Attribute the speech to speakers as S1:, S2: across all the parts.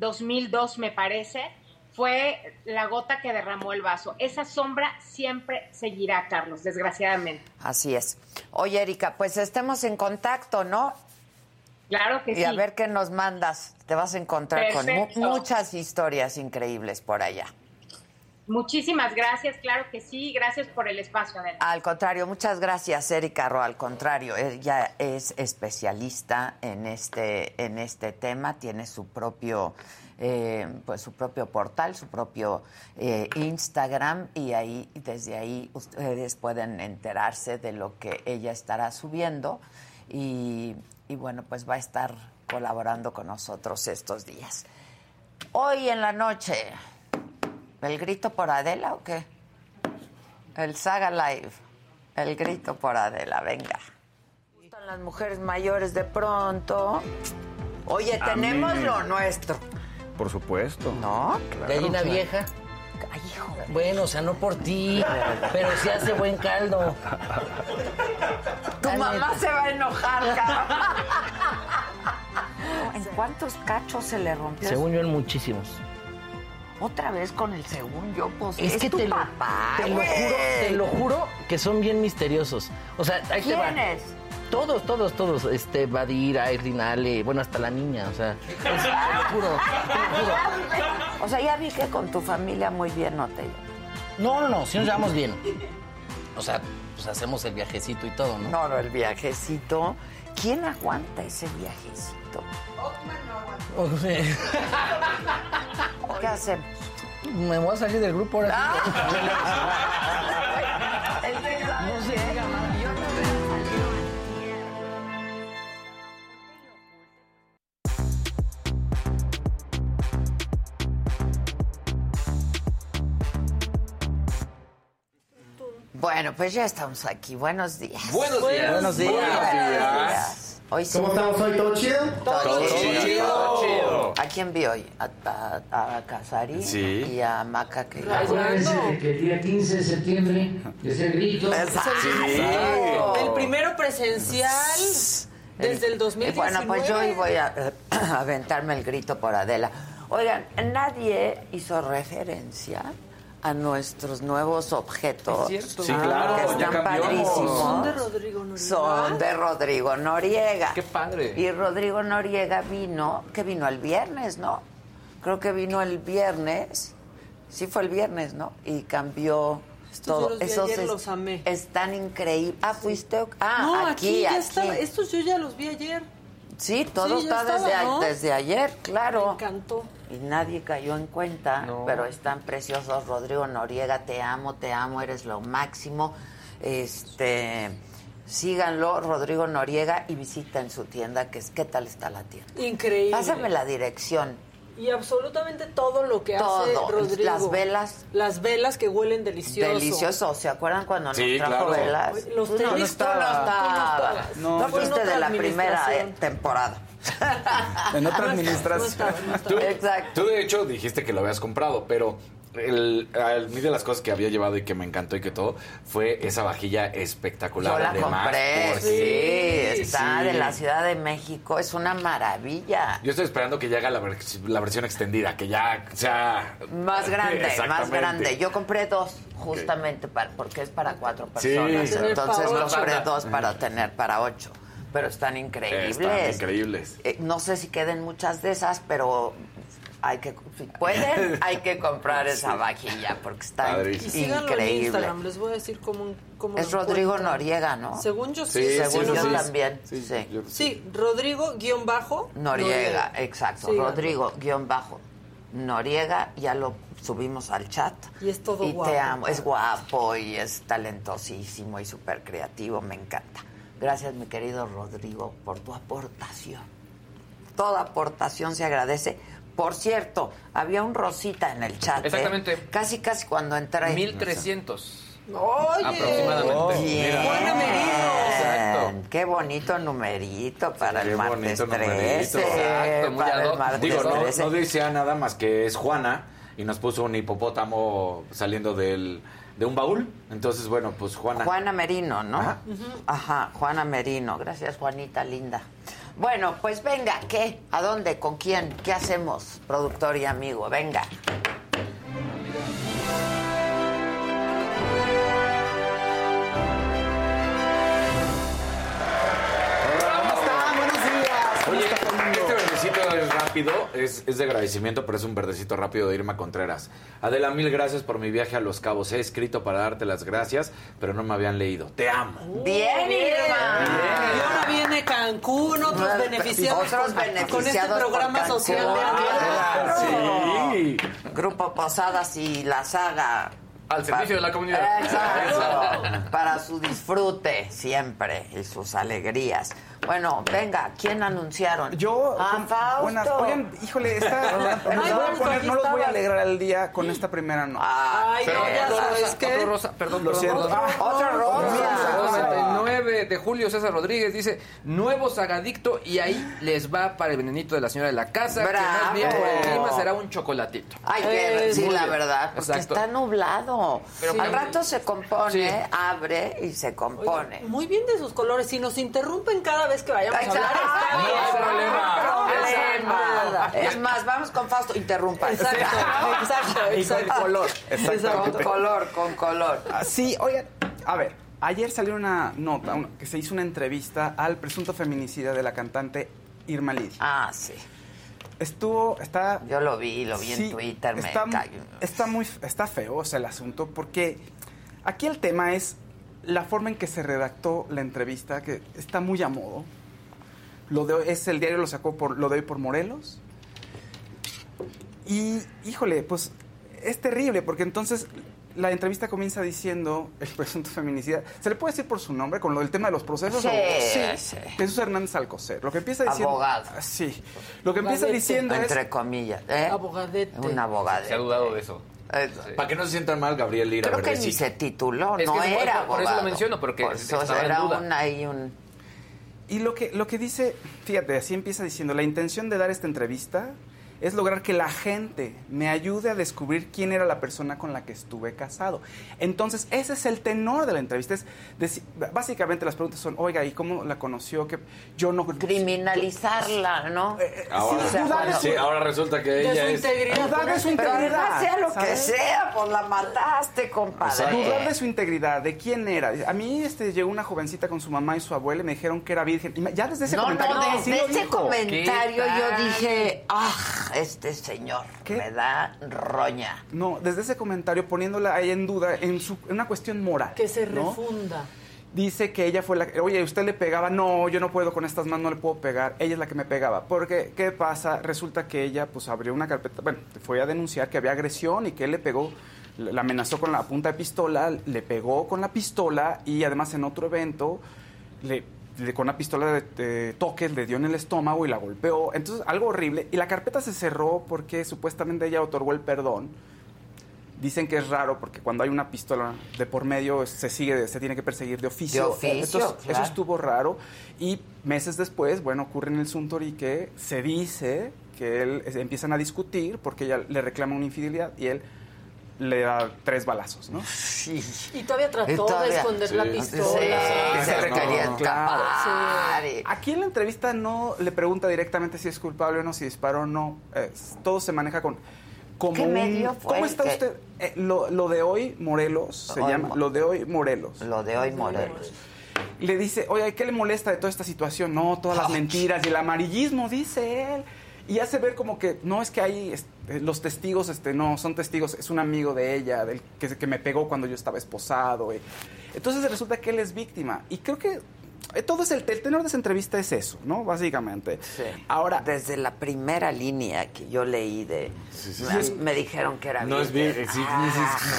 S1: 2002 me parece, fue la gota que derramó el vaso. Esa sombra siempre seguirá, Carlos, desgraciadamente.
S2: Así es. Oye, Erika, pues estemos en contacto, ¿no?
S1: Claro que
S2: y
S1: sí.
S2: Y a ver qué nos mandas. Te vas a encontrar
S1: Perfecto.
S2: con mu muchas historias increíbles por allá.
S1: Muchísimas gracias, claro que sí. Gracias por el espacio.
S2: Al contrario, muchas gracias, Erika Ro. Al contrario, ella es especialista en este, en este tema, tiene su propio, eh, pues su propio portal, su propio eh, Instagram, y ahí, desde ahí ustedes pueden enterarse de lo que ella estará subiendo. Y, y bueno, pues va a estar colaborando con nosotros estos días. Hoy en la noche, ¿el grito por Adela o qué? El Saga Live. El grito por Adela, venga. Gustan las mujeres mayores de pronto. Oye, tenemos lo nuestro.
S3: Por supuesto.
S2: ¿No?
S4: Gallina vieja.
S2: Ay, hijo.
S4: Bueno, o sea, no por ti, pero sí hace buen caldo.
S2: Tu mamá se va a enojar, cabrón. ¿En cuántos cachos se le rompió?
S4: Según yo, en muchísimos.
S2: Otra vez con el según yo, pues
S4: Es, que
S2: tu
S4: te, lo-
S2: papá,
S4: te lo juro, te lo juro que son bien misteriosos. O sea, ahí te va.
S2: ¿Quiénes?
S4: Todos, todos, todos. Este, Badir, Airin, Ale, bueno, hasta la niña, o sea. es- te lo juro, te lo juro.
S2: O sea, ya vi que con tu familia muy bien no te.
S4: No, no, no, si nos llevamos bien. O sea, pues hacemos el viajecito y todo, ¿no?
S2: No, no, el viajecito. ¿Quién aguanta ese viajecito?
S4: O sea,
S2: ¿Qué hacemos?
S4: me voy a salir del grupo ahora. sí.
S2: No
S4: se diga más.
S2: Bueno, pues ya estamos aquí. Buenos días.
S5: Buenos días.
S4: Buenos días.
S5: Buenos días.
S2: Hoy sí.
S6: ¿Cómo estamos hoy? ¿Todo chido?
S2: Todo
S5: chido.
S2: chido.
S5: Todo chido.
S2: ¿A quién vi hoy? A, a, a Casarín
S5: Sí.
S2: y a Maca que
S7: Acuérdense de que el día 15 de septiembre es el grito.
S2: Exacto.
S8: El primero presencial desde el
S2: Eh,
S8: 2019.
S2: Bueno, pues yo hoy voy a aventarme el grito por Adela. Oigan, nadie hizo referencia a nuestros nuevos objetos.
S8: cierto.
S5: Sí, claro,
S2: que están padrísimos.
S8: Son de Rodrigo Noriega.
S2: Son de Rodrigo Noriega.
S5: Qué padre.
S2: Y Rodrigo Noriega vino, que vino el viernes, ¿no? Creo que vino el viernes. Sí fue el viernes, ¿no? Y cambió
S8: Estos
S2: todo.
S8: yo los vi
S2: Esos
S8: ayer,
S2: es-
S8: los amé.
S2: Están increíbles. Ah, fuiste. Ah,
S8: no,
S2: aquí,
S8: aquí, ya
S2: aquí.
S8: estaba. Estos yo ya los vi ayer.
S2: Sí, todo
S8: Sí,
S2: está
S8: estaba,
S2: desde, desde ayer, claro.
S8: Me encantó.
S2: Y nadie cayó en cuenta,
S5: No.
S2: pero están preciosos. Rodrigo Noriega, te amo, te amo, eres lo máximo. Este, síganlo, Rodrigo Noriega, y visiten su tienda, que es, ¿qué tal está la tienda?
S8: Increíble.
S2: Pásame la dirección.
S8: Y absolutamente todo lo que hace
S2: Todo.
S8: Rodrigo.
S2: Las velas.
S8: Las velas que huelen delicioso.
S2: Delicioso. ¿Se acuerdan cuando
S5: Sí,
S2: nos trajo
S5: claro.
S2: velas?
S8: Los
S2: no, no
S8: estaba. no
S2: fuiste de la primera eh, temporada.
S3: En otra
S8: No
S3: administración.
S8: estaba, no
S5: Tú,
S8: estaba.
S2: Exacto.
S5: tú, de hecho dijiste que lo habías comprado, pero el, a mí de las cosas que había llevado y que me encantó y que todo fue esa vajilla espectacular.
S2: Yo la
S5: además,
S2: compré, sí, está
S5: sí.
S2: de la Ciudad de México, es una maravilla.
S5: Yo estoy esperando que llegue la, la versión extendida, que ya sea...
S2: Más grande, más grande. Yo compré dos, justamente, para, porque es para cuatro personas.
S5: sí.
S2: Entonces compré dos para tener para ocho. Pero están increíbles.
S5: Están increíbles.
S2: Eh, no sé si queden muchas de esas, pero hay que, si pueden, hay que comprar esa vajilla porque está
S5: Padrísimo.
S8: Y síganlo en
S2: increíble.
S8: Instagram. Les voy a decir cómo, cómo
S2: Es Rodrigo. Noriega, ¿no?
S8: Según yo sí.
S5: Sí,
S2: Según
S5: sí,
S2: yo
S5: sí.
S2: también.
S5: Sí,
S2: Sí.
S5: yo-
S8: Sí, Rodrigo guion bajo.
S2: Noriega, exacto.
S8: Sí,
S2: Rodrigo, guion bajo. Noriega, ya lo subimos al chat.
S8: Y es todo
S2: y
S8: guapo.
S2: te amo, es guapo y es talentosísimo y súper creativo, me encanta. Gracias, mi querido Rodrigo, por tu aportación. Toda aportación se agradece. Por cierto, había un Rosita en el chat. ¿eh?
S9: Exactamente.
S2: Casi, casi cuando entré.
S9: 1300
S8: Oye.
S9: aproximadamente.
S2: Bien.
S8: Buen numerito.
S9: Exacto.
S2: Qué bonito numerito para
S5: Qué
S2: el martes
S5: bonito
S2: 13.
S5: numerito.
S9: Exacto, muy
S2: para el martes
S5: Digo, no,
S2: 13.
S5: no decía nada más que es Juana y nos puso un hipopótamo saliendo del, de un baúl. Entonces, bueno, pues Juana.
S2: Juana Merino, ¿no?
S5: Ajá.
S2: Ajá, Juana Merino. Gracias, Juanita linda. Bueno, pues venga, ¿qué? ¿A dónde? ¿Con quién? ¿Qué hacemos, productor y amigo? Venga.
S5: Rápido, es, es de agradecimiento, pero es un verdecito rápido de Irma Contreras. Adela, mil gracias por mi viaje a Los Cabos. He escrito para darte las gracias, pero no me habían leído. Te amo.
S2: Bien, Irma.
S8: Y ahora viene Cancún, otros beneficiados
S2: otros
S8: con, con este programa social de Adela.
S5: Sí.
S2: Grupo Posadas y la saga.
S9: Al servicio de la comunidad.
S2: Exacto. Para su disfrute siempre y sus alegrías. Bueno, venga, ¿quién anunciaron?
S3: Yo.
S2: Ah,
S3: con-
S2: Fausto.
S3: buenas- oigan, híjole, esta, voy a poner- no los voy a alegrar el día con esta primera no.
S8: Ay, no, ya
S9: Otro
S8: sabes
S9: otro rosa, perdón,
S3: Lo
S9: perdón,
S3: siento.
S9: perdón.
S2: Otra rosa.
S9: 99 de julio, César Rodríguez dice, nuevo sagadicto y ahí les va para el venenito de la señora de la casa, que más bien por el
S2: Bravo.
S9: clima será un chocolatito.
S2: Hay que decir
S8: muy
S2: la verdad, porque
S9: Exacto.
S2: está nublado.
S9: Pero
S2: Al rato se compone,
S9: Sí.
S2: abre y se compone.
S8: Oye, Muy bien de sus colores. Si nos interrumpen cada vez que vayamos a hablar,
S2: Exacto.
S8: está bien.
S2: No problema.
S8: Nada.
S2: Es más, vamos con Fausto, interrumpa.
S8: Exacto, exacto,
S3: Y con
S8: exacto.
S3: color.
S2: Con color, con color.
S3: Sí, oigan, a ver, ayer salió una nota una- que se hizo una entrevista al presunto feminicida de la cantante Irma Lidia.
S2: Ah, sí.
S3: Estuvo, está...
S2: Yo lo vi, lo vi
S3: Sí,
S2: en Twitter, me
S3: está,
S2: cayó.
S3: está muy está feo o sea, el asunto porque aquí el tema es la forma en que se redactó la entrevista que está muy a modo lo de es el diario lo sacó por lo de hoy por Morelos y híjole pues es terrible porque entonces la entrevista comienza diciendo el presunto feminicida se le puede decir por su nombre con lo del tema de los procesos
S2: Sí,
S3: o-
S2: sí.
S3: Jesús Hernández Alcocer lo que empieza diciendo
S2: Abogado.
S3: sí lo que empieza diciendo es
S2: Entre comillas. ¿eh?
S8: Abogadete.
S2: Un abogado.
S9: Se ha dudado de eso.
S5: Para que no se sientan mal, Gabriel Lira
S2: Creo que ni se tituló,
S9: Es
S2: no
S9: que eso-
S2: era
S9: por eso lo menciono, porque
S2: Por eso
S9: estaba en
S2: era
S9: duda.
S2: un, ahí un...
S3: Y lo que, lo que dice, fíjate, así empieza diciendo, la intención de dar esta entrevista es lograr que la gente me ayude a descubrir quién era la persona con la que estuve casado. Entonces, ese es el tenor de la entrevista. Es básicamente las preguntas son, oiga, ¿y cómo la conoció? Que yo no...
S2: Criminalizarla, ¿no?
S5: Ahora,
S2: Sí, o sea, bueno,
S5: sí, ahora resulta que
S8: De
S5: ella
S8: su
S5: es...
S8: integridad.
S3: Dudar de su
S2: Pero
S3: integridad.
S2: además sea lo que sea, pues la mataste, compadre.
S3: Dudar de su integridad, de quién era. A mí este, llegó una jovencita con su mamá y su abuela y me dijeron que era virgen. Y ya desde ese
S2: No,
S3: comentario...
S2: no,
S3: sí
S2: desde
S3: lo
S2: ese
S3: dijo.
S2: comentario
S9: ¿Qué
S2: yo dije, ah, este señor
S3: ¿Qué?
S2: me da roña.
S3: No, desde ese comentario poniéndola ahí en duda en, su, en una cuestión moral.
S8: Que se
S3: ¿no?
S8: refunda.
S3: Dice que ella fue la que, oye, usted le pegaba, no, yo no puedo con estas manos, no le puedo pegar, ella es la que me pegaba. Porque, ¿qué pasa? Resulta que ella, pues, abrió una carpeta, bueno, fue a denunciar que había agresión y que él le pegó, la amenazó con la punta de pistola, le pegó con la pistola y además en otro evento, le, le- con una pistola de, toques le dio en el estómago y la golpeó. Entonces, algo horrible. Y la carpeta se cerró porque supuestamente ella otorgó el perdón. Dicen que es raro porque cuando hay una pistola de por medio se sigue, se tiene que perseguir de oficio.
S2: De oficio,
S3: Entonces,
S2: claro.
S3: Eso estuvo raro. Y meses después, bueno, ocurre en el Suntory que se dice que él empiezan a discutir porque ella le reclama una infidelidad y él le da tres balazos, ¿no?
S2: Sí.
S8: Y todavía trató
S2: Y todavía-
S8: de esconder la
S5: Sí.
S2: Sí,
S8: pistola.
S2: se
S3: no,
S2: quería
S3: no,
S2: y-
S3: Aquí en la entrevista no le pregunta directamente si es culpable o no, si disparó o no. Eh, todo se maneja con como
S2: ¿Qué
S3: un-
S2: medio fue
S3: ¿Cómo está
S2: que-
S3: usted? Eh, lo, lo de hoy Morelos se
S2: Hoy
S3: llama
S2: Mo-
S3: lo de hoy Morelos.
S2: Lo de hoy, Morelos.
S3: le dice, oye, ¿qué le molesta de toda esta situación? No, todas las mentiras y el amarillismo, dice él. Y hace ver como que no es que hay este, los testigos, este, no, son testigos, es un amigo de ella, del que, que me pegó cuando yo estaba esposado. eh. Entonces resulta que él es víctima. Y creo que eh, todo es el, el tenor de esa entrevista es eso, ¿no? Básicamente.
S2: Sí.
S3: Ahora,
S2: Desde la primera línea que yo leí de... me, me dijeron que era
S5: No es sí,
S2: Ah,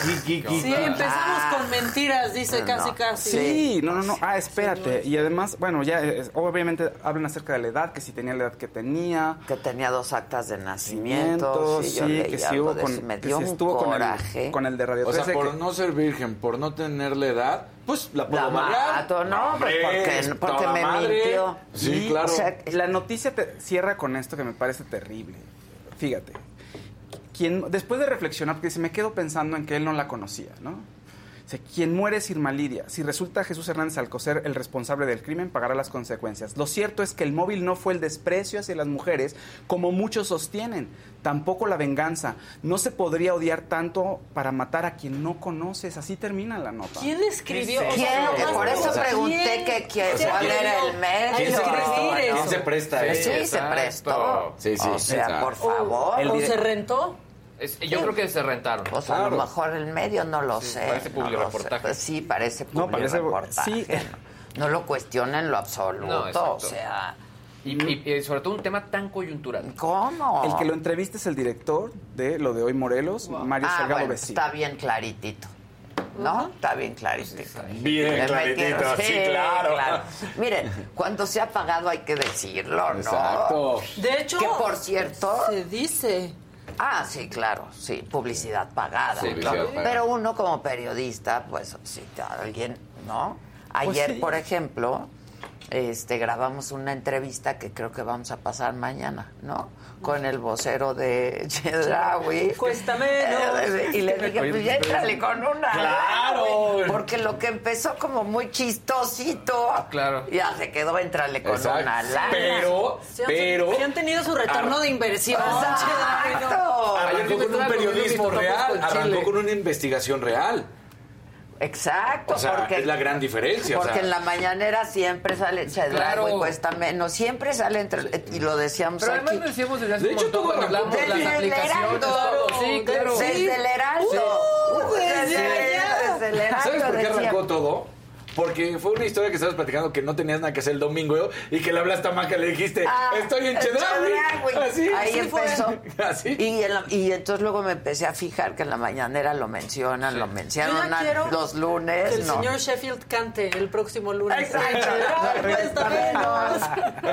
S5: sí, sí, sí,
S8: Sí, empezamos con mentiras, dice
S2: No,
S8: casi casi.
S3: Sí, no, no, no. Ah,
S8: Sí,
S3: espérate.
S8: es.
S3: Y además, bueno, ya eh, obviamente hablan acerca de la edad, que si tenía la edad que tenía.
S2: Que tenía dos actas de nacimiento. Sí, yo
S3: sí,
S2: leí
S3: que sí
S2: algo
S3: hubo con,
S2: Me
S3: que
S2: dio
S3: sí
S2: un
S3: estuvo con
S2: coraje.
S3: el, con el de Radio
S5: O sea,
S3: 13
S5: por
S3: que-
S5: no ser virgen, por no tener la edad, pues la puedo
S2: La mato, no, pues, porque, me
S5: madre.
S2: mintió.
S5: Sí,
S3: Y,
S5: claro.
S3: o sea, la noticia te cierra con esto que me parece terrible. Fíjate. Quien, después de reflexionar, porque dice, me quedo pensando en que él no la conocía, ¿no? O sea, quien muere es Irma Lidia. Si resulta Jesús Hernández Alcocer el responsable del crimen, pagará las consecuencias. Lo cierto es que el móvil no fue el desprecio hacia las mujeres, como muchos sostienen. Tampoco la venganza. No se podría odiar tanto para matar a quien no conoces. Así termina la nota.
S8: ¿Quién escribió?
S3: ¿Qué
S8: O sea,
S2: ¿Quién? Por eso
S8: ¿quién?
S2: pregunté que quién-
S8: ¿Quién
S2: cuál era el medio.
S5: ¿Quién se
S8: escribir
S5: ¿Quién
S8: eso.
S5: se presta
S2: Sí, se prestó.
S5: Sí, sí,
S2: o sea,
S5: exacto.
S2: por favor.
S8: ¿O se rentó?
S9: Es- yo creo que se rentaron.
S2: Pues a lo
S5: Claro.
S2: mejor el medio no lo sé.
S9: parece
S2: no
S9: publireportaje.
S2: sé. Pues sí, parece
S3: No, parece-
S2: publireportaje.
S3: sí.
S2: No, no lo cuestiona en lo absoluto.
S9: No,
S2: o sea,
S9: Y, y- y sobre todo un tema tan coyuntural.
S2: ¿cómo?
S3: El que lo entrevista es el director de lo de hoy Morelos, Mario
S2: ah,
S3: Salgado
S2: bueno,
S3: Vecino.
S2: está bien claritito. ¿No? Está bien clarito.
S5: Bien claritito, sí, claro.
S2: Miren, cuando se ha pagado hay que decirlo, ¿no?
S5: Exacto.
S8: De hecho,
S2: Que por cierto.
S8: se dice.
S2: Ah, sí, claro, sí, publicidad pagada.
S5: Sí, publicidad
S2: ¿no?
S5: pagada.
S2: Pero uno como periodista, pues, si alguien, ¿no? Ayer,
S3: Pues sí.
S2: por ejemplo, este, grabamos una entrevista que creo que vamos a pasar mañana, ¿no? Con el vocero de Chedraui.
S8: Cuesta menos.
S2: Y le dije, pues ya éntrale con una.
S5: ¡Claro!
S2: Porque lo que empezó como muy chistosito,
S9: Claro.
S2: ya se quedó, entrale con
S5: Exacto.
S2: una lana.
S5: Pero,
S8: Se han,
S5: pero...
S8: se han tenido su retorno de inversión.
S2: Exacto.
S5: Arrancó con un periodismo real, arrancó con una investigación real.
S2: Exacto,
S5: O sea,
S2: porque
S5: es la gran diferencia. o
S2: Porque
S5: sea.
S2: en la mañanera siempre sale Chedraui
S9: Claro.
S2: y cuesta menos, siempre sale entre y lo decíamos
S9: Pero
S2: aquí.
S9: además lo decíamos desde hace
S5: De hecho,
S9: montón
S5: todo
S9: hablamos de
S2: Desde
S9: las
S2: el
S9: aplicaciones, todo. Sí, claro.
S2: Desde el Heraldo.
S8: Uh, desde
S2: Desde- desde el Heraldo
S5: ¿Sabes por qué arrancó todo? Porque fue una historia que estabas platicando que no tenías nada que hacer el domingo y que le hablaste a Maca y le dijiste,
S2: Ah,
S5: estoy en Chedraui. Así,
S2: Ahí
S5: así
S2: empezó.
S5: Así.
S2: Y, en la- y entonces luego me empecé a fijar que en la mañanera lo mencionan, lo mencionan los lunes.
S8: Que el
S2: no.
S8: señor Sheffield cante el próximo lunes.
S2: Exacto.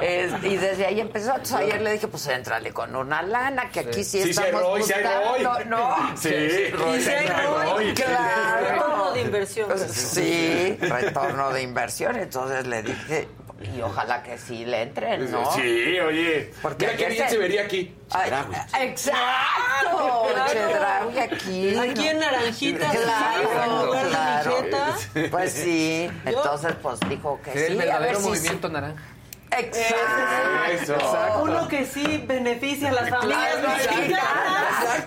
S2: Es- y desde ahí empezó. Entonces ayer le dije, pues entrale con una lana, que aquí sí,
S5: Sí, sí hay
S2: estamos
S5: Roy, sí hay Roy.
S2: buscando, ¿no?
S5: Sí, Roy, sí,
S8: Roy,
S5: Roy.
S2: Claro.
S8: De inversión.
S2: Sí, retorno de inversión. Entonces le dije, y ojalá que sí le entren, ¿no?
S5: Sí, oye.
S2: Porque
S5: Mira qué bien
S2: se-
S5: se vería aquí.
S2: Ay,
S5: Chedraui.
S2: exacto,
S8: Claro.
S2: Chedraui aquí.
S8: Aquí en Naranjita,
S2: Claro, claro. Pues sí, entonces pues dijo que sí.
S9: el verdadero movimiento naranja.
S2: Exacto.
S5: Eso.
S8: Uno que sí beneficia a las familias
S2: Claro,
S8: mexicanas.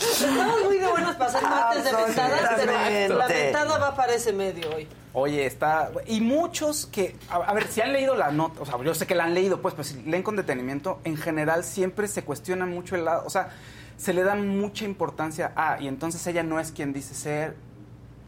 S8: Estamos muy de buenas para hacer martes de ventadas, pero la ventada va para ese medio hoy.
S3: Oye, está. Y muchos que. A, a ver, si han leído la nota, o sea, yo sé que la han leído, pues, pero si leen con detenimiento, en general siempre se cuestiona mucho el lado. O sea, se le da mucha importancia a. Y entonces ella no es quien dice ser.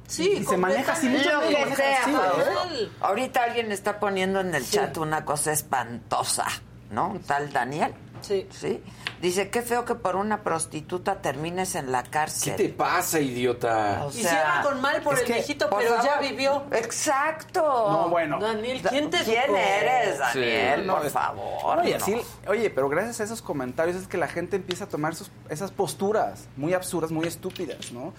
S8: Sí,
S3: y se maneja así, veces
S2: que sea.
S3: ¿eh?
S2: Ahorita alguien está poniendo en el chat una cosa espantosa, ¿no? Un tal Daniel.
S8: Sí.
S2: Sí. Dice, qué feo que por una prostituta termines en la
S5: ¿Qué
S2: cárcel.
S5: te pasa, idiota?
S2: O sea,
S8: Hicieron con mal por el
S3: que,
S8: viejito,
S2: por
S8: pero ya vivió.
S2: Exacto.
S3: No, bueno.
S8: Daniel, ¿quién te
S2: ¿Quién eres, Daniel?
S9: Sí.
S3: No,
S2: por
S3: es-
S2: favor.
S3: Oye,
S2: no.
S3: oye, pero gracias a esos comentarios es que la gente empieza a tomar esas posturas muy absurdas, muy estúpidas, ¿no?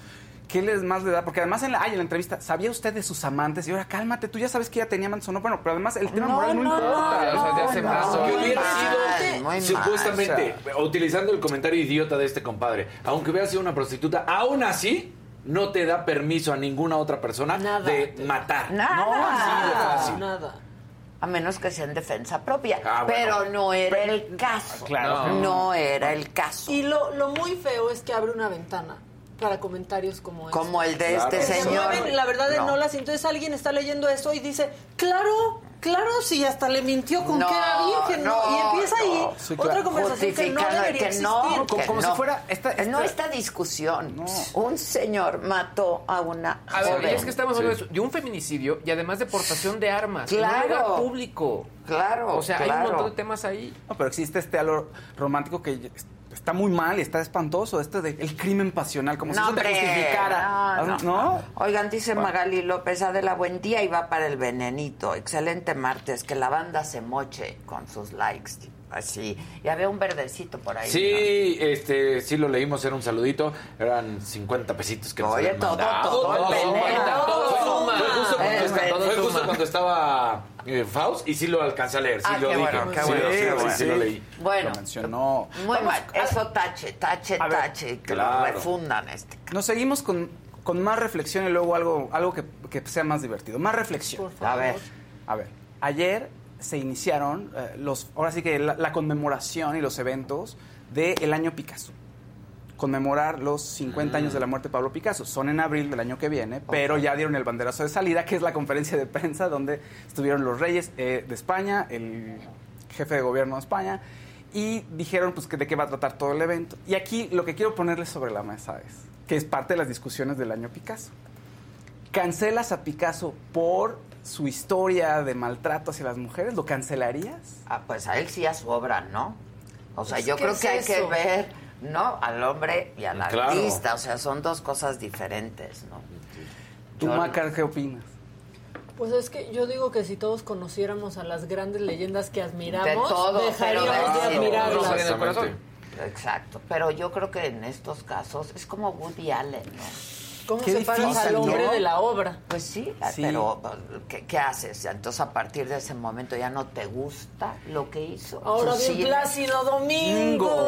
S3: ¿Qué les más le da? Porque además en la, ay, en la entrevista, ¿sabía usted de sus amantes? Y ahora cálmate, tú ya sabes que ella tenía amantes o no. Bueno, pero además el tema
S2: No,
S3: moral no,
S2: no,
S3: importa.
S9: no, o sea, de hace
S2: no,
S9: más,
S2: muy
S5: Que hubiera
S2: mal,
S5: sido, supuestamente,
S3: mal.
S5: utilizando el comentario idiota de este compadre, aunque hubiera sido una prostituta, aún así no te da permiso a ninguna otra persona
S8: Nada.
S5: de matar.
S2: Nada.
S5: No, así de fácil.
S8: Nada.
S2: A menos que sea en defensa propia.
S5: Ah, bueno.
S2: Pero no era el caso.
S3: Claro.
S2: No,
S9: No.
S2: era el caso.
S8: Y lo, lo muy feo es que abre una ventana para comentarios como este.
S2: Como el de
S5: Claro.
S2: este
S8: Se
S2: señor.
S8: mueven, la verdad, de
S2: No.
S8: no las. Entonces alguien está leyendo eso y dice, claro, claro, sí, hasta le mintió con
S2: No,
S8: que era virgen, ¿no?
S2: no,
S8: Y empieza ahí
S2: no.
S3: Sí,
S8: otra conversación que no debería
S2: que no,
S8: existir.
S3: Como-
S2: que
S3: como si
S2: no.
S3: fuera esta- esta-
S2: No esta discusión.
S3: No.
S2: Un señor mató a una
S9: A ver, y es que estamos hablando de eso, de un feminicidio y además de portación de armas.
S2: Claro.
S9: lugar público.
S2: Claro,
S9: O sea, hay un montón de temas ahí.
S3: No, pero existe este halo romántico que está muy mal está espantoso, este de el crimen pasional, como si
S2: No,
S3: eso te justificara.
S2: No, no,
S3: ¿No?
S2: Oigan, dice Magali López, Adela, buen día y va para el venenito. Excelente martes, que la banda se moche con sus likes. Así. Y había un verdecito por ahí.
S5: Sí, este, sí lo leímos, era un saludito. Eran 50 pesitos que nos
S2: Oye,
S5: habían
S2: todo,
S5: mandado.
S2: todo el
S5: Todo
S2: veneno.
S5: suma, todo
S2: Todo
S5: suma. Fue justo cuando, fue justo estaba eh, Faust y sí lo alcancé a leer, sí
S2: Ah,
S5: lo
S2: qué
S5: dije.
S2: bueno, qué
S5: sí,
S2: bueno,
S5: sí,
S2: qué
S5: sí,
S2: bueno.
S5: sí lo leí.
S2: Bueno,
S3: Lo mencionó.
S2: muy mal. Eso tache, tache,
S3: ver,
S2: tache. Que
S5: claro.
S2: lo refundan este.
S3: Nos seguimos con, con más reflexión y luego algo, algo que, que sea más divertido. Más reflexión.
S2: A ver.
S3: A ver, ayer se iniciaron eh, los, ahora sí que la, la conmemoración y los eventos del año Picasso. Conmemorar los 50 años de la muerte de Pablo Picasso. Son en abril del año que viene, pero ya dieron el banderazo de salida, que es la conferencia de prensa donde estuvieron los reyes eh, de España, el jefe de gobierno de España, y dijeron pues que de qué va a tratar todo el evento. Y aquí lo que quiero ponerles sobre la mesa es que es parte de las discusiones del año Picasso cancelas a Picasso por su historia de maltrato hacia las mujeres, ¿lo cancelarías?
S2: Ah, pues a él sí a su obra, ¿no? O sea,
S8: Pues,
S2: yo
S8: ¿qué
S2: creo
S8: es
S2: que hay que ver, ¿no? Al hombre y al
S5: Claro.
S2: artista. O sea, son dos cosas diferentes, ¿no?
S3: ¿Tú,
S2: Yo-
S3: Macar, qué opinas?
S8: Pues es que yo digo que si todos conociéramos a las grandes leyendas que admiramos,
S2: De todo, pero
S8: dejaríamos
S2: de-
S8: admirarlas.
S9: no.
S2: Exacto. Pero yo creo que en estos casos es como Woody Allen, ¿no?
S8: ¿Cómo
S3: Qué
S8: separas
S3: difícil,
S8: al hombre
S3: ¿no?
S8: de la obra?
S2: Pues sí,
S3: Sí.
S2: pero ¿qué, qué haces? Entonces a partir de ese momento ya no te gusta lo que hizo.
S8: Ahora bien Plácido Domingo.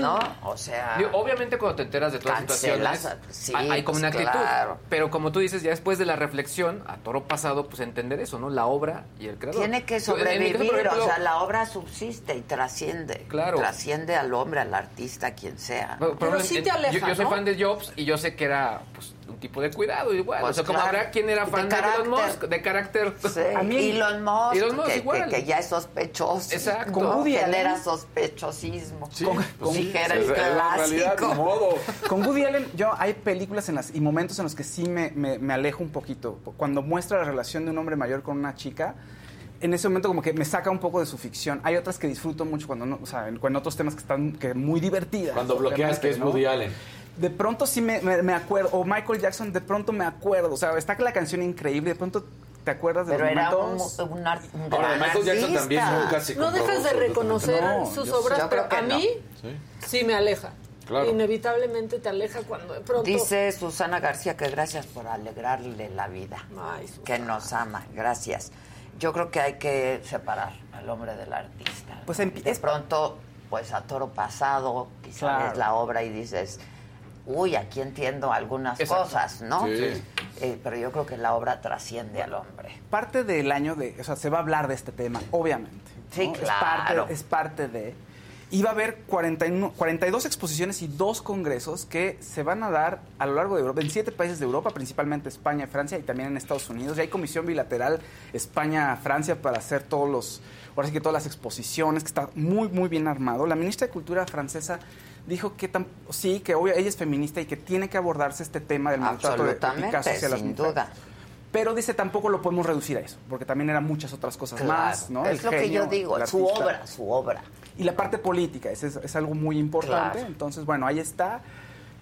S2: ¿No? O sea...
S9: Digo, obviamente cuando te enteras de todas las situaciones
S2: sí,
S9: hay, hay como una
S2: pues,
S9: actitud.
S2: claro.
S9: Pero como tú dices, ya después de la reflexión, a toro pasado, pues entender eso, ¿no? La obra y el creador.
S2: Tiene que
S9: caso,
S2: sobrevivir,
S9: ejemplo,
S2: o sea, la obra subsiste y trasciende.
S9: Claro.
S2: Trasciende al hombre, al artista, quien sea.
S9: Bueno,
S8: Pero
S9: ejemplo,
S8: sí
S9: en-
S8: te aleja,
S9: yo, yo soy fan de Jobs y yo sé que era pues, un tipo de cuidado igual.
S2: Pues
S9: o sea, como
S2: claro.
S9: habrá quien era
S2: De
S9: fan de, Elon
S2: carácter.
S9: Musk, de carácter.
S2: Sí,
S3: A mí-
S2: Elon Musk,
S9: Elon Musk
S2: que,
S9: igual.
S2: que- que ya es sospechoso.
S9: Exacto.
S3: Con
S2: ¿no?
S3: Woody
S2: Genera
S3: Allen.
S2: sospechosismo.
S5: Sí,
S2: Con-
S5: pues sí,
S2: dijera el
S5: la realidad,
S2: clásico.
S5: modo.
S3: Con Woody Allen, yo hay películas en las, y momentos en los que sí me, me- me alejo un poquito. Cuando muestra la relación de un hombre mayor con una chica, en ese momento como que me saca un poco de su ficción. Hay otras que disfruto mucho cuando no, o sea, en, en otros temas que están que muy divertidas.
S5: Cuando bloqueas que es
S3: ¿no?
S5: Woody Allen.
S3: De pronto sí me, me- me acuerdo, o Michael Jackson, de pronto me acuerdo. O sea, está la canción increíble, de pronto te acuerdas de
S2: Pero
S3: los
S2: era un,
S3: momentos.
S2: un, ar- un
S5: Ahora,
S2: gran
S5: Michael Jackson también nunca se
S8: No dejas de reconocer
S3: No,
S8: sus obras,
S2: yo
S8: pero a mí
S5: Sí.
S8: sí me aleja.
S5: Claro.
S8: Inevitablemente te aleja cuando de pronto...
S2: Dice Susana García que gracias por alegrarle la vida.
S8: Ay,
S2: que nos ama, gracias. Yo creo que hay que separar al hombre del artista.
S3: Pues
S2: de
S3: es-
S2: pronto, pues a toro pasado, quizás
S3: Claro.
S2: ves la obra y dices, uy, aquí entiendo algunas
S9: Exacto.
S2: cosas, ¿no?
S5: Sí.
S2: Eh, pero yo creo que la obra trasciende al hombre.
S3: Parte del año de, o sea, se va a hablar de este tema, obviamente.
S2: Sí,
S3: ¿no?
S2: claro.
S3: Es parte, es parte de. Y va a haber 41 42 exposiciones y dos congresos que se van a dar a lo largo de Europa, en siete países de Europa, principalmente España, Francia y también en Estados Unidos. Ya hay comisión bilateral España-Francia para hacer todos los, ahora sí que todas las exposiciones, que está muy, muy bien armado. La ministra de Cultura francesa dijo que tam- sí, que obvio, ella es feminista y que tiene que abordarse este tema del maltrato de, hacia las
S2: sin
S3: mujeres.
S2: duda.
S3: Pero dice, tampoco lo podemos reducir a eso, porque también eran muchas otras cosas
S2: Claro.
S3: más, ¿no?
S2: Es
S3: El
S2: lo que yo digo, su obra, su obra.
S3: Y la parte política, es, es, es algo muy importante.
S2: Claro.
S3: Entonces, bueno, ahí está.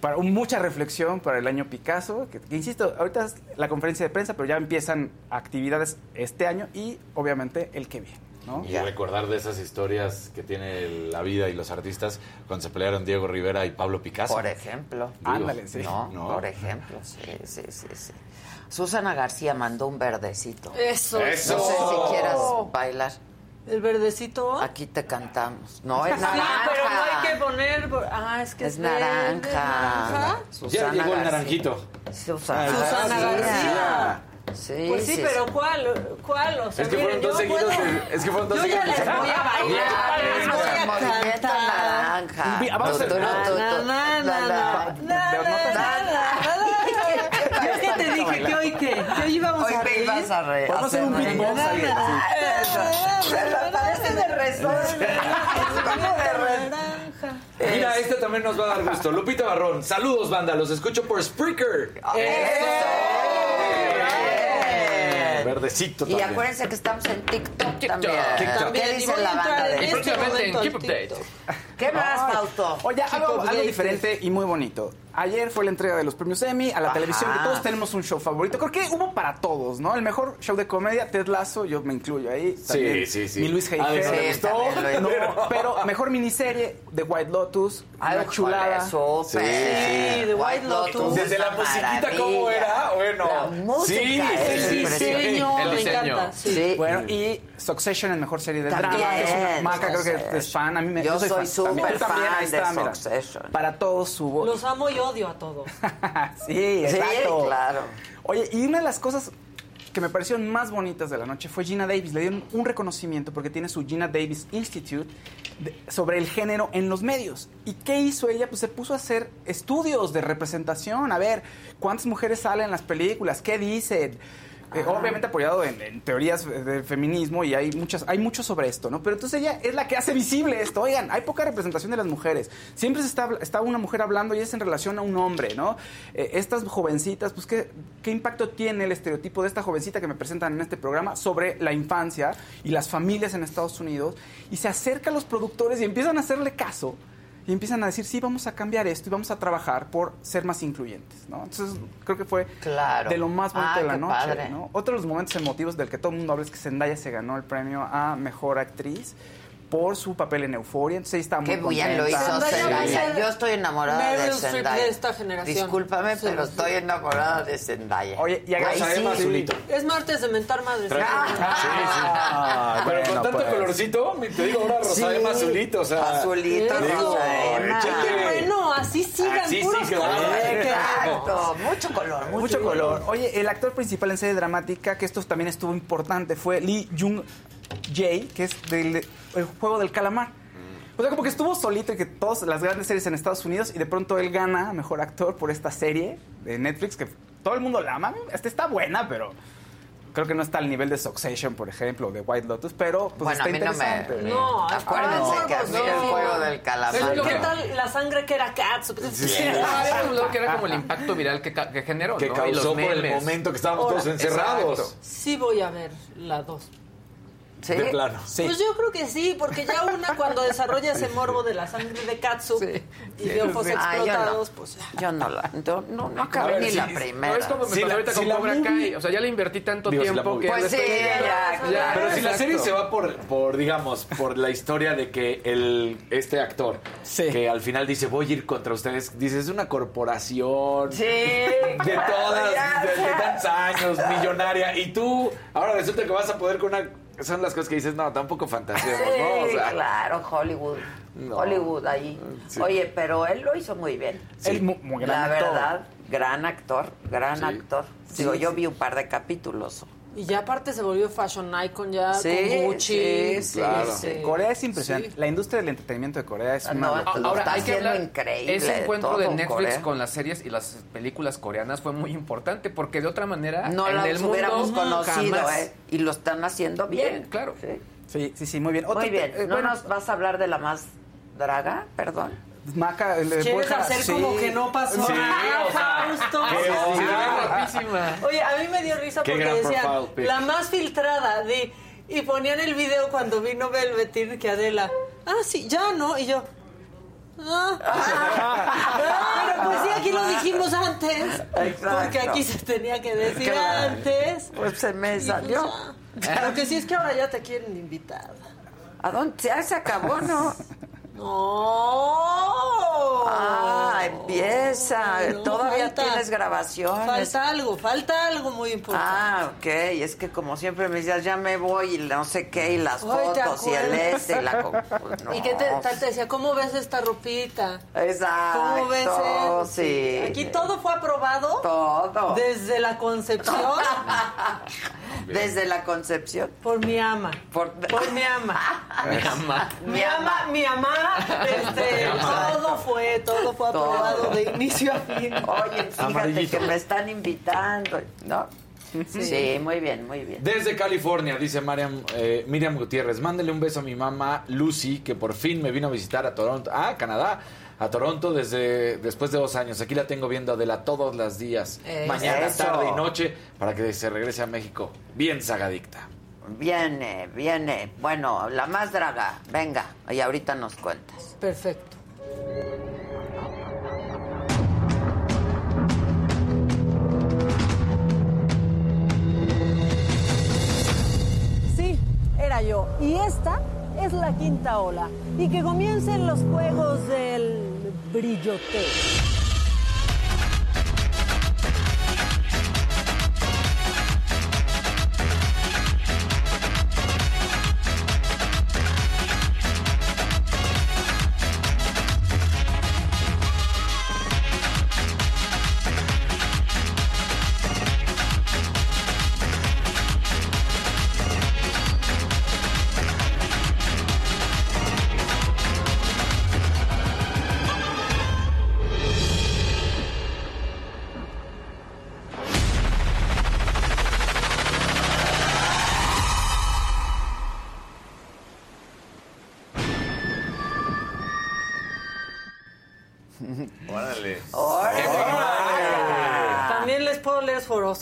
S3: Para mucha reflexión para el año Picasso, que, que, insisto, ahorita es la conferencia de prensa, pero ya empiezan actividades este año y obviamente el que viene, ¿no?
S5: Y recordar de esas historias que tiene la vida y los artistas cuando se pelearon Diego Rivera y Pablo Picasso.
S2: Por ejemplo.
S5: Digo,
S3: Ándale, sí.
S2: No,
S5: ¿no?
S2: por ejemplo, sí, sí, sí, sí. Susana García mandó un verdecito.
S8: Eso.
S5: Eso.
S2: No sé si quieras bailar.
S8: El verdecito.
S2: Aquí te cantamos. No, es
S8: Sí,
S2: naranja.
S8: pero no hay que poner... Ah, es que es,
S2: naranja.
S8: naranja.
S5: Ya llegó el
S2: García.
S5: naranjito.
S2: Susana,
S8: Susana García.
S2: Sí,
S8: Pues sí,
S2: sí,
S8: pero ¿cuál? ¿Cuál? O sea,
S5: Es que
S8: miren, yo
S5: seguidos.
S8: puedo-
S5: de- es que fueron dos
S8: Yo ya
S5: seguidos.
S8: les voy a bailar, les voy a cantar.
S2: naranja.
S3: Vi- vamos a
S2: Tu, tu,
S3: hacer-
S2: tu, tu,
S8: Na,
S2: tu.
S8: na, na,
S2: La, la.
S8: na,
S3: de-
S8: na, na, na, na. Yo que te dije que hoy qué, que hoy íbamos
S2: Hoy
S8: a
S2: te
S8: reír.
S2: ibas a reír.
S3: Podemos hacer un beatbox ahí,
S2: Eso. Parece de resorte. Como de resorte.
S8: Naranja.
S5: Mira, este también nos va a dar gusto. Lupita Barrón, saludos, banda. Los escucho por Spreaker.
S2: Eso.
S5: Verdecito
S2: Y
S5: también.
S2: acuérdense que estamos en TikTok,
S9: TikTok.
S2: también.
S5: TikTok.
S2: ¿Qué
S8: También, y
S2: dice la banda de
S9: Y
S8: este
S9: próximamente en
S8: momento
S9: Keep Update.
S8: TikTok.
S2: ¿Qué más. Fausto?
S3: Oye, algo, algo diferente y muy bonito. Ayer fue la entrega de los premios Emmy a la
S2: Ajá.
S3: televisión, que todos tenemos un show favorito. Creo que hubo para todos, ¿no? El mejor show de comedia, Ted Lasso, yo me incluyo ahí. También
S5: sí, sí.
S3: Mi Luis.
S5: ¿te
S2: Sí,
S5: gustó?
S3: No, pero mejor miniserie, The White Lotus,
S2: Ay,
S3: una chulada.
S2: súper.
S8: Sí, The White Lotus.
S5: Desde la musiquita, ¿cómo era? Bueno,
S2: La música
S5: sí, sí,
S2: impresionante.
S8: Diseño,
S9: El
S8: me
S9: diseño.
S8: encanta. Sí.
S2: Sí.
S3: Bueno, y Succession, el mejor serie de
S2: También,
S3: drama. es una- Maca, creo que es fan. A mí me,
S2: Yo soy
S3: fan.
S2: súper
S3: también,
S2: fan
S3: ahí
S2: de
S3: está, mira.
S2: Succession.
S3: Para todos subo.
S8: Los amo y odio a todos.
S3: sí, exacto.
S2: claro.
S3: Oye, y una de las cosas que me parecieron más bonitas de la noche fue Gina Davis. Le dieron un reconocimiento porque tiene su Gina Davis Institute de- sobre el género en los medios. ¿Y qué hizo ella? Pues se puso a hacer estudios de representación, a ver cuántas mujeres salen en las películas, qué dicen. Eh, obviamente apoyado en, en teorías del feminismo y hay muchas hay mucho sobre esto, ¿no? Pero entonces ella es la que hace visible esto. Oigan, hay poca representación de las mujeres. Siempre se está, está una mujer hablando y es en relación a un hombre, ¿no? Eh, estas jovencitas, pues ¿qué, qué impacto tiene el estereotipo de esta jovencita que me presentan en este programa sobre la infancia y las familias en Estados Unidos y se acerca a los productores y empiezan a hacerle caso y empiezan a decir, sí, vamos a cambiar esto y vamos a trabajar por ser más incluyentes, ¿no? Entonces, creo que fue
S2: Claro.
S3: de lo más bonito
S2: Ah,
S3: de la noche,
S2: padre.
S3: ¿no? Otro de los momentos emotivos del que todo el mundo habla es que Zendaya se ganó el premio a Mejor Actriz por su papel en Euforia, entonces ella estaba muy
S2: Qué bien lo hizo.
S8: Zendaya
S2: Yo estoy enamorada
S8: Meryl
S2: de Zendaya.
S8: de esta generación.
S2: Discúlpame,
S8: Sí,
S2: pero
S8: sí.
S2: estoy enamorada de Zendaya.
S3: Oye, y
S5: Emma
S2: sí.
S5: Azulito.
S8: Es martes de mentar madres.
S3: Ah,
S5: Pero
S3: bueno,
S5: con tanto
S3: pues.
S5: colorcito, te digo ahora
S2: Sí.
S5: Rosalema azulito, o sea.
S2: Azulito,
S8: Eso.
S2: Rosa Emma.
S5: Échate.
S8: Qué bueno, así sigan
S5: Así
S8: puros colores. Qué
S2: Exacto, mucho color, mucho,
S3: Mucho color. Oye, el actor principal en serie dramática, que esto también estuvo importante, fue Lee Jung Jae, que es del el juego del calamar. O sea, como que estuvo solito y que todas las grandes series en Estados Unidos y de pronto él gana a mejor actor por esta serie de Netflix que todo el mundo la ama. Esta está buena, pero creo que no está al nivel de Succession, por ejemplo, de White Lotus, pero pues
S2: Bueno, a
S3: está
S2: mí no me...
S3: interesante.
S8: No,
S2: Acuérdense
S8: no,
S2: que a mí
S8: no.
S2: el juego del calamar...
S8: ¿Qué tal la sangre que era Cats?
S9: Sí, hablado que era como el impacto viral que, generó,
S5: Que causó por el momento que estábamos todos encerrados.
S9: exacto.
S8: Sí voy a ver la 2.
S2: ¿Sí?
S5: De plano.
S3: Sí.
S8: Pues yo creo que sí, porque ya una cuando desarrolla ese morbo de la sangre de Katsu
S9: Sí,
S8: y de ojos
S2: Ah, yo no.
S8: explotados, pues ya.
S2: Yo no la... no, no
S5: A
S2: acabé
S5: ver,
S2: ni
S5: sí,
S2: la primera.
S9: No es como me
S5: Si
S9: pasó
S5: la-
S9: ahorita
S5: si
S9: con
S5: la
S9: Cobra
S5: movie-
S9: Kai. O sea, ya le invertí tanto
S5: la
S9: tiempo que
S2: Pues sí, ya,
S9: ya,
S5: Pero si la serie se va por, por, digamos, por la historia de que el, este actor,
S3: Sí.
S5: que al final dice, voy a ir contra ustedes, dice, es una corporación
S2: Sí,
S5: de todas,
S2: ya
S5: de, de tantos años, millonaria, y tú, ahora resulta que vas a poder con una... Son las cosas que dices, no, tampoco fantaseemos,
S2: Sí,
S5: ¿no? O sea,
S2: claro, Hollywood.
S5: No.
S2: Hollywood ahí.
S5: Sí.
S2: Oye, pero él lo hizo muy bien.
S3: Él mu- muy gran
S2: La
S3: actor.
S2: verdad, gran actor, gran
S5: Sí.
S2: actor. Digo, yo vi un par de capítulos.
S8: Y ya aparte se volvió fashion icon ya
S2: Sí,
S8: con Gucci.
S2: sí, sí,
S5: Claro.
S2: sí.
S3: Corea es impresionante.
S8: Sí.
S3: La industria del entretenimiento de Corea es
S2: Ah,
S3: una
S2: no,
S9: Ahora
S2: está
S9: hay que
S2: haciendo
S9: hablar.
S2: increíble,
S9: Ese encuentro de Netflix
S2: Corea.
S9: con las series y las películas coreanas fue muy importante porque de otra manera
S2: No
S9: en
S2: las
S9: el mundo
S2: conocido,
S9: jamás.
S2: ¿eh? Y lo están haciendo bien.
S9: Bien, claro.
S2: Sí.
S3: Sí, sí, sí, muy bien. Otro
S2: Muy bien.
S3: eh,
S2: ¿No
S3: bueno,
S2: nos vas a hablar de la más draga? Perdón.
S3: Maca, le
S8: ¿Quieres hacer
S3: sí.
S8: como que no pasó
S5: Sí,
S8: nada,
S5: o sea,
S8: Fausto?
S5: que-
S9: Sí,
S5: Ah.
S9: guapísima.
S8: Oye, a mí me dio risa
S5: Qué
S8: porque decían la más filtrada de y ponían el video cuando vino Velvetín que Adela, ah sí, ya no y yo. Ah, Ah, pero pues sí, aquí lo dijimos antes.
S2: Exacto.
S8: Porque aquí se tenía que decir
S2: Claro.
S8: antes.
S2: Pues se me
S8: pues
S2: salió.
S8: ya. Lo que sí es que ahora ya te quieren invitar.
S2: ¿A dónde? Ya se acabó, ¿no?
S8: No.
S2: Ah, empieza.
S8: No,
S2: Todavía
S8: falta.
S2: tienes grabaciones.
S8: Falta algo, falta algo muy importante.
S2: Ah, ok. Es que como siempre me decías, ya me voy y no sé qué, y las
S8: Ay, ¿te
S2: fotos y el este y la... pues, no.
S8: ¿Y qué te, tal te decía? ¿Cómo ves esta ropita?
S2: Exacto.
S8: ¿Cómo ves eso?
S2: Sí.
S8: Aquí todo fue aprobado
S2: Todo.
S8: desde la concepción
S2: Desde la concepción.
S8: por mi ama.
S2: Por,
S8: Por mi ama.
S9: Mi mamá.
S8: Mi ama, mi ama, este, todo fue, todo fue
S2: Todo.
S8: aprobado de inicio a fin.
S2: Oye, fíjate
S5: Amarillito.
S2: que me están invitando, ¿no? Sí. muy bien, muy bien.
S5: Desde California, dice Mariam, eh, Miriam Gutiérrez, mándele un beso a mi mamá Lucy, que por fin me vino a visitar a Toronto, ah, Canadá, a Toronto desde después de dos años. Aquí la tengo viendo Adela todos los días, mañana,
S2: Eso.
S5: tarde y noche, para que se regrese a México bien sagadicta.
S2: Viene, viene. Bueno, la más draga. Venga, y ahorita nos cuentas.
S8: Perfecto.
S6: Sí, era yo. Y esta es la quinta ola. Y que comiencen los juegos del brilloteo.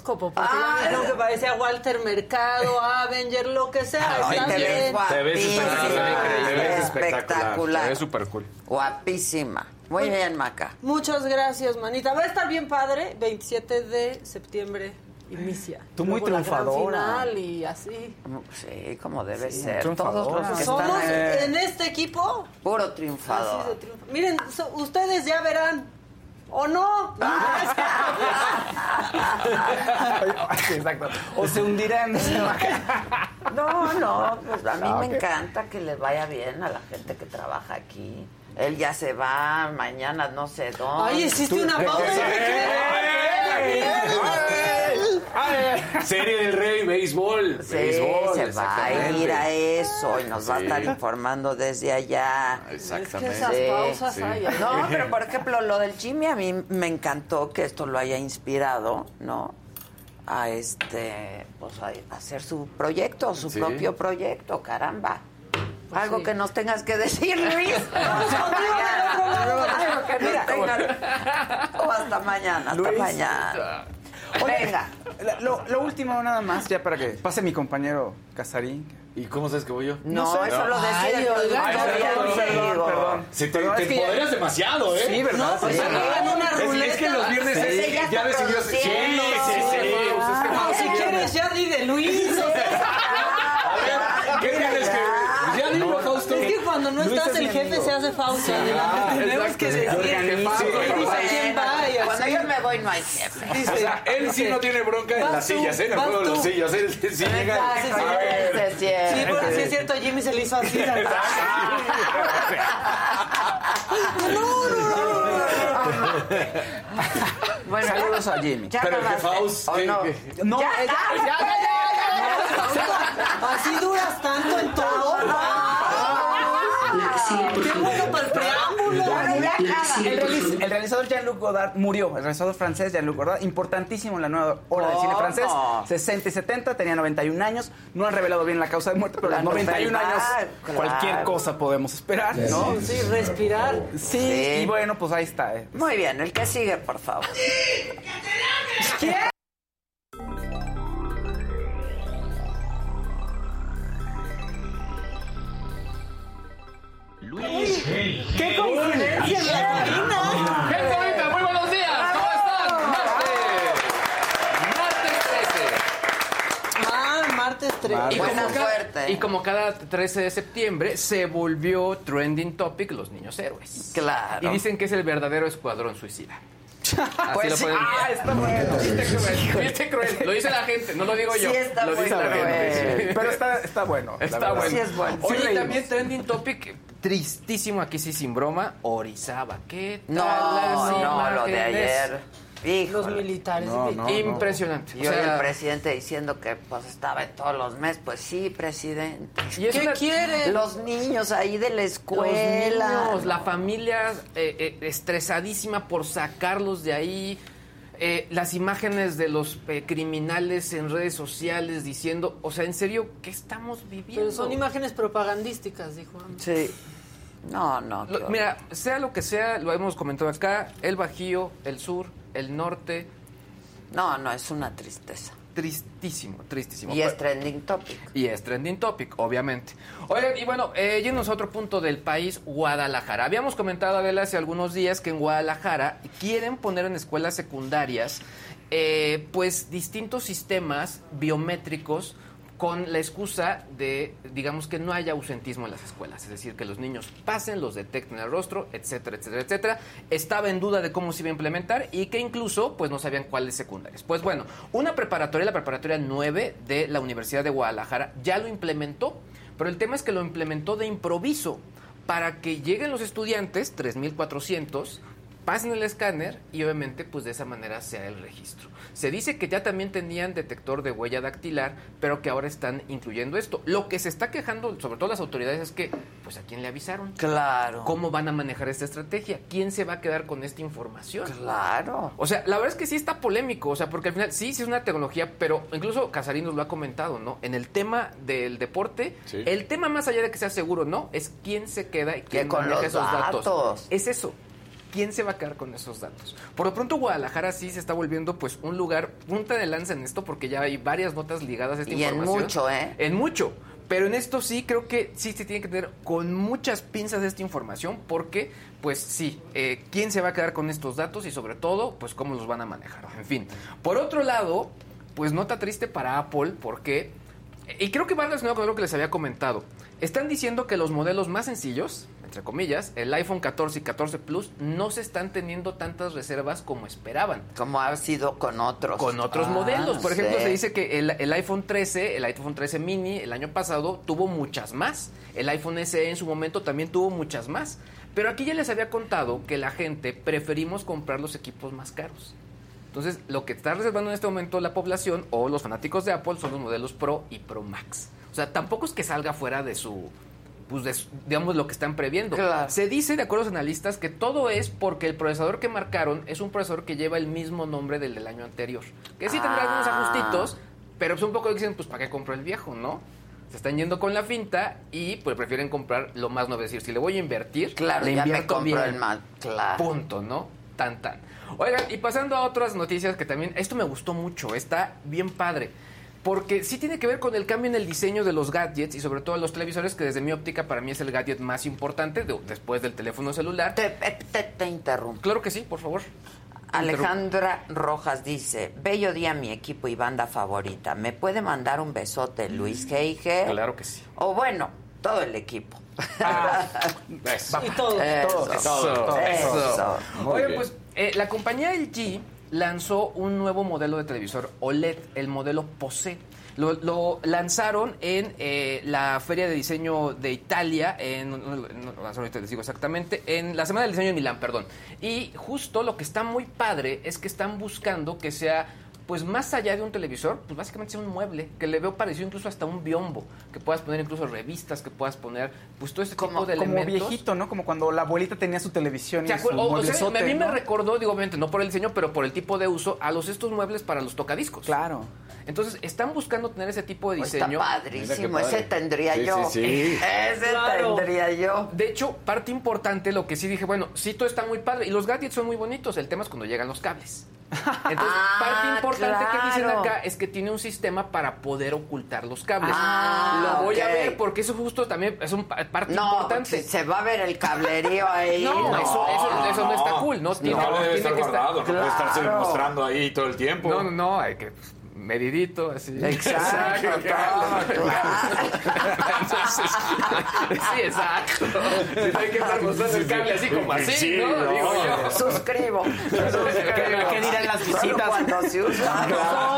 S8: Horóscopo,
S2: Ah.
S8: dijeron que parecía Walter Mercado, Avenger, lo que sea.
S2: Ay,
S8: está
S2: te ves
S8: bien.
S5: Te ves espectacular, te ves
S2: espectacular.
S5: espectacular.
S9: Se ve súper cool.
S2: Guapísima. Muy bien, Maca.
S8: Muchas gracias, manita. Va a estar bien padre. 27 de septiembre inicia.
S3: Tú muy
S8: Luego la gran
S3: triunfadora.
S8: final y así.
S2: Sí, como debe ser. Todos los que
S8: Somos
S2: están
S8: en este equipo
S2: puro
S8: así de
S2: triunfador.
S8: triunfo. Miren, so- ustedes ya verán. ¿O no?
S3: Exacto. O se hundirán.
S2: No, no, pues a mí me encanta que le vaya bien a la gente que trabaja aquí. Él ya se va mañana, no sé dónde.
S8: Ay, hiciste una pausa.
S5: Serie del Rey, béisbol.
S2: Sí,
S5: béisbol,
S2: se va a
S5: exactamente.
S2: ir a eso y nos va a estar informando desde allá.
S8: Es que
S5: Exactamente.
S8: esas pausas
S5: sí.
S8: hay. ay.
S2: No, pero por ejemplo, lo del Jimmy a mí me encantó que esto lo haya inspirado, ¿no? A este, pues a hacer su proyecto, su
S5: Sí.
S2: propio proyecto, caramba. Algo
S8: sí.
S2: que nos tengas que decir, Luis. Algo que nos tengas. O hasta mañana, hasta
S3: Luis.
S2: mañana. Venga.
S3: La- Lo, lo último nada más, ya para que pase mi compañero Casarín.
S5: ¿Y cómo sabes que voy yo?
S2: No, eso lo decía productor,
S5: perdón, perdón,
S3: perdón.
S5: Se te, te empoderas demasiado, ¿eh?
S3: Sí, ¿verdad?
S8: No, pues
S3: Sí.
S8: una
S5: Es,
S8: ruleta.
S5: es que los viernes es-
S2: ya
S5: decidió. Sí, sí, pues
S8: No, si quieres ya di de Luis. o sea,
S5: ¿Qué tienes que.? pues Ya dilo, Fausto.
S8: Es que cuando no estás
S3: es
S8: el jefe
S3: amigo.
S8: se hace Fausto. adelante. Tenemos que decir quién dice quién va y
S2: Cuando yo me voy no hay jefe.
S8: Dice,
S5: O sea, él sí no tiene bronca en las sillas, ¿eh? En el juego de las sillas. Él sí llega.
S8: Ah, sí, sí.
S2: Sí es.
S8: Sí, es cierto, Jimmy se le hizo así.
S2: Bueno,
S3: Saludos a Jimmy.
S2: ¿Ya
S5: Pero
S2: ¿O
S5: ¿qué-
S2: no?
S3: No,
S2: Ya,
S3: ella-
S2: ya,
S3: ya, ya, ya,
S8: Así duras tanto todo. Qué bueno para el preámbulo.
S2: Ya.
S3: El, realiz- el realizador Jean-Luc Godard murió. El realizador francés Jean-Luc Godard, importantísimo en la nueva hora del cine francés. 60 y 70, tenía 91 años. No han revelado bien la causa de muerte, pero a los 91
S2: novedad,
S3: años
S2: claro.
S3: cualquier cosa podemos esperar, ¿no?
S8: Sí, respirar.
S3: Sí,
S2: Sí.
S3: y bueno, pues ahí está. eh.
S2: Muy bien, el que sigue, por favor.
S8: ¡Qué coincidencia en la cabina!
S9: ¡Gente bonita! ¡Muy buenos días! ¿Cómo están? ¡Martes! ¡Martes 13!
S8: Ah, martes 3.
S9: Y
S2: Buena
S9: como, cada,
S2: suerte.
S9: y como cada 13 de septiembre se volvió trending topic los niños héroes.
S2: Claro.
S9: Y dicen que es el verdadero escuadrón suicida. Así
S2: Pues
S9: lo
S2: sí.
S9: pueden
S3: Ah, está bueno.
S9: Viste cruel. Lo dice la gente, no lo digo yo.
S2: Sí está
S9: lo dice
S2: muy
S9: la gente.
S2: cruel.
S3: Pero está, está bueno.
S9: Está bueno.
S2: Sí es bueno.
S9: Oye,
S3: Sí
S9: también trending topic tristísimo aquí sí sin broma, Orizaba. ¿Qué tal
S2: No,
S9: las
S2: no, lo de ayer.
S8: Los militares.
S3: No, no.
S9: Impresionante.
S2: Y
S9: O
S2: hoy
S9: sea,
S2: el presidente diciendo que pues estaba en todos los meses. Pues sí, presidente.
S9: y
S8: ¿Qué
S9: una-
S8: quieren?
S2: Los niños ahí de la
S9: Los
S2: escuela.
S9: niños, la familia eh, eh, estresadísima por sacarlos de ahí. eh, las imágenes de los eh, criminales en redes sociales diciendo, o sea, en serio, ¿qué estamos viviendo?
S8: Pero son imágenes propagandísticas, dijo.
S2: Sí. No, no.
S9: Lo- mira, sea lo que sea, lo hemos comentado acá, el Bajío, el Sur, el Norte,
S2: No, no, es una tristeza.
S9: tristísimo, tristísimo.
S2: Y es trending topic.
S9: Y es trending topic, obviamente. Oigan, y bueno, eh, yéndonos a otro punto del país, Guadalajara. Habíamos comentado, Adela, hace algunos días que en Guadalajara quieren poner en escuelas secundarias eh, pues distintos sistemas biométricos con la excusa de, digamos, que no haya ausentismo en las escuelas, es decir, que los niños pasen, los detecten el rostro, etcétera, etcétera, etcétera. Estaba en duda de cómo se iba a implementar y que incluso, pues, no sabían cuáles secundarias. Pues bueno, una preparatoria, la preparatoria 9 de la Universidad de Guadalajara, ya lo implementó, pero el tema es que lo implementó de improviso para que lleguen los estudiantes, 3.400, pasen el escáner y obviamente pues de esa manera sea el registro. Se dice que ya también tenían detector de huella dactilar, pero que ahora están incluyendo esto. Lo que se está quejando, sobre todo las autoridades, es que pues a quién le avisaron.
S2: Claro.
S9: ¿Cómo van a manejar esta estrategia? ¿Quién se va a quedar con esta información?
S2: Claro.
S9: O sea, la verdad es que sí está polémico, o sea, porque al final sí, sí es una tecnología, pero incluso Casarín nos lo ha comentado, ¿no? En el tema del deporte,
S5: Sí.
S9: el tema más allá de que sea seguro, ¿no? Es quién se queda y quién maneja esos datos.
S2: datos.
S9: Es eso. ¿Quién se va a quedar con esos datos? Por lo pronto Guadalajara sí se está volviendo pues un lugar punta de lanza en esto porque ya hay varias notas ligadas a esta
S2: Y en
S9: información.
S2: mucho, ¿eh?
S9: En mucho. Pero en esto sí creo que sí se tiene que tener con muchas pinzas esta información porque, pues sí, eh, quién se va a quedar con estos datos y sobre todo, pues cómo los van a manejar. En fin. Por otro lado, pues nota triste para Apple porque, y creo que va relacionado con lo que les había comentado, están diciendo que los modelos más sencillos, entre comillas, el iPhone 14 y 14 Plus, no se están teniendo tantas reservas como esperaban.
S2: Como ha sido con otros.
S9: Con otros
S2: Ah,
S9: modelos. Por ejemplo,
S2: sí.
S9: se dice que el, el iPhone 13, el iPhone 13 mini, el año pasado tuvo muchas más. El iPhone SE en su momento también tuvo muchas más. Pero aquí ya les había contado que la gente preferimos comprar los equipos más caros. Entonces, lo que está reservando en este momento la población o los fanáticos de Apple son los modelos Pro y Pro Max. O sea, tampoco es que salga fuera de su pues digamos lo que están previendo.
S2: Claro.
S9: Se dice, de acuerdo a los analistas, que todo es porque el procesador que marcaron es un procesador que lleva el mismo nombre del del año anterior. Que sí tendrá algunos
S2: Ah.
S9: ajustitos, pero pues un poco dicen, pues ¿para qué compro el viejo, no? Se están yendo con la finta y pues prefieren comprar lo más nuevo. Es decir, si le voy a invertir,
S2: Claro,
S9: le
S2: ya me
S9: invierto
S2: compro
S9: bien.
S2: el más. Claro.
S9: Punto, ¿no? Tan, tan. Oigan, y pasando a otras noticias que también, esto me gustó mucho, está bien padre. Porque sí tiene que ver con el cambio en el diseño de los gadgets y sobre todo los televisores, que desde mi óptica para mí es el gadget más importante de- después del teléfono celular.
S2: Te, te, te interrumpo.
S9: Claro que sí, por favor.
S2: Alejandra Rojas dice, bello día mi equipo y banda favorita. ¿Me puede mandar un besote Luis Geige?
S9: Claro que sí.
S2: O bueno, todo el equipo.
S8: Y todo.
S2: Eso,
S9: Eso,
S2: eso.
S5: Muy
S9: Oigan,
S5: bien.
S9: pues eh, la compañía LG lanzó un nuevo modelo de televisor OLED, el modelo POSE. Lo, lanzaron en eh, la Feria de Diseño de Italia, en, no, no, ahorita les digo exactamente, en la Semana del Diseño de Milán, perdón. Y justo lo que está muy padre es que están buscando que sea pues más allá de un televisor, pues básicamente sea un mueble, que le veo parecido incluso hasta un biombo, que puedas poner incluso revistas, que puedas poner pues todo este
S2: Como-
S9: tipo de
S3: Como
S9: elementos.
S3: viejito, ¿no? Como cuando la abuelita tenía su televisión y
S9: ¿Se
S3: su
S9: o- o sea, a mí me recordó, digo, obviamente, no por el diseño, pero por el tipo de uso, a los estos muebles para los tocadiscos.
S3: Claro.
S9: Entonces, están buscando tener ese tipo de
S2: Pues está
S9: diseño.
S2: padrísimo.
S5: Mira qué
S2: Ese
S5: padre.
S2: tendría
S5: Sí,
S2: yo.
S5: sí, sí.
S2: Ese
S8: Claro.
S2: tendría yo.
S9: De hecho, parte importante, lo que sí dije, bueno, sí, todo está muy padre y los gadgets son muy bonitos. El tema es cuando llegan los cables. Entonces,
S2: Ah,
S9: parte importante que dicen
S2: claro.
S9: acá es que tiene un sistema para poder ocultar los cables.
S2: Ah,
S9: lo voy a
S2: ok.
S9: ver porque eso justo también es un pa- parte
S2: No,
S9: importante.
S2: si se va a ver el cablerío ahí.
S9: No, eso, eso, eso no está cool, ¿no? Tiene,
S5: no debe
S9: tiene
S5: estar
S9: que estar-
S5: guardado, no puede estarse
S2: Claro.
S5: mostrando ahí todo el tiempo.
S9: No, no, no, hay que pues, medidito, así.
S2: Exacto,
S9: Exacto,
S2: claro.
S9: Entonces, sí, exacto. No hay que estar mostrando el cable así como así,
S5: Sí,
S9: ¿no?
S5: no.
S9: Digo yo.
S2: Suscribo.
S3: ¿Qué dirán las
S2: Solo
S3: visitas?
S2: cuando se usa.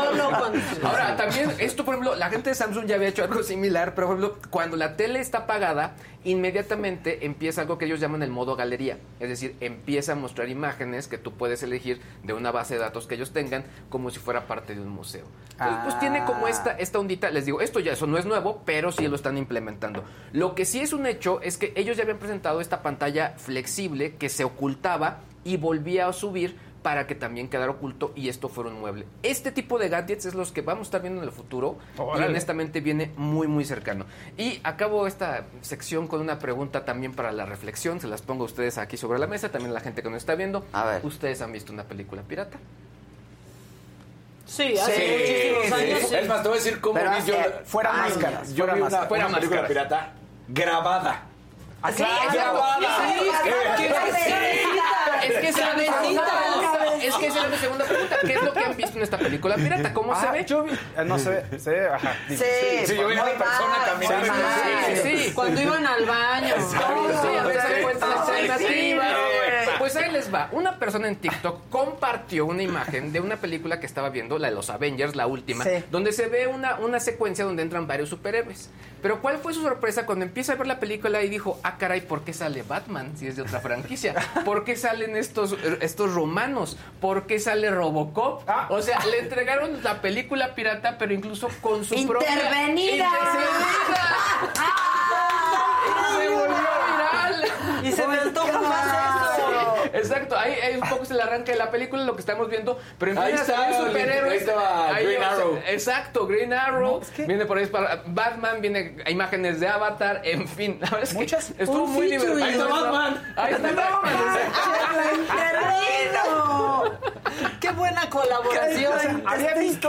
S8: Solo cuando...
S9: Ahora, también esto, por ejemplo, la gente de Samsung ya había hecho algo similar, pero por ejemplo, cuando la tele está apagada, inmediatamente empieza algo que ellos llaman el modo galería. Es decir, empieza a mostrar imágenes que tú puedes elegir de una base de datos que ellos tengan, como si fuera parte de un museo. Entonces, pues
S3: Ah.
S9: tiene como esta, esta ondita, les digo, esto ya eso no es nuevo, pero sí lo están implementando. Lo que sí es un hecho es que ellos ya habían presentado esta pantalla flexible que se ocultaba y volvía a subir para que también quedara oculto y esto fuera un mueble. Este tipo de gadgets es los que vamos a estar viendo en el futuro y honestamente viene muy muy cercano. Y acabo esta sección con una pregunta también para la reflexión, se las pongo a ustedes aquí sobre la mesa, también a la gente que nos está viendo.
S2: A ver.
S9: ¿Ustedes han visto una película pirata?
S8: Sí, hace muchísimos años. sí.
S5: Es más, te voy a decir cómo
S2: Pero
S5: vi yo.
S2: hace
S3: Fuera máscaras.
S5: Yo
S3: fuera
S5: vi una,
S3: máscaras.
S5: una película pirata grabada.
S2: Ah, sí,
S5: grabada.
S9: Sí, es que-. Es que esa es
S8: Cabecita.
S9: Es que esa es mi segunda pregunta. ¿Qué es lo que han visto en esta película pirata? ¿Cómo se
S3: Ah,
S9: ve?
S3: yo vi- eh, no se ve, se ve, ajá.
S2: Sí,
S5: Sí, yo vi a una persona.
S9: Sí, sí.
S8: Cuando iban al baño.
S9: Sí, a ver, se la
S2: sí.
S9: Pues ahí les va. Una persona en TikTok compartió una imagen de una película que estaba viendo, la de los Avengers, la última,
S2: Sí.
S9: donde se ve una, una secuencia donde entran varios superhéroes. Pero ¿cuál fue su sorpresa cuando empieza a ver la película y dijo, ah, caray, ¿por qué sale Batman si es de otra franquicia? ¿Por qué salen estos, estos romanos? ¿Por qué sale Robocop?
S3: Ah.
S9: O sea, le entregaron la película pirata, pero incluso con su propia...
S2: Intervenida.
S9: ¡Intervenida! Y se volvió viral.
S8: Y se me antoja más eso.
S9: Exacto, ahí, ahí un poco se le arranca de la película lo que estamos viendo, pero
S5: Ahí
S9: empiezan a salir
S5: está,
S9: superhéroes.
S5: ahí estaba Green
S9: o sea,
S5: Arrow.
S9: exacto, Green Arrow. Viene por ahí para Batman, viene imágenes de Avatar, en fin. La verdad es que
S3: Muchas.
S9: estuvo
S8: Un
S9: muy divertido.
S8: Ahí está. Batman.
S9: Ahí está Batman.
S8: Qué buena colaboración.
S3: Había visto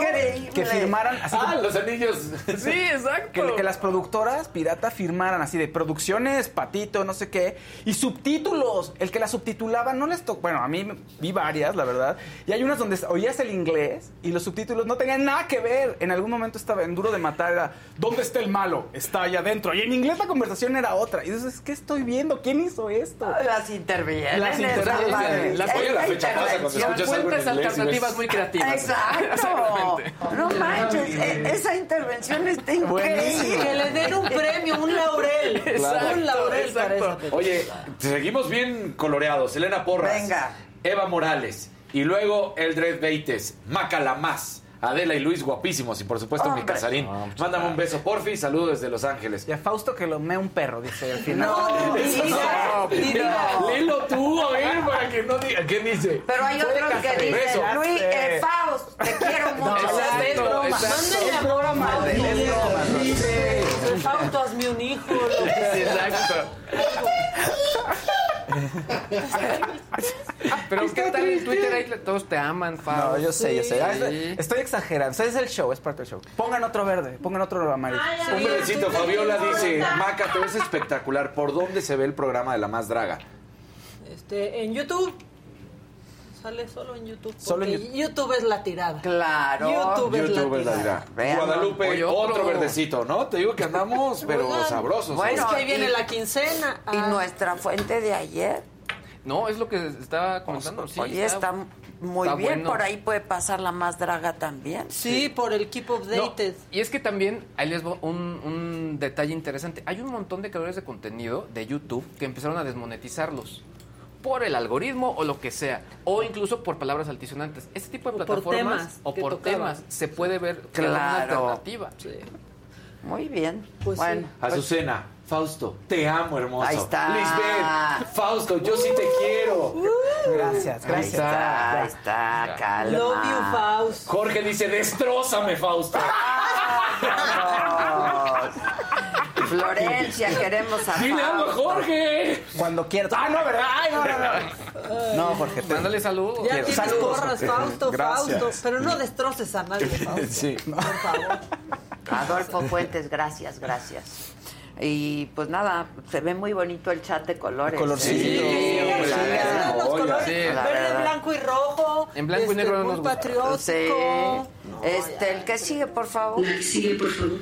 S3: que firmaran así
S5: Ah,
S3: como-
S5: los anillos.
S9: Sí, exacto.
S3: que, que las productoras pirata firmaran así de producciones, patito, no sé qué, y subtítulos. El que las subtitulaba no les tocó. Bueno, a mí vi varias, la verdad. Y hay unas donde oías el inglés y los subtítulos no tenían nada que ver. En algún momento estaba en Duro de Matar, era ¿Dónde está el malo? Está allá adentro. Y en inglés la conversación era otra. Y dices, ¿qué estoy viendo? ¿Quién hizo esto?
S2: Las intervienen.
S3: Las intervienen.
S9: Las-
S5: Oye, la
S2: Esa
S5: fecha pasa cuando
S2: intervención.
S5: escuchas algo en
S9: Fuentes
S5: inglés y
S9: alternativas muy creativas.
S2: Exacto.
S9: Exactamente.
S2: No manches, e- esa intervención está increíble.
S8: Que le den un premio, un laurel.
S9: Exacto,
S8: un laurel
S9: exacto.
S5: Oye, seguimos bien coloreados. Elena Porras.
S2: Venga.
S5: Eva Morales. Y luego Eldred Beites. Macalamás. Adela y Luis guapísimos. Y por supuesto mi. Casarín. Mándame un beso, porfi. Saludos desde Los Ángeles.
S3: Y a Fausto que lo mea un perro, dice al final.
S2: No, mira, mira.
S5: Léelo tú, a ver, para que no diga. ¿Qué dice?
S2: Pero hay otros que
S5: Beso.
S2: Luis, eh, Faust, te quiero mucho.
S9: Exacto, exacto.
S8: Amor a. Dice, Fausto, hazme un hijo.
S9: Exacto. Pero ¿qué tal en Twitter? Ahí todos te aman, Fao.
S3: No, yo sé, yo sé. Ah,
S9: Sí.
S3: estoy- exagerando. Ese es el show, es parte del show. Pongan otro verde, pongan otro amarillo.
S5: Un besito, Fabiola dice, Maca, te ves espectacular. ¿Por dónde se ve el programa de La Más Draga?
S8: Este, en YouTube. Sale solo en YouTube.
S3: Solo en
S8: porque YouTube es la tirada.
S2: Claro.
S8: YouTube es
S5: YouTube
S8: la
S5: es la
S8: tirada.
S2: Vean.
S5: Guadalupe, otro.
S9: otro.
S5: verdecito, ¿no? Te digo que andamos, pero
S8: Oigan,
S5: sabrosos.
S2: Bueno,
S8: es que ahí viene
S2: y-
S8: la quincena.
S2: Y
S8: Ah.
S2: nuestra fuente de ayer,
S9: No, es lo que estaba comentando. Sí,
S2: oye, está muy
S9: está
S2: bien.
S9: bueno.
S2: Por ahí puede pasar la más draga también.
S8: Sí, por el Keep
S9: No,
S8: Updated.
S9: y es que también, ahí les voy un, un detalle interesante. Hay un montón de creadores de contenido de YouTube que empezaron a desmonetizarlos. Por el algoritmo o lo que sea. O incluso por palabras altisonantes. Este tipo de
S8: O por
S9: plataformas
S8: temas
S9: o por temas se puede ver es una
S2: Claro.
S9: alternativa.
S2: Muy bien.
S8: Pues
S2: bueno, pues,
S5: Azucena, Fausto, te amo, hermoso.
S2: Ahí está.
S5: Lisbeth, Fausto, yo sí te quiero.
S3: Gracias,
S2: ahí
S3: gracias.
S2: está, ahí está, calma.
S8: Love you, Faust.
S5: Jorge dice, destrózame, Fausto.
S2: Florencia, queremos a
S5: Dile algo. Jorge.
S3: Cuando quieras. Ah, no, ¿verdad? Ay, no, no, no. No, Jorge, te...
S9: Mándale saludos.
S8: Ya
S3: Quiero.
S8: tienes
S3: Saludos.
S8: Fausto,
S3: Gracias.
S8: Fausto. Pero no destroces a nadie, Fausto.
S5: Sí.
S8: Por favor.
S2: Adolfo Fuentes, gracias, gracias. Y pues nada, se ve muy bonito el chat de colores.
S3: Colorcito.
S2: Sí,
S3: Sí,
S8: los colores, verde, blanco y rojo.
S9: En blanco y
S8: este,
S9: negro
S8: muy patriótico.
S2: Sí.
S8: No,
S2: Este,
S8: ya.
S2: el que sigue, por favor.
S10: Sigue, por favor.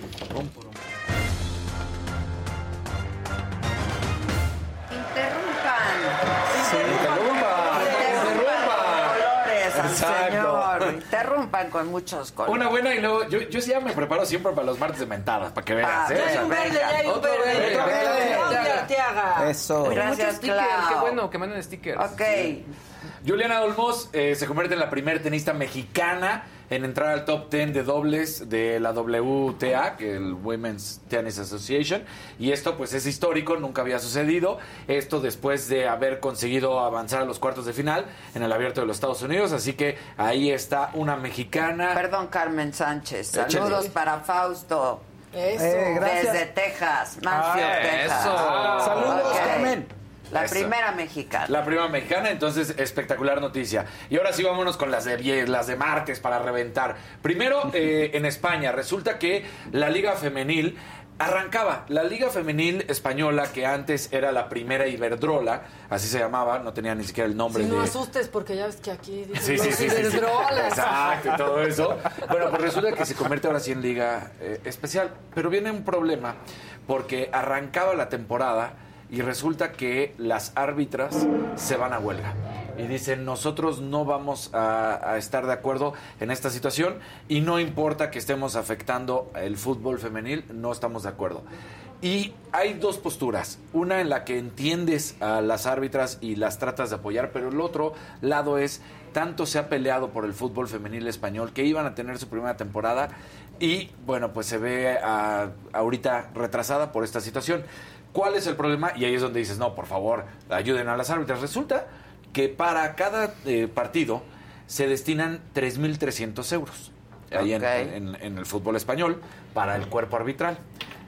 S2: Interrumpan. Interrumpan colores al
S5: Exacto.
S2: señor. Interrumpan con muchos colores.
S5: Una buena y luego, yo, yo sí ya me preparo siempre para los martes de mentadas, para que veas,
S2: Ah,
S5: ¿eh?
S8: Ya hay un verde, ya hay un
S9: otro
S8: verde.
S9: verde,
S2: verde.
S8: Claudia.
S3: Eso.
S9: Muchos
S2: Gracias,
S9: stickers,
S2: Clau.
S9: qué bueno que manden stickers.
S2: Ok.
S5: Juliana Olmos eh, se convierte en la primer tenista mexicana en entrar al top 10 de dobles de la WTA, que es el Women's Tennis Association. Y esto pues es histórico, nunca había sucedido. Esto después de haber conseguido avanzar a los cuartos de final en el abierto de los Estados Unidos. Así que ahí está una mexicana.
S2: Perdón, Carmen Sánchez.
S5: Échale.
S2: Saludos para Fausto.
S8: Eso.
S3: Eh, gracias.
S2: Desde Texas, Mansfield,
S3: Ah,
S2: Texas.
S9: eso.
S3: Saludos. Carmen.
S2: La
S5: Eso.
S2: primera mexicana.
S5: La primera mexicana, entonces espectacular noticia. Y ahora sí vámonos con las de las de martes para reventar. Primero eh, en España resulta que la Liga Femenil arrancaba. La Liga Femenil española que antes era la primera Iberdrola, así se llamaba, no tenía ni siquiera el nombre
S8: Si no asustes, porque ya ves que aquí dicen
S5: Sí,
S8: los
S5: sí, sí, sí, sí.
S8: Iberdrolas.
S5: Exacto, y todo eso. Bueno, pues resulta que se convierte ahora sí en liga eh, especial. Pero viene un problema, porque arrancaba la temporada y resulta que las árbitras se van a huelga. Y dicen, nosotros no vamos a, a estar de acuerdo en esta situación y no importa que estemos afectando el fútbol femenil, no estamos de acuerdo. Y hay dos posturas, una en la que entiendes a las árbitras y las tratas de apoyar, pero el otro lado es, tanto se ha peleado por el fútbol femenil español que iban a tener su primera temporada y bueno, pues se ve ah, ahorita retrasada por esta situación. ¿Cuál es el problema? Y ahí es donde dices, no, por favor, ayuden a las árbitras. Resulta que para cada eh, partido se destinan 3.300 euros ahí en- en, en el fútbol español para el cuerpo arbitral.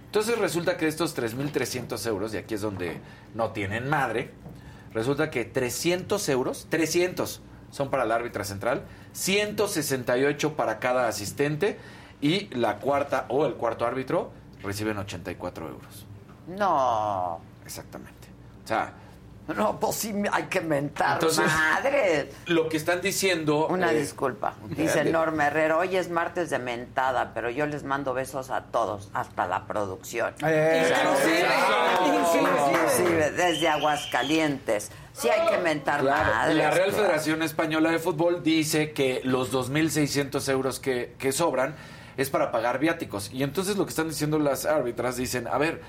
S5: Entonces resulta que estos 3.300 euros, y aquí es donde no tienen madre, resulta que 300 euros, 300 son para la árbitra central, 168 para cada asistente y la cuarta o el cuarto árbitro reciben 84 euros.
S2: No.
S5: Exactamente. O sea,
S2: No, pues sí, hay que mentar
S5: Entonces-
S2: madre.
S5: lo que están diciendo...
S2: Una
S5: eh,
S2: disculpa. Dice
S5: eh,
S2: Norma Herrero, hoy es martes de mentada, pero yo les mando besos a todos, hasta la producción.
S3: Eh,
S2: Inclusive, desde Aguascalientes. Sí hay que mentar
S5: Claro,
S2: madres.
S5: la Real
S2: claro.
S5: Federación Española de Fútbol dice que los 2.600 euros que, que sobran es para pagar viáticos. Y entonces lo que están diciendo las árbitras dicen, a ver,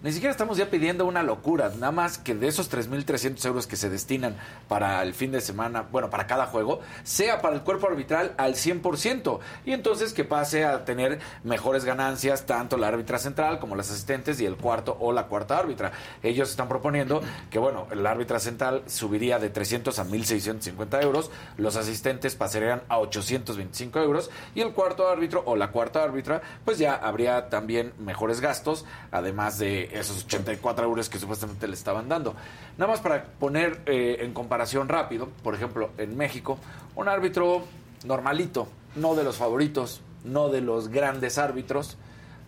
S5: ni siquiera estamos ya pidiendo una locura, nada más que de esos 3.300 euros que se destinan para el fin de semana, bueno, para cada juego, sea para el cuerpo arbitral al 100%. Y entonces que pase a tener mejores ganancias tanto la árbitra central como las asistentes y el cuarto o la cuarta árbitra. Ellos están proponiendo que, bueno, el árbitra central subiría de 300 a 1.650 euros, los asistentes pasarían a 825 euros y el cuarto árbitro o la cuarta árbitra, pues ya habría también mejores gastos, además de esos 84 euros que supuestamente le estaban dando. Nada más para poner eh, en comparación rápido, por ejemplo, en México, un árbitro normalito, no de los favoritos, no de los grandes árbitros,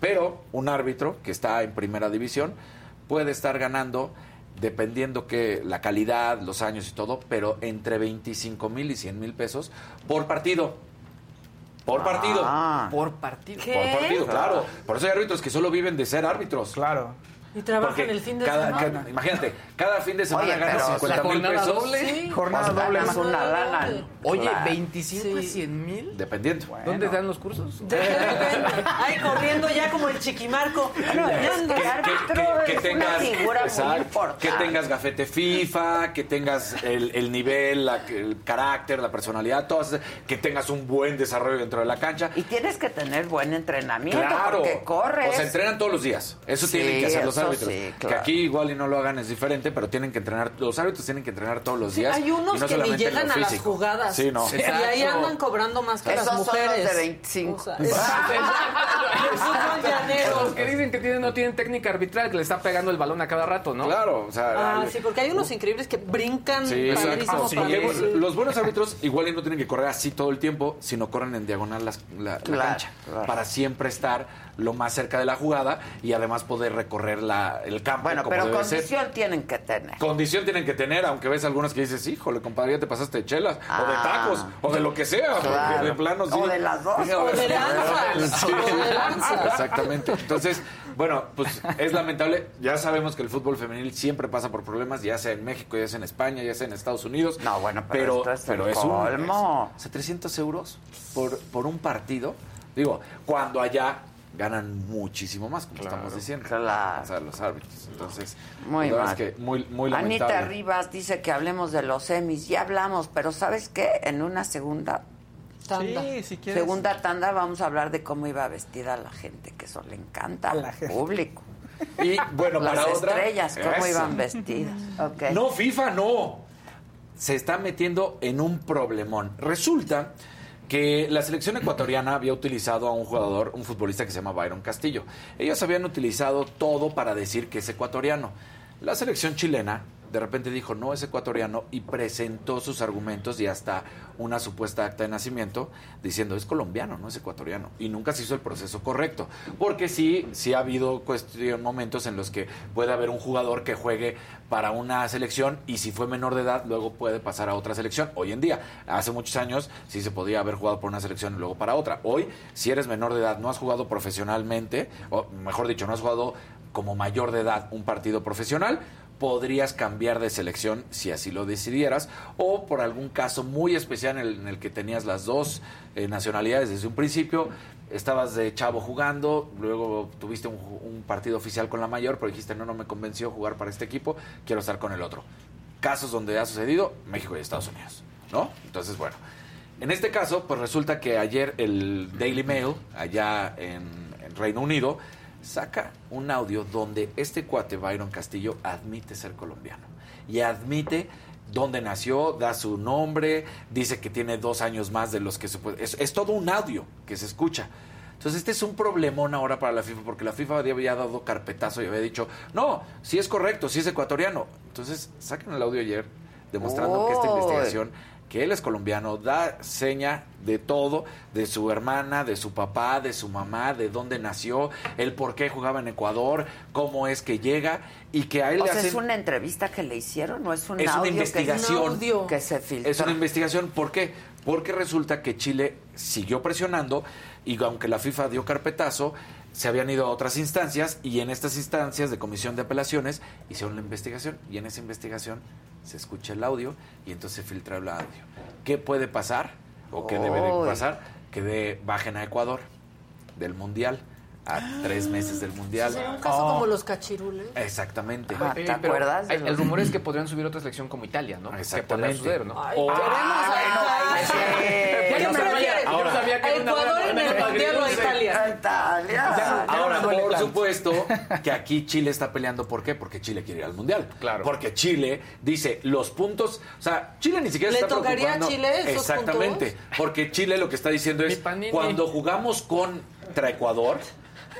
S5: pero un árbitro que está en primera división puede estar ganando dependiendo que la calidad, los años y todo, pero entre 25 mil y 100 mil pesos por partido. Por partido.
S2: Ah.
S9: Por partido.
S8: ¿Qué?
S5: Por partido, claro. Por eso hay árbitros que solo viven de ser árbitros.
S3: Claro.
S8: Y trabajan
S5: Porque
S8: el fin de
S5: cada-
S8: semana.
S5: cada- imagínate, cada fin de semana
S2: Oye,
S5: ganas
S2: pero
S5: 50
S9: la
S5: mil
S9: jornada
S5: pesos.
S9: doble.
S8: Sí.
S3: Jornada doble más.
S2: una lana.
S9: Oye,
S2: Claro.
S9: 25 a
S8: Sí.
S9: 100 mil.
S5: Dependiendo.
S9: ¿Dónde dan los cursos?
S8: De repente, ay, corriendo ya como el chiquimarco.
S2: No,
S8: Ya
S2: es
S8: anda.
S2: que
S5: que, que tengas
S2: una figura muy
S5: exacto,
S2: importante.
S5: que tengas gafete FIFA, que tengas el, el nivel, la- el carácter, la personalidad, todas que tengas un buen desarrollo dentro de la cancha.
S2: Y tienes que tener buen entrenamiento
S5: Claro.
S2: porque corres.
S5: O sea, entrenan todos los días. Eso
S2: Sí,
S5: tienen que hacer los árbitros.
S2: sí,
S5: Que aquí igual y no lo hagan es diferente, pero tienen que entrenar. Los árbitros tienen que entrenar todos los días.
S8: Hay unos
S5: y no
S8: que ni llegan a las jugadas.
S5: Sí, no.
S8: Y ahí andan cobrando más que
S2: Esos
S8: las
S2: son
S8: mujeres.
S2: los de 25.
S8: O sea, exacto. Esos son llaneros.
S9: Los que dicen que tienen, no tienen técnica arbitral, que le está pegando el balón a cada rato, ¿no?
S5: Claro, o sea.
S8: Ah, sí, porque hay unos increíbles que brincan
S5: Sí, exacto. Los buenos árbitros igual y no tienen que correr así todo el tiempo, sino corren en diagonal las- la, cancha
S2: claro.
S5: para siempre estar lo más cerca de la jugada y además poder recorrer la, el campo
S2: Bueno,
S5: como
S2: pero
S5: debe ser.
S2: condición tienen que tener.
S5: Condición tienen que tener, aunque ves algunos que dices, híjole, compadre, ya te pasaste de chelas, o de
S2: Ah.
S5: tacos, o de lo que sea,
S2: Claro.
S5: de plano sí.
S2: O de las dos.
S8: O de lanzas,
S5: Sí.
S8: o de lanzas.
S5: Exactamente. Entonces, bueno, pues es lamentable. Ya sabemos que el fútbol femenil siempre pasa por problemas, ya sea en México, ya sea en España, ya sea en Estados Unidos.
S2: No, bueno, pero esto es el
S5: un
S2: colmo.
S5: o sea, 300 euros por, por un partido. Digo, cuando allá ganan muchísimo más, como estamos diciendo.
S2: Claro.
S5: O sea, los árbitros. Entonces,
S2: Muy
S5: la verdad
S2: mal.
S5: es que muy, muy lamentable.
S2: Anita Rivas dice que hablemos de los semis. Ya hablamos, pero ¿sabes qué? En una segunda
S8: Tanda.
S3: Sí, si quieres.
S2: segunda tanda vamos a hablar de cómo iba vestida la gente, que eso le encanta al público.
S5: Y bueno,
S2: Las
S5: para otra.
S2: estrellas, cómo
S5: Eso.
S2: iban vestidas.
S5: No, FIFA no. Se está metiendo en un problemón. Resulta que la selección ecuatoriana había utilizado a un jugador, un futbolista que se llama Byron Castillo. Ellos habían utilizado todo para decir que es ecuatoriano. La selección chilena de repente dijo, no es ecuatoriano, y presentó sus argumentos y hasta una supuesta acta de nacimiento diciendo, es colombiano, no es ecuatoriano. Y nunca se hizo el proceso correcto. Porque sí, sí ha habido cuestión, momentos en los que puede haber un jugador que juegue para una selección y si fue menor de edad, luego puede pasar a otra selección. Hoy en día, hace muchos años, sí se podía haber jugado por una selección y luego para otra. Hoy, si eres menor de edad, no has jugado profesionalmente, o mejor dicho, no has jugado como mayor de edad un partido profesional, podrías cambiar de selección si así lo decidieras, o por algún caso muy especial en el, que tenías las dos eh, nacionalidades desde un principio, estabas de chavo jugando, luego tuviste un, partido oficial con la mayor, pero dijiste, no, no me convenció jugar para este equipo, quiero estar con el otro. Casos donde ha sucedido, México y Estados Unidos, ¿no? Entonces, bueno. En este caso, pues resulta que ayer el Daily Mail, allá en Reino Unido, saca un audio donde este cuate, Byron Castillo, admite ser colombiano. Y admite dónde nació, da su nombre, dice que tiene dos años más de los que se puede. Es, es todo un audio que se escucha. Entonces, este es un problemón ahora para la FIFA, porque la FIFA había dado carpetazo y había dicho, no, sí es correcto, sí es ecuatoriano. Entonces, sacan el audio ayer demostrando que esta investigación que él es colombiano, da seña de todo, de su hermana, de su papá, de su mamá, de dónde nació, el por qué jugaba en Ecuador, cómo es que llega y que a él
S2: O
S5: le
S2: sea, ¿es una entrevista que le hicieron o es un
S5: Es una
S2: que-
S5: investigación.
S2: que, se filtró?
S5: Es una investigación. ¿Por qué? Porque resulta que Chile siguió presionando y aunque la FIFA dio carpetazo, se habían ido a otras instancias y en estas instancias de comisión de apelaciones hicieron la investigación y en esa investigación se escucha el audio y entonces se filtra el audio. ¿Qué puede pasar o qué debe de pasar? Que de, bajen a Ecuador del Mundial a tres meses del Mundial.
S8: Sería un caso como los cachirules.
S5: Exactamente.
S2: Ah, ¿te
S9: pero
S2: acuerdas
S9: hay- El rumor es que podrían subir otra selección como Italia, ¿no? Que
S5: Exactamente.
S9: podría suceder, ¿no?
S8: Ay, queremos a
S9: que
S8: ¿A
S9: era una
S8: Ecuador en el Mundial o. Italia?
S2: Italia.
S5: Ahora, por supuesto que aquí Chile está peleando. ¿Por qué? Porque Chile quiere ir al Mundial.
S9: Claro.
S5: Porque Chile dice los puntos. O sea, Chile ni siquiera
S8: ¿Le
S5: está
S8: tocaría a. Chile esos
S5: Exactamente. Porque Chile lo que está diciendo es: cuando jugamos contra Ecuador,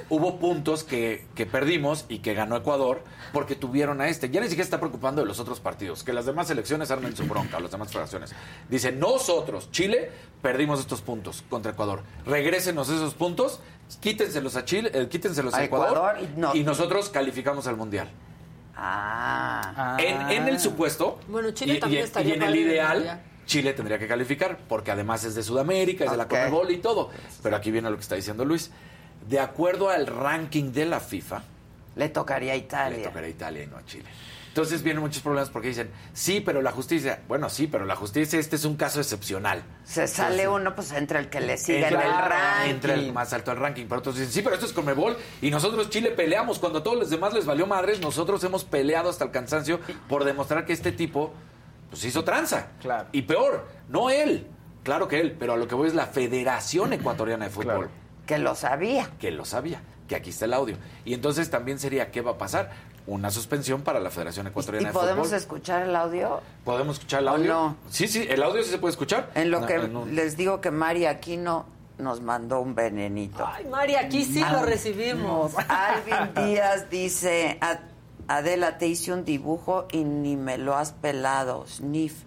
S5: hubo puntos que, que perdimos y que ganó Ecuador porque tuvieron a este. Ya ni siquiera se está preocupando de los otros partidos. Que las demás selecciones armen su bronca, las demás federaciones. Dice: nosotros, Chile, perdimos estos puntos contra Ecuador. Regrésenos esos puntos. Quítenselos a Chile, eh, quítenselos a,
S2: A
S5: Ecuador,
S2: Ecuador y no-
S5: y nosotros calificamos al mundial.
S2: Ah.
S5: En, en el supuesto,
S8: Bueno, Chile
S5: y,
S8: también
S5: y-
S8: estaría
S5: y en el ideal. Chile tendría que calificar, porque además es de Sudamérica, es de la. Conmebol y todo. Pero aquí viene lo que está diciendo Luis. De acuerdo al ranking de la FIFA,
S2: Le tocaría a
S5: le
S2: Italia.
S5: tocará a Italia y no a Chile. Entonces vienen muchos problemas porque dicen, sí, pero la justicia, bueno, sí, pero la justicia, este es un caso excepcional.
S2: Se sale
S5: Entonces,
S2: uno, pues entre el que le sigue en el ranking.
S5: Entra el más alto del ranking. Pero otros dicen, sí, pero esto es Conmebol. Y nosotros, Chile, peleamos. Cuando a todos los demás les valió madres, nosotros hemos peleado hasta el cansancio por demostrar que este tipo, pues hizo tranza.
S3: Claro.
S5: Y peor, no él. Claro que él, pero a lo que voy es la Federación Ecuatoriana de Fútbol.
S3: Claro.
S2: Que lo sabía.
S5: Que lo sabía, que aquí está el audio. Y entonces también sería, ¿qué va a pasar? Una suspensión para la Federación
S2: ¿Y
S5: Ecuatoriana de
S2: podemos
S5: Fútbol.
S2: escuchar el audio?
S5: ¿Podemos escuchar el
S2: ¿O
S5: audio?
S2: no?
S5: Sí, sí, el audio sí se puede escuchar.
S2: En lo
S5: No,
S2: que les digo que Mari Aquino nos mandó un venenito.
S8: Ay, Mari, aquí sí lo recibimos.
S2: Alvin Díaz dice, "A- Adela, te hice un dibujo y ni me lo has pelado, sniff.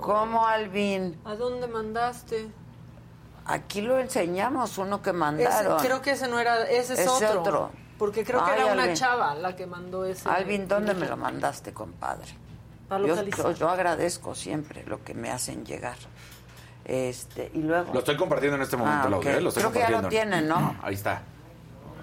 S2: ¿Cómo, Alvin?
S8: ¿A dónde mandaste?
S2: Aquí lo enseñamos, uno que
S8: Ese-
S2: mandaron.
S8: creo que ese no era, ese es
S2: Ese
S8: otro.
S2: otro.
S8: Porque creo que
S2: Ay,
S8: era una
S2: Alvin.
S8: chava la que mandó ese.
S2: Alvin, ¿dónde me lo mandaste, compadre? Yo, yo- yo agradezco siempre lo que me hacen llegar. Este, y luego...
S5: Lo estoy compartiendo en este momento,
S2: Ah,
S5: el audio. ¿eh? Lo estoy
S2: Creo que ya lo
S5: compartiendo.
S2: tienen, ¿no?
S5: Ahí está.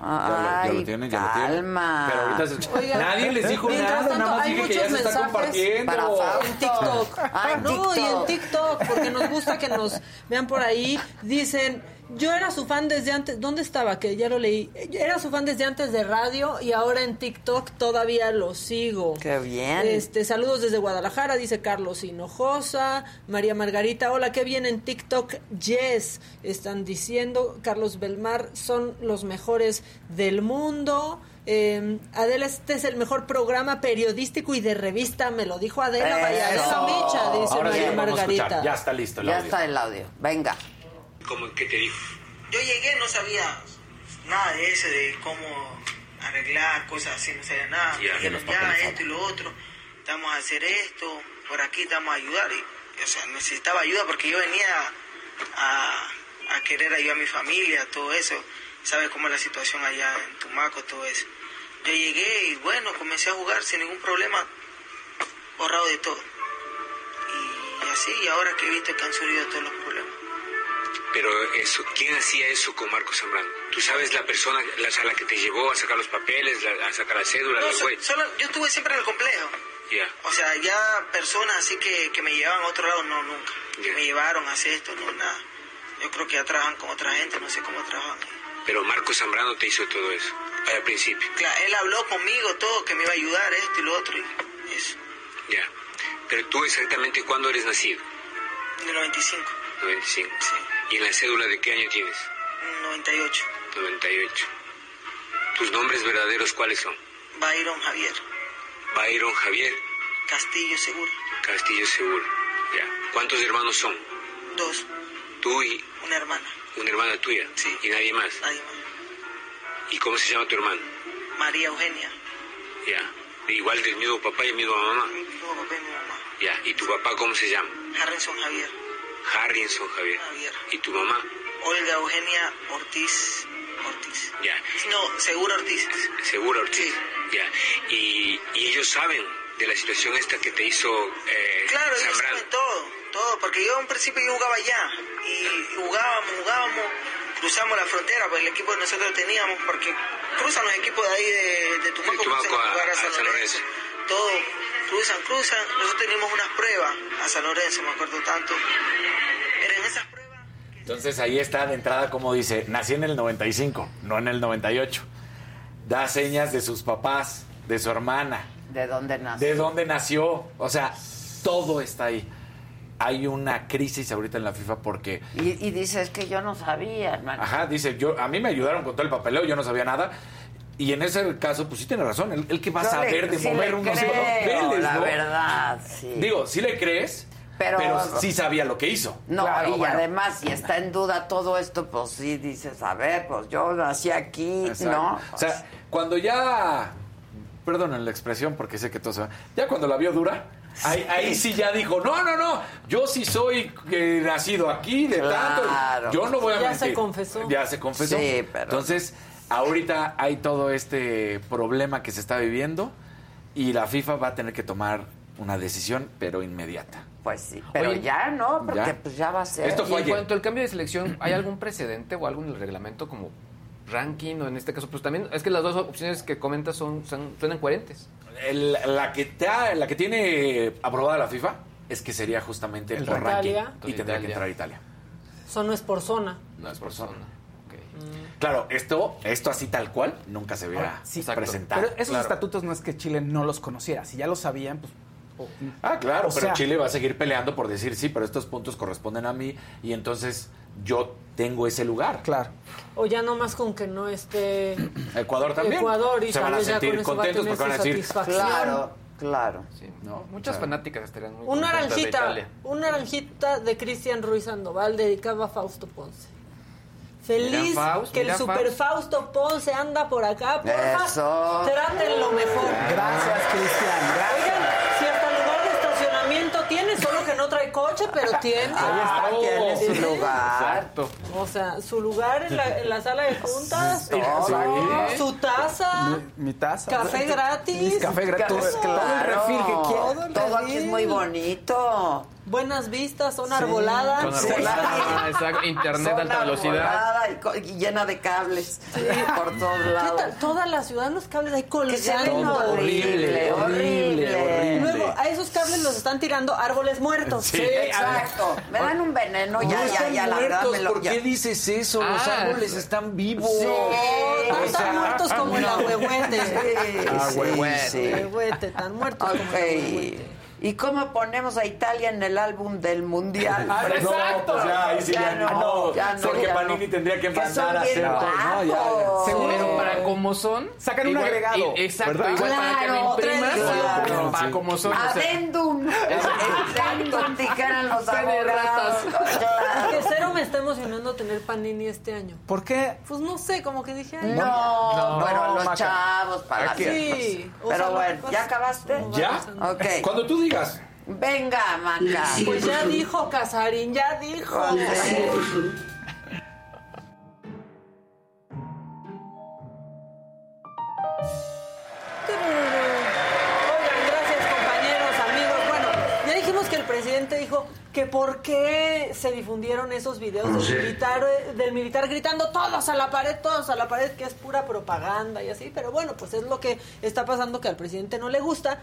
S5: Ya
S2: Ay,
S5: lo, ya lo tienen, ya lo tienen.
S2: calma.
S5: Pero ahorita se-
S8: Oigan,
S5: nadie les dijo
S8: mientras
S5: nada,
S8: tanto,
S5: nada más
S8: hay
S5: dije que ya
S8: muchos
S5: se está
S8: mensajes
S5: compartiendo.
S2: para Fausto.
S8: En TikTok.
S2: Ah, en
S8: no, y en
S2: TikTok.
S8: TikTok, porque nos gusta que nos vean por ahí. Dicen, yo era su fan desde antes, ¿dónde estaba? Que ya lo leí. Era su fan desde antes de radio y ahora en TikTok todavía lo sigo.
S2: Qué bien.
S8: Este, saludos desde Guadalajara, dice Carlos Hinojosa. María Margarita, hola, qué bien en TikTok. Yes, están diciendo. Carlos Belmar, son los mejores del mundo. Eh, Adela, este es el mejor programa periodístico y de revista, me lo dijo Adela. Vaya,
S2: Eso.
S8: Micha, dice
S5: Ahora sí
S8: María
S5: lo vamos a escuchar.
S8: Margarita.
S5: Ya está listo el
S2: Ya
S5: audio.
S2: está el audio. Venga.
S10: ¿Cómo qué te dijo? Yo llegué, no sabía nada de eso, de cómo arreglar cosas así, no sabía nada.
S5: Ya,
S10: dijeron, ya,
S5: papeles,
S10: esto y lo otro. te vamos a hacer esto, por aquí te vamos a ayudar. Y, o sea, necesitaba ayuda porque yo venía a, a querer ayudar a mi familia, todo eso. Sabes cómo es la situación allá en Tumaco, todo eso. Yo llegué y bueno, comencé a jugar sin ningún problema, borrado de todo. Y así, y ahora que he visto que han surgido todos los problemas.
S11: Pero eso, ¿quién hacía eso con Marco Zambrano? ¿Tú sabes la persona la, a la que te llevó a sacar los papeles, la- a sacar la cédula?
S10: No,
S11: la
S10: so- solo, yo estuve siempre en el complejo.
S11: Ya.
S10: O sea, ya personas así que, que me llevaban a otro lado, no, nunca. Que me llevaron a hacer esto, no, nada. Yo creo que ya trabajan con otra gente, no sé cómo trabajan.
S11: Pero Marco Zambrano te hizo todo eso, al principio.
S10: Claro, él habló conmigo todo, que me iba a ayudar, esto y lo otro, y eso.
S11: Ya. Pero tú exactamente cuándo eres nacido?
S10: En el 95,
S11: 95. ¿Y en la cédula de qué año tienes?
S10: en el 98.
S11: 98. ¿Tus nombres verdaderos cuáles son?
S10: Byron Javier,
S11: Byron Javier
S10: Castillo Seguro,
S11: Castillo Seguro. Ya. ¿Cuántos hermanos son?
S10: dos,
S11: Tú y
S10: una hermana,
S11: una hermana tuya.
S10: Sí.
S11: ¿Y nadie más?
S10: nadie más.
S11: ¿Y cómo se llama tu hermano?
S10: María Eugenia,
S11: Ya. Igual del mismo papá y misma mamá.
S10: mi mismo papá y mi mamá.
S11: Ya. ¿Y tu papá cómo se llama?
S10: Harrison Javier,
S11: Harrison Javier.
S10: Javier.
S11: ¿Y tu mamá?
S10: Olga Eugenia Ortiz, Ortiz.
S11: Ya.
S10: No, Seguro Ortiz.
S11: Seguro, Ortiz. Ya. Y, y ellos saben de la situación esta que te hizo eh,
S10: Claro, ellos saben todo, todo, porque yo en principio yo jugaba allá y jugábamos, jugábamos, cruzamos la frontera, pues el equipo que nosotros teníamos, porque cruzan los equipos de ahí de, de Tumaco,
S11: De Tumaco
S10: a
S11: a-
S10: San Lorenzo. Todo, cruzan, cruzan, nosotros teníamos unas pruebas a San Lorenzo, me acuerdo tanto. Pero en esas pruebas...
S5: Entonces ahí está de entrada como dice, nací en el 95, no en el 98. Da señas de sus papás, de su hermana,
S2: ¿De dónde nació?
S5: de dónde nació. O sea, todo está ahí. Hay una crisis ahorita en la FIFA porque,
S2: Y, y dices que yo no sabía, hermano.
S5: ajá, dice, yo a mí me ayudaron con todo el papeleo, yo no sabía nada. Y en ese caso, pues sí tiene razón. El, el que va a saber de
S2: sí
S5: mover unos
S2: creo,
S5: papeles,
S2: la
S5: ¿no?
S2: verdad, sí.
S5: Digo, sí le crees,
S2: Pero-
S5: pero, sí sabía lo que hizo.
S2: No,
S5: Claro,
S2: y
S5: bueno.
S2: además, si está en duda todo esto, pues sí dices, a ver, pues yo nací aquí,
S5: Exacto.
S2: ¿no?
S5: O sea, cuando ya. Perdonen la expresión porque sé que todo se va. Ya cuando la vio dura, ahí, ahí sí ya dijo: No, no, no. Yo sí soy eh, nacido aquí de
S2: Claro.
S5: tanto. Yo no voy a
S8: Ya
S5: mentir.
S8: se confesó.
S5: Ya se confesó.
S2: Sí, pero-
S5: Entonces, ahorita hay todo este problema que se está viviendo y la FIFA va a tener que tomar una decisión, pero inmediata.
S2: Pues sí, pero
S9: Oye,
S2: ya no, porque
S5: ya.
S2: pues ya va a ser.
S5: Esto
S9: Y
S5: fue
S9: en
S5: ayer.
S9: cuanto al cambio de selección, ¿hay algún precedente o algo en el reglamento como ranking o en este caso? Pues también es que las dos opciones que comentas son, son suenan coherentes.
S5: El- la, que te- la que tiene aprobada la FIFA es que sería justamente
S8: El
S5: por ranking
S8: Italia.
S5: y tendría que entrar Italia.
S8: Eso no es por zona.
S5: No es por
S9: Zona.
S5: Claro, esto, esto así tal cual nunca se
S3: Sí,
S5: presentado.
S3: Pero esos
S5: Claro.
S3: estatutos no es que Chile no los conociera. Si ya lo sabían, pues. o-
S5: Ah, claro,
S3: o
S5: pero
S3: sea,
S5: Chile va a seguir peleando por decir sí, pero estos puntos corresponden a mí y entonces yo tengo ese lugar.
S3: Claro.
S8: O ya no más con que no esté
S5: Ecuador también.
S8: Ecuador y
S5: se van a sentir
S8: con eso va a
S5: contentos
S8: tener
S5: porque van a decir
S8: satisfacción.
S2: Claro, claro.
S9: Sí.
S5: No,
S9: Muchas fanáticas estarían muy
S8: Un
S9: contentas de
S8: naranjita,
S9: Italia.
S8: un naranjita de Cristian Ruiz Sandoval dedicado a Fausto Ponce. Feliz
S9: Mira, Faust,
S8: que el super
S9: Faust.
S8: Fausto Ponce anda por acá, porfa.
S2: Eso.
S8: Trátenlo mejor.
S3: Gracias, Cristian.
S8: Oigan,
S3: Gracias.
S8: si hasta lugar de estacionamiento tiene, solo que no trae coche, pero tiene.
S2: Ahí está, tiene su
S8: Sí.
S2: lugar.
S9: Exacto.
S8: O sea, su lugar en la, en la sala de juntas,
S2: Todo.
S8: su taza,
S3: Mi, mi taza.
S8: café gratis.
S3: Café gratis. Todo, todo el
S2: Claro.
S3: refil que quieras.
S8: Todo
S2: aquí es muy bonito.
S8: Buenas vistas, zona arbolada.
S9: Con
S2: Sí.
S9: arbolada, exacto, internet
S2: Zona
S9: alta velocidad.
S2: Y, y llena de cables por todos
S8: ¿Qué
S2: lados.
S8: tal? Toda la ciudad, los cables ahí colgando.
S2: horrible, horrible, horrible.
S8: Luego, a esos cables los están tirando árboles muertos.
S2: Sí, exacto. Me dan un veneno, ya, ya, ya, la verdad me lo...
S5: ¿Por qué dices eso? Los
S9: Ah.
S5: árboles están vivos.
S2: Sí.
S8: No
S2: O
S8: muertos como el
S2: no.
S8: ahuehuete.
S2: Sí,
S3: Ah,
S2: sí,
S8: tan muertos como el ahuehuete.
S2: ¿Y cómo ponemos a Italia en el álbum del mundial?
S5: Ah, no, pues ya, ahí sí ya no.
S2: ya no,
S5: Porque
S2: ya
S5: Panini
S2: no.
S5: tendría que mandar a
S2: bien
S5: hacer todo. No, ya, ya.
S2: guapos.
S9: Pero para como son.
S3: Sacan un agregado,
S9: Exacto,
S3: ¿verdad?
S9: igual para que
S2: Claro,
S9: lo imprimas.
S2: claro.
S9: Para como son. o sea,
S2: Adendum. Los abogados.
S8: Emocionando tener Panini este año.
S3: ¿Por qué?
S8: Pues no sé, como que dije... ay,
S2: No,
S3: No,
S2: pero los
S3: Maca.
S2: chavos para
S3: Aquí.
S8: Sí. o sea,
S2: Pero bueno, ¿ya acabaste?
S5: ¿Ya?
S2: Ok.
S5: Cuando tú digas.
S2: Venga, Maca.
S8: Pues ya dijo Casarín, ya dijo. Oigan, gracias compañeros, amigos. Bueno, ya dijimos que el presidente dijo que por qué se difundieron esos videos
S7: No
S8: del militar, eh, del militar gritando todos a la pared, todos a la pared, que es pura propaganda y así. Pero bueno, pues es lo que está pasando que al presidente no le gusta.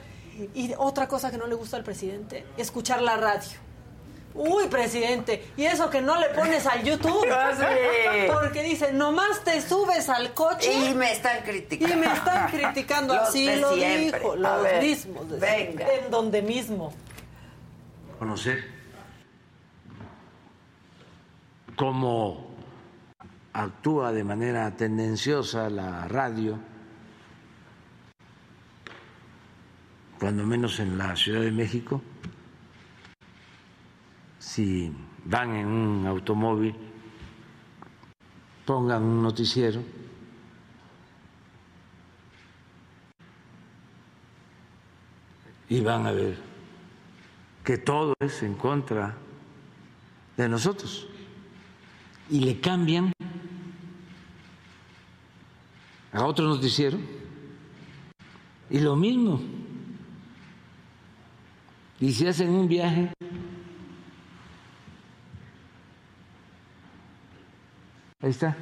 S8: Y otra cosa que no le gusta al presidente, escuchar la radio. Uy, presidente, y eso que no le pones al YouTube.
S2: Ah.
S8: Porque dice, nomás te subes al coche.
S2: Y me están criticando.
S8: Y me están criticando.
S2: Los
S8: Así lo
S2: siempre.
S8: dijo, los
S2: ver,
S8: mismos. de
S2: venga.
S8: siempre, En donde mismo.
S7: conocer cómo actúa de manera tendenciosa la radio, cuando menos en la Ciudad de México, si van en un automóvil, pongan un noticiero. Y van a ver que todo es en contra de nosotros. Y le cambian. A otro noticiero. Y lo mismo. Y si hacen un viaje, ahí está,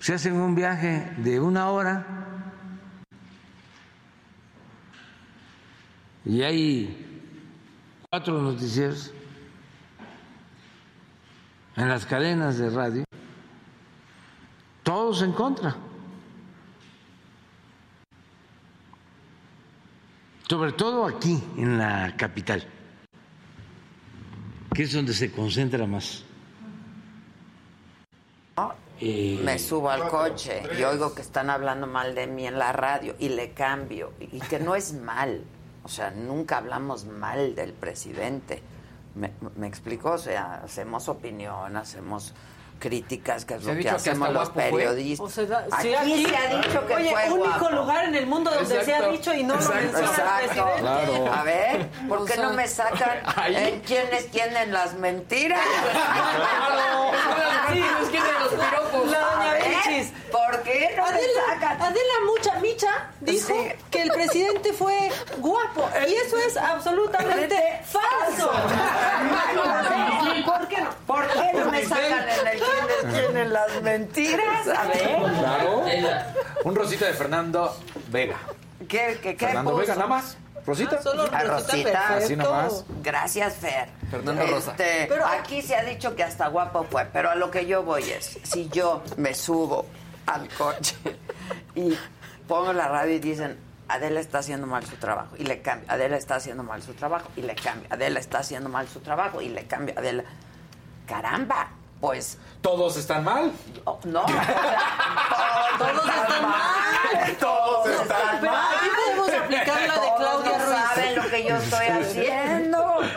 S7: si hacen un viaje de una hora. Y hay cuatro noticieros en las cadenas de radio, todos en contra. Sobre todo aquí, en la capital, que es donde se concentra más.
S2: Me subo al coche y oigo que están hablando mal de mí en la radio y le cambio. Y que no es mal. O sea, nunca hablamos mal del presidente. ¿Me, me explico? O sea, hacemos opinión, hacemos críticas, que es
S9: Se
S2: lo que
S9: que
S2: hacemos
S9: hasta
S2: los periodistas.
S8: O sea, da-
S2: aquí,
S8: sí, aquí-
S2: se ha dicho que
S8: Oye,
S2: fue
S8: único
S2: guapo.
S8: lugar en el mundo donde se ha
S9: Exacto.
S8: dicho y no lo
S9: Exacto.
S8: menciona el
S2: Exacto.
S8: presidente.
S2: A ver, ¿por
S8: O
S2: qué
S8: sea,
S2: no me sacan en quiénes tienen las mentiras?
S9: Claro. Sí, es que de los piropos.
S8: La doña Benchis.
S2: ¿Por qué no me
S8: Adela,
S2: sacan?
S8: Adela Mucha Micha dijo
S2: Sí.
S8: que el presidente fue guapo y eso es absolutamente falso. ¿Por qué no?
S2: ¿Por qué no me sacan en el quiénes tienen las mentiras? A ver,
S5: Claro. Un rosita de Fernando Vega.
S2: ¿qué, qué, qué
S5: Fernando
S2: puso?
S5: Vega, nada más. Rosita.
S8: Ah, solo
S2: A
S8: Rosita,
S5: así nomás.
S2: Gracias, Fer.
S9: Fernando Rosa.
S2: Este,
S8: Pero-
S2: aquí se ha dicho que hasta guapo fue, pero a lo que yo voy es, si yo me subo al coche y pongo la radio y dicen, Adela está haciendo mal su trabajo, y le cambio, Adela está haciendo mal su trabajo, y le cambio, Adela está haciendo mal su trabajo, y le cambio, Adela... Caramba, pues...
S5: Todos están mal.
S2: no, o sea,
S8: Todos están mal.
S2: Todos están
S8: Pero
S2: mal.
S8: aquí podemos aplicar la de Claudia
S2: no
S8: Ruiz.
S2: saben lo que yo estoy haciendo.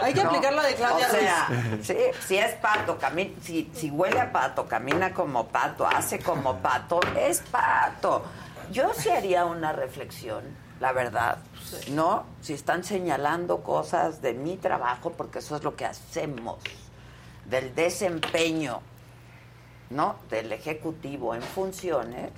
S8: Hay que aplicar la de Claudia
S2: o sea, Sí, si es pato, camina, si, si huele a pato, camina como pato, hace como pato, es pato. Yo sí haría una reflexión, la verdad, ¿no? Si están señalando cosas de mi trabajo, porque eso es lo que hacemos, del desempeño, ¿no? Del ejecutivo en funciones.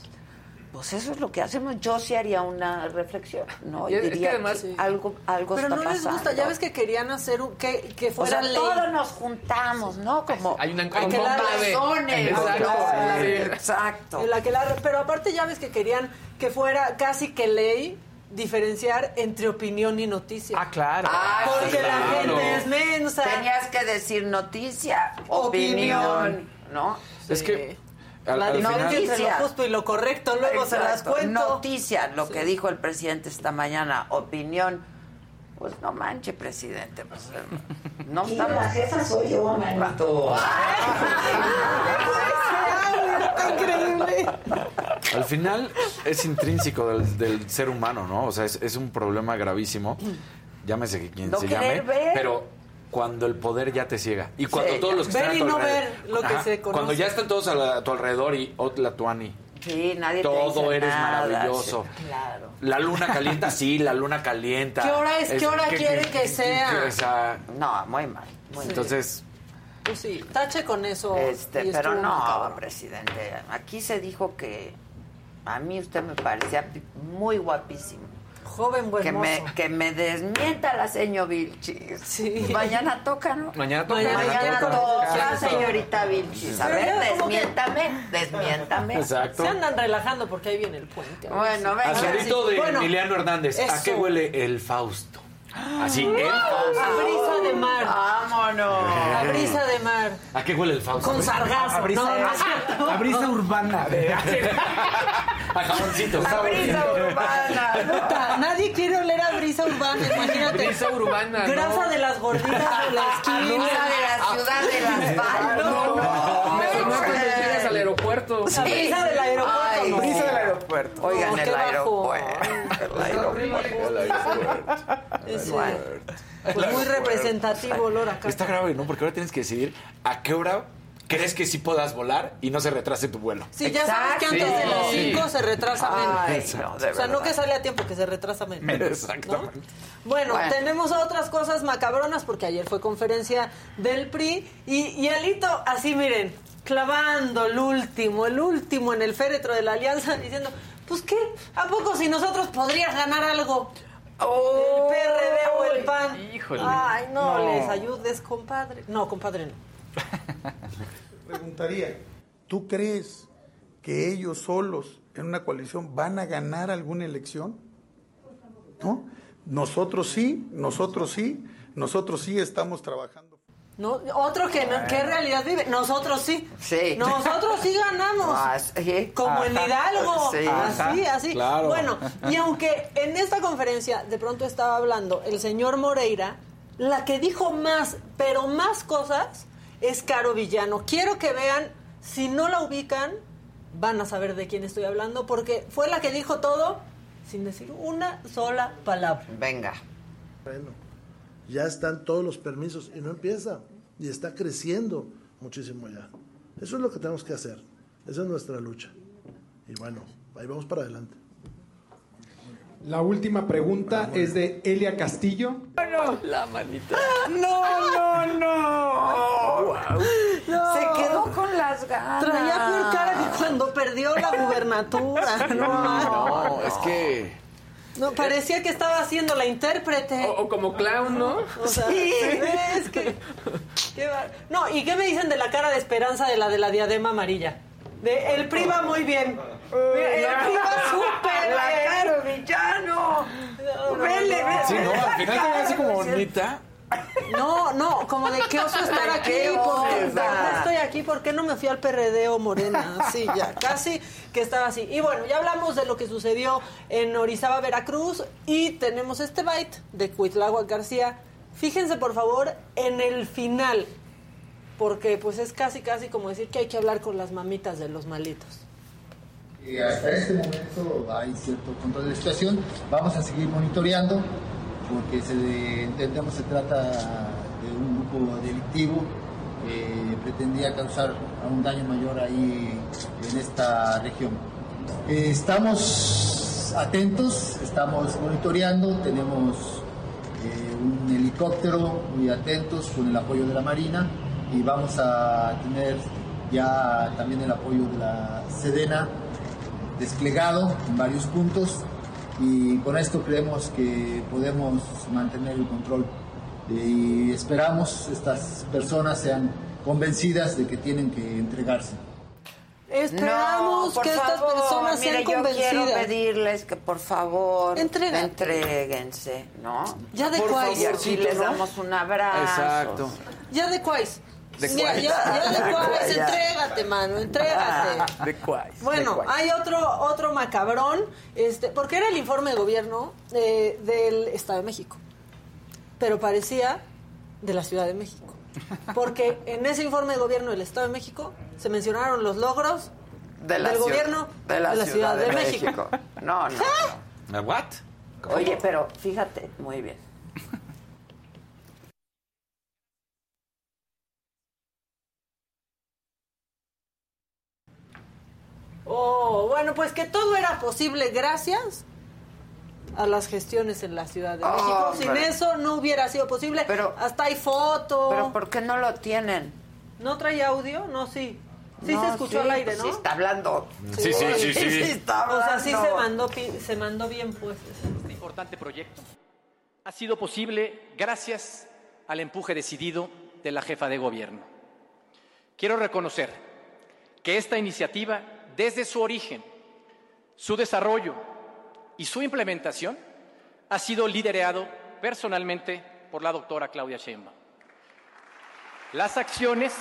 S2: Pues eso es lo que hacemos. Yo sí haría una reflexión, ¿no?
S9: Y es que
S2: diría
S9: además-
S2: que algo, algo
S8: Pero
S2: está
S8: no les gusta, ya ves que querían hacer un, que, que
S2: O
S8: fuera
S2: sea,
S8: ley.
S2: todos nos juntamos, ¿no? Como,
S9: Hay una
S2: como
S8: que la-
S2: masones.
S9: Exacto.
S2: ¿no?
S9: Sí.
S2: Exacto.
S8: En la que la- pero aparte ya ves que querían que fuera casi que ley diferenciar entre opinión y noticia.
S3: Ah, claro.
S2: Ah,
S8: Porque
S2: sí,
S8: la gente es mensa.
S2: Tenías que decir noticia, opinión,
S8: Opinión.
S2: ¿no?
S5: Es que al,
S8: la
S5: al final...
S8: entre lo
S2: Noticia.
S8: justo y lo correcto, luego se las cuento.
S2: Noticia, lo que dijo el presidente esta mañana, opinión. Pues no manche, presidente. Pues, eh, no estamos. Esa soy yo, manito.
S8: Está increíble.
S5: Al final es intrínseco del, del ser humano, ¿no? O sea, es, es un problema gravísimo. Llámese que quien
S2: No
S5: se llame.
S2: ver.
S5: Pero cuando el poder ya te ciega. Y cuando
S8: Sí,
S5: todos los que
S8: ver
S5: están a
S8: y
S5: tu
S8: no
S5: alrededor-
S8: ver lo que se conoce.
S5: Cuando ya están todos a, la- a tu alrededor y Otla Tuani.
S2: Sí, nadie te
S5: Todo
S2: dice
S5: eres
S2: nada,
S5: maravilloso.
S2: sí, claro.
S5: La luna calienta, sí, la luna calienta.
S8: ¿Qué hora es? ¿Qué hora quiere que sea?
S5: o sea,
S2: No, muy mal. muy
S5: entonces,
S8: Pues sí, tache con eso.
S2: Este, pero no, presidente. Aquí se dijo que a mí usted me parecía muy guapísimo.
S8: Joven buen
S2: Que me, que me desmienta la señor Vilchis.
S8: Sí.
S2: Mañana toca, ¿no?
S5: mañana toca.
S8: Mañana
S2: Mañana
S8: toca.
S2: toca,
S8: Sí.
S2: señorita Vilchis. A ver,
S8: que-
S2: desmiéntame, desmiéntame.
S5: Exacto.
S8: Se andan relajando porque ahí viene el puente.
S2: Bueno, venga.
S5: Asadito de
S8: Bueno,
S5: Emiliano Hernández. ¿A qué huele el Fausto? Así, el Fausto.
S8: A brisa de mar.
S2: Vámonos.
S8: A brisa de mar.
S5: ¿A qué huele el Fausto?
S8: Con sargazo.
S3: A brisa,
S8: No, no
S3: a urbana. de-
S5: A jamoncito.
S2: La brisa urbana.
S8: Puta, nadie quiere oler a brisa urbana, imagínate.
S9: Brisa urbana, ¿no?
S8: Grasa de las gorditas de la esquina.
S2: Brisa de la ciudad del asfalto. No,
S9: Me sonó cuando
S2: hombre.
S9: llegas al aeropuerto.
S8: La brisa del aeropuerto.
S2: Ay,
S8: no.
S3: Brisa del aeropuerto.
S2: Oigan,
S8: No,
S2: el
S8: qué bajo.
S2: Aeropuerto. El aeropuerto.
S8: Ese,
S2: Bueno.
S8: pues muy representativo olor acá.
S5: Está grave, ¿no? Porque ahora tienes que decidir a qué hora crees que sí puedas volar y no se retrase tu vuelo.
S8: Sí, ya sabes que antes de las
S9: Sí.
S8: 5 se retrasa menos.
S2: Ay, no,
S8: o sea, no que sale a tiempo, que se retrasa menos.
S5: Exactamente.
S8: Bueno,
S2: Bueno.
S8: tenemos otras cosas macabronas porque ayer fue conferencia del PRI y, y Alito, así miren, clavando el último, el último en el féretro de la alianza, diciendo, pues qué, ¿a poco si nosotros podrías ganar algo? el PRD o el PAN.
S9: Híjole.
S8: Ay, no,
S3: No.
S8: les ayudes, compadre. No, compadre, no.
S12: Preguntaría, ¿tú crees que ellos solos en una coalición van a ganar alguna elección? ¿No? Nosotros sí, nosotros sí, nosotros sí estamos trabajando.
S8: No, otro que, no, que en realidad vive. Nosotros sí.
S2: Sí.
S8: Nosotros sí ganamos.
S2: Sí.
S8: Como en
S2: Ajá.
S8: Hidalgo.
S2: Sí.
S8: Así, así.
S5: Claro.
S8: Bueno, y aunque en esta conferencia de pronto estaba hablando el señor Moreira, la que dijo más, pero más cosas, es Caro Villano. Quiero que vean, si no la ubican, van a saber de quién estoy hablando, porque fue la que dijo todo sin decir una sola palabra.
S2: Venga.
S13: Bueno, ya están todos los permisos y no empieza. Y está creciendo muchísimo ya. Eso es lo que tenemos que hacer. Esa es nuestra lucha. Y bueno, ahí vamos para adelante.
S14: La última pregunta es de Elia Castillo.
S2: La manita. No, no, no. Se quedó con las ganas.
S8: Traía peor cara que cuando perdió la gubernatura. No,
S5: No, es que.
S8: No, parecía que estaba haciendo la intérprete.
S9: O, o como clown, ¿no?
S8: O sea, es que. qué va- No, ¿y qué me dicen de la cara de esperanza de la de la diadema amarilla? De el PRI va muy bien. El PRI va súper
S2: La
S8: bien.
S2: Caro Villano. Vele, vele.
S5: Sí, no, al final así como bonita.
S8: No, no, como de qué oso estar aquí,
S2: Qué
S8: porque
S2: oso.
S8: ¿por qué estoy aquí, ¿por qué no me fui al PRD o Morena? Sí, ya, casi que estaba así. Y bueno, ya hablamos de lo que sucedió en Orizaba, Veracruz, y tenemos este byte de Cuitlagua García. Fíjense, por favor, en el final, porque pues es casi, casi como decir que hay que hablar con las mamitas de los malitos.
S15: Eh, hasta este momento hay cierto control de la situación. Vamos a seguir monitoreando porque se de- entendemos se trata de un grupo delictivo que pretendía causar un daño mayor ahí en esta región. Eh, estamos atentos, estamos monitoreando, tenemos eh, un helicóptero muy atentos con el apoyo de la Marina y vamos a tener ya también el apoyo de la Sedena desplegado en varios puntos y con esto creemos que podemos mantener el control Eh, y esperamos estas personas sean convencidas de que tienen que entregarse.
S8: Esperamos
S2: No,
S8: que estas personas
S2: mire,
S8: sean
S2: yo quiero
S8: convencidas.
S2: pedirles que por favor
S8: Entrégate.
S2: entréguense, ¿no?
S8: Ya de
S2: por
S8: cuáis.
S2: favor, y les damos un abrazo.
S5: Exacto.
S8: Ya de cuáis.
S5: De
S8: Mira, ya de
S2: ya.
S8: entrégate, mano, entrégate.
S5: ¿De cuál?
S8: Bueno, hay otro otro macabrón, este, porque era el informe de gobierno eh, del Estado de México, pero parecía de la Ciudad de México, porque en ese informe de gobierno del Estado de México se mencionaron los logros
S2: De la
S8: del gobierno
S2: de la, Ciudad, de, México. No, no, no.
S5: ¿What?
S2: Oye, pero fíjate, muy bien.
S8: Oh, bueno, pues que todo era posible gracias a las gestiones en la Ciudad de
S2: Oh,
S8: México. Sin eso no hubiera sido posible. Pero hasta hay foto.
S2: Pero ¿por qué no lo tienen?
S8: ¿No trae audio? No, sí. Sí
S2: No,
S8: se escuchó
S2: sí,
S8: al aire,
S2: pues
S8: ¿no?
S2: sí está hablando.
S5: Sí, sí, sí, sí.
S2: está
S8: O sea, sí
S2: hablando.
S8: se mandó, se mandó bien pues.
S16: Este importante proyecto ha sido posible gracias al empuje decidido de la jefa de gobierno. Quiero reconocer que esta iniciativa, desde su origen, su desarrollo y su implementación, ha sido liderado personalmente por la doctora Claudia Sheinbaum. Las acciones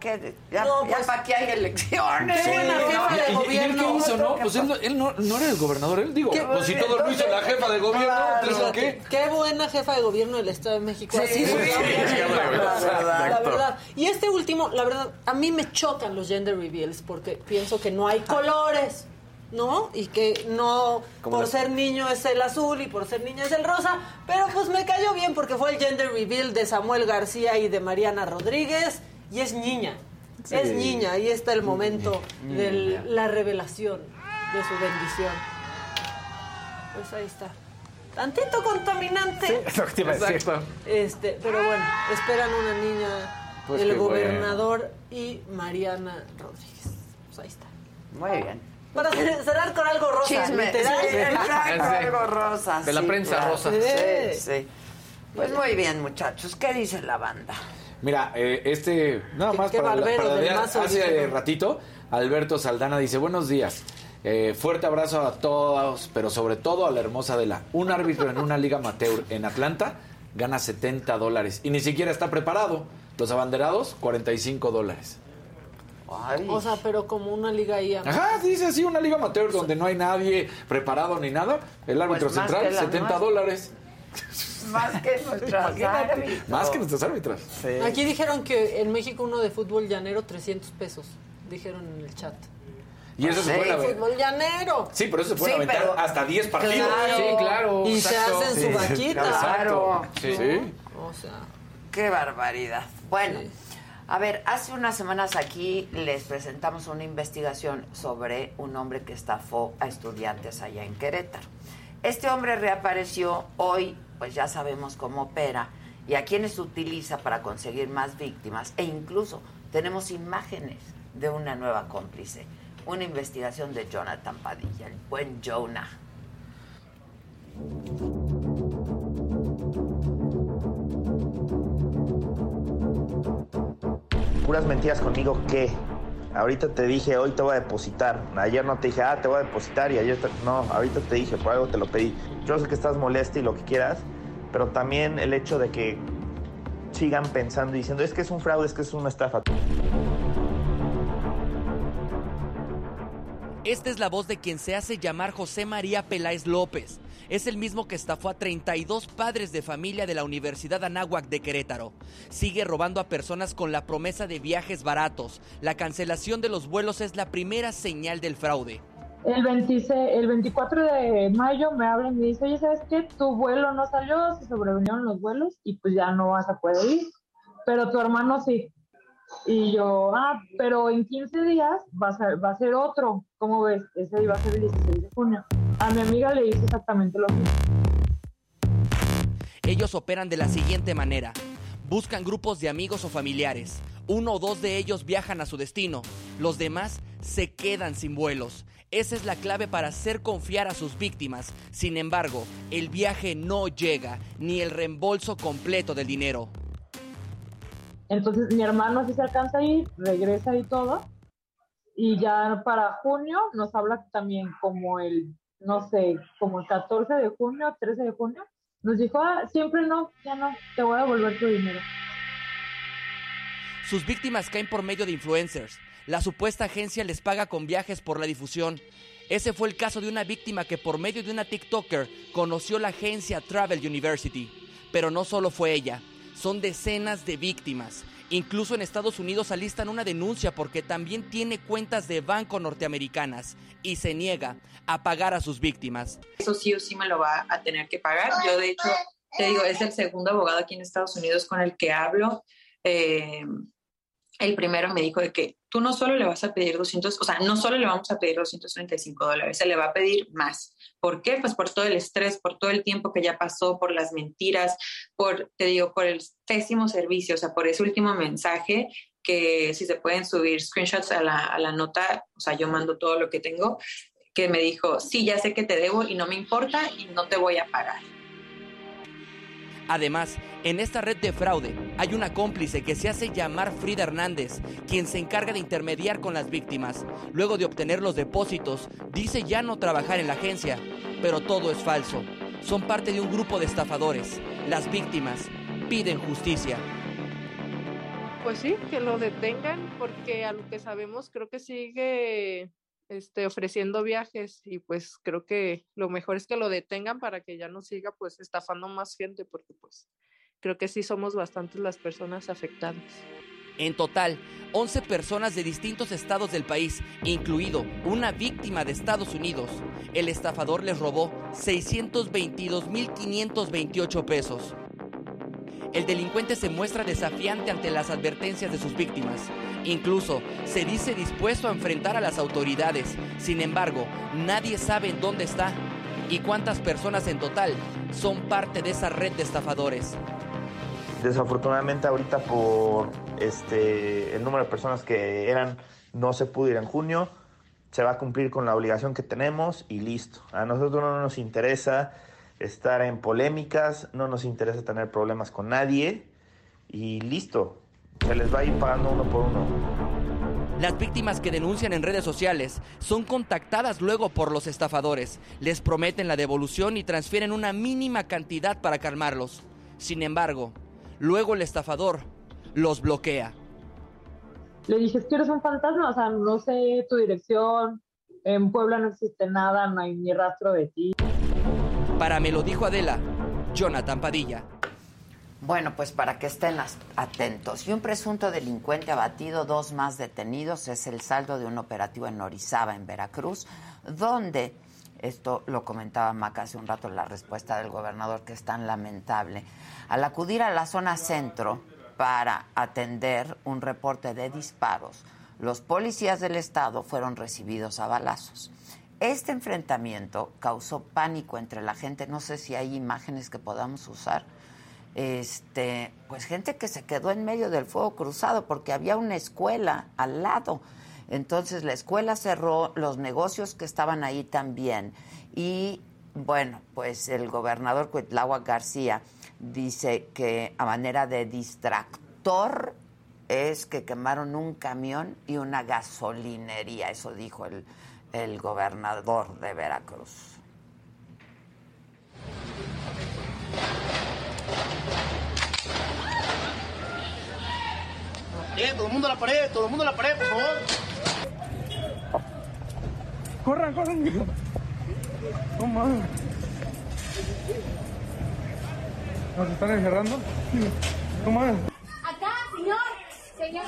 S2: ¿Qué? Ya,
S8: No,
S2: ya
S8: pues,
S2: para qué hay elecciones.
S8: qué buena jefa de
S5: ¿Y- y- ¿Y él
S8: gobierno.
S5: qué hizo, no? Pues él, no- él no, no era el gobernador, él digo,
S8: Qué
S5: pues si todo lo hizo la jefa de gobierno, ¿entonces qué?
S8: Qué buena jefa de gobierno del Estado de México.
S2: Sí,
S8: Así
S2: sí, sí, sí, la verdad,
S8: la verdad, la
S2: exacto.
S8: verdad. Y este último, la verdad, a mí me chocan los gender reveals porque pienso que no hay colores. ¿No? Y que no, por
S5: las-
S8: ser niño es el azul y por ser niña es el rosa, pero pues me cayó bien porque fue el gender reveal de Samuel García y de Mariana Rodríguez y es niña,
S5: Sí.
S8: es niña, ahí está el momento de
S5: Niña.
S8: la revelación de su bendición. Pues ahí está. Tantito contaminante.
S3: Eso que te iba a decir.
S9: Exacto.
S8: Este, pero bueno, esperan una niña,
S3: Pues
S8: el gobernador y Mariana Rodríguez. Pues ahí está.
S2: Muy bien.
S8: Para cer- cerrar con algo rosa,
S2: Chisme.
S8: literal.
S2: Sí,
S9: Sí.
S2: algo rosa.
S9: De la
S2: sí,
S9: prensa
S2: claro.
S9: rosa.
S2: Sí, sí. Pues muy bien, muchachos. ¿Qué dice la banda?
S5: Mira, eh, este, nada más para, la- para
S8: del
S5: leer,
S8: mazo,
S5: hace ratito, Alberto Saldana dice, buenos días, Eh, fuerte abrazo a todos, pero sobre todo a la hermosa Adela. Un árbitro en una liga amateur en Atlanta gana 70 dólares y ni siquiera está preparado. Los abanderados, 45 dólares.
S8: O sea, pero como una liga ahí.
S5: Ajá, dice así, una liga amateur donde no hay nadie preparado ni nada. El árbitro
S2: Pues más
S5: central,
S2: que la
S5: 70
S2: nuestra.
S5: dólares.
S2: Más que nuestras árbitros.
S5: Más que nuestros árbitros.
S8: Aquí dijeron que en México uno de fútbol llanero 300 pesos. Dijeron en el chat.
S5: Y eso se puede aventar.
S8: Fútbol llanero.
S5: Sí, pero eso se puede
S8: Sí,
S5: aventar
S8: pero-
S5: hasta 10 partidos.
S8: Claro. Sí, claro, Y se exacto. hacen su
S5: Sí,
S8: vaquita.
S2: Claro.
S5: Sí.
S8: O sea.
S2: Qué barbaridad. Bueno, a ver, hace unas semanas aquí les presentamos una investigación sobre un hombre que estafó a estudiantes allá en Querétaro. Este hombre reapareció hoy, pues ya sabemos cómo opera y a quienes utiliza para conseguir más víctimas e incluso tenemos imágenes de una nueva cómplice. Una investigación de Jonathan Padilla, el buen Jonah.
S17: Puras mentiras conmigo, ¿qué? Ahorita te dije, hoy te voy a depositar. Ayer no te dije, ah, te voy a depositar y ayer te... No, ahorita te dije, por algo te lo pedí. Yo sé que estás molesta y lo que quieras, pero también el hecho de que sigan pensando y diciendo, es que es un fraude, es que es una estafa.
S18: Esta es la voz de quien se hace llamar José María Peláez López. Es el mismo que estafó a 32 padres de familia de la Universidad Anáhuac de Querétaro. Sigue robando a personas con la promesa de viajes baratos. La cancelación de los vuelos es la primera señal del fraude.
S19: El, 26, el 24 de mayo me hablan y me dicen, oye, ¿sabes qué? Tu vuelo no salió, se sobrevinieron los vuelos y pues ya no vas a poder ir. Pero tu hermano sí. Y yo, ah, pero en 15 días va a ser, va a ser otro. ¿Cómo ves? Ese iba a ser el 16 de junio. A mi amiga le hice exactamente lo mismo.
S18: Ellos operan de la siguiente manera. Buscan grupos de amigos o familiares. Uno o dos de ellos viajan a su destino. Los demás se quedan sin vuelos. Esa es la clave para hacer confiar a sus víctimas. Sin embargo, el viaje no llega, ni el reembolso completo del dinero.
S19: Entonces mi hermano sí se alcanza a regresa y todo. Y ya para junio nos habla también como el, no sé, como el 14 de junio, 13 de junio. Nos dijo, ah, siempre no, ya no, te voy a devolver tu dinero.
S18: Sus víctimas caen por medio de influencers. La supuesta agencia les paga con viajes por la difusión. Ese fue el caso de una víctima que por medio de una TikToker conoció la agencia Travel University. Pero no solo fue ella, son decenas de víctimas. Incluso en Estados Unidos alistan una denuncia porque también tiene cuentas de banco norteamericanas y se niega a pagar a sus víctimas.
S20: Eso sí o sí me lo va a tener que pagar. Yo, de hecho, te digo, es el segundo abogado aquí en Estados Unidos con el que hablo. Eh, el primero me dijo de que tú no solo le vas a pedir 200, o sea, no solo le vamos a pedir 235 dólares, se le va a pedir más. ¿Por qué? Pues por todo el estrés, por todo el tiempo que ya pasó, por las mentiras, por, te digo, por el pésimo servicio, o sea, por ese último mensaje que si se pueden subir screenshots a la, a la nota, o sea, yo mando todo lo que tengo, que me dijo, sí, ya sé que te debo y no me importa y no te voy a pagar.
S18: Además, en esta red de fraude hay una cómplice que se hace llamar Frida Hernández, quien se encarga de intermediar con las víctimas. Luego de obtener los depósitos, dice ya no trabajar en la agencia, pero todo es falso. Son parte de un grupo de estafadores. Las víctimas piden justicia.
S21: Pues sí, que lo detengan porque a lo que sabemos creo que sigue este, ofreciendo viajes y pues creo que lo mejor es que lo detengan para que ya no siga pues estafando más gente porque pues creo que sí somos bastantes las personas afectadas.
S18: En total, 11 personas de distintos estados del país, incluido una víctima de Estados Unidos. El estafador les robó 622.528 pesos. El delincuente se muestra desafiante ante las advertencias de sus víctimas. Incluso se dice dispuesto a enfrentar a las autoridades. Sin embargo, nadie sabe dónde está y cuántas personas en total son parte de esa red de estafadores.
S17: Desafortunadamente ahorita por este el número de personas que eran no se pudo ir en junio, se va a cumplir con la obligación que tenemos y listo. A nosotros no nos interesa estar en polémicas, no nos interesa tener problemas con nadie y listo. Se les va a ir pagando uno por uno.
S18: Las víctimas que denuncian en redes sociales son contactadas luego por los estafadores. Les prometen la devolución y transfieren una mínima cantidad para calmarlos. Sin embargo, luego el estafador los bloquea.
S19: Le dije, es que eres un fantasma, o sea, no sé tu dirección, en Puebla no existe nada, no hay ni rastro de ti.
S18: Para me lo dijo Adela, Jonathan Padilla.
S2: Bueno, pues para que estén atentos. Y un presunto delincuente abatido, dos más detenidos, es el saldo de un operativo en Orizaba, en Veracruz, donde, esto lo comentaba Maca hace un rato, la respuesta del gobernador, que es tan lamentable, al acudir a la zona centro para atender un reporte de disparos, los policías del estado fueron recibidos a balazos. Este enfrentamiento causó pánico entre la gente, no sé si hay imágenes que podamos usar este, pues gente que se quedó en medio del fuego cruzado porque había una escuela al lado. Entonces la escuela cerró, los negocios que estaban ahí también. Y bueno, pues el gobernador Cuitláhuac García dice que a manera de distractor es que quemaron un camión y una gasolinería. Eso dijo el, el gobernador de Veracruz.
S22: Eh, todo el mundo a la pared, todo el mundo a la pared, por favor.
S23: Corran, corran. No mames. ¿Nos están encerrando? No mames.
S24: Acá, señor. Señor.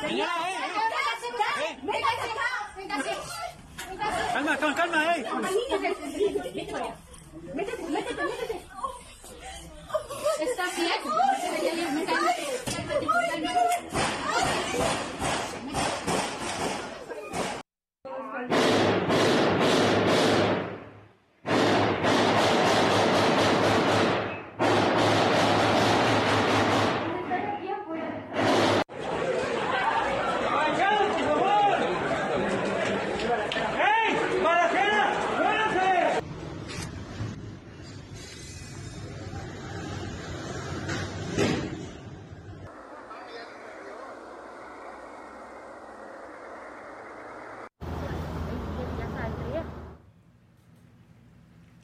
S23: Señora, eh.
S24: Véngase acá. Véngase.
S23: Calma, calma, calma, eh.
S24: Allá. Métete, métete, métete. ¿Estás bien?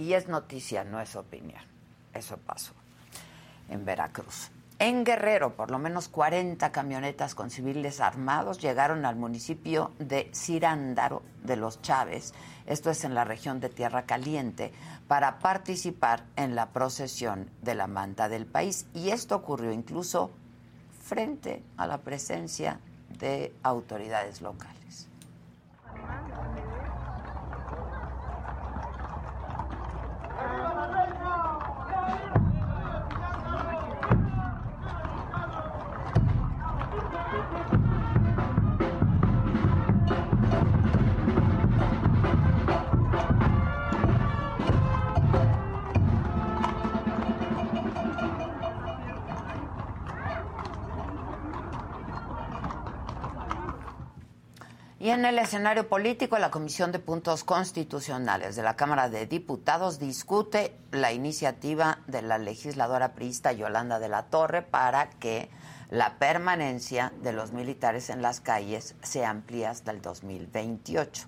S2: Y es noticia, no es opinión. Eso pasó en Veracruz. En Guerrero, por lo menos 40 camionetas con civiles armados llegaron al municipio de Cirándaro de los Chávez, esto es en la región de Tierra Caliente, para participar en la procesión de la manta del país. Y esto ocurrió incluso frente a la presencia de autoridades locales. Y en el escenario político, la Comisión de Puntos Constitucionales de la Cámara de Diputados discute la iniciativa de la legisladora priista Yolanda de la Torre para que la permanencia de los militares en las calles se amplíe hasta el 2028.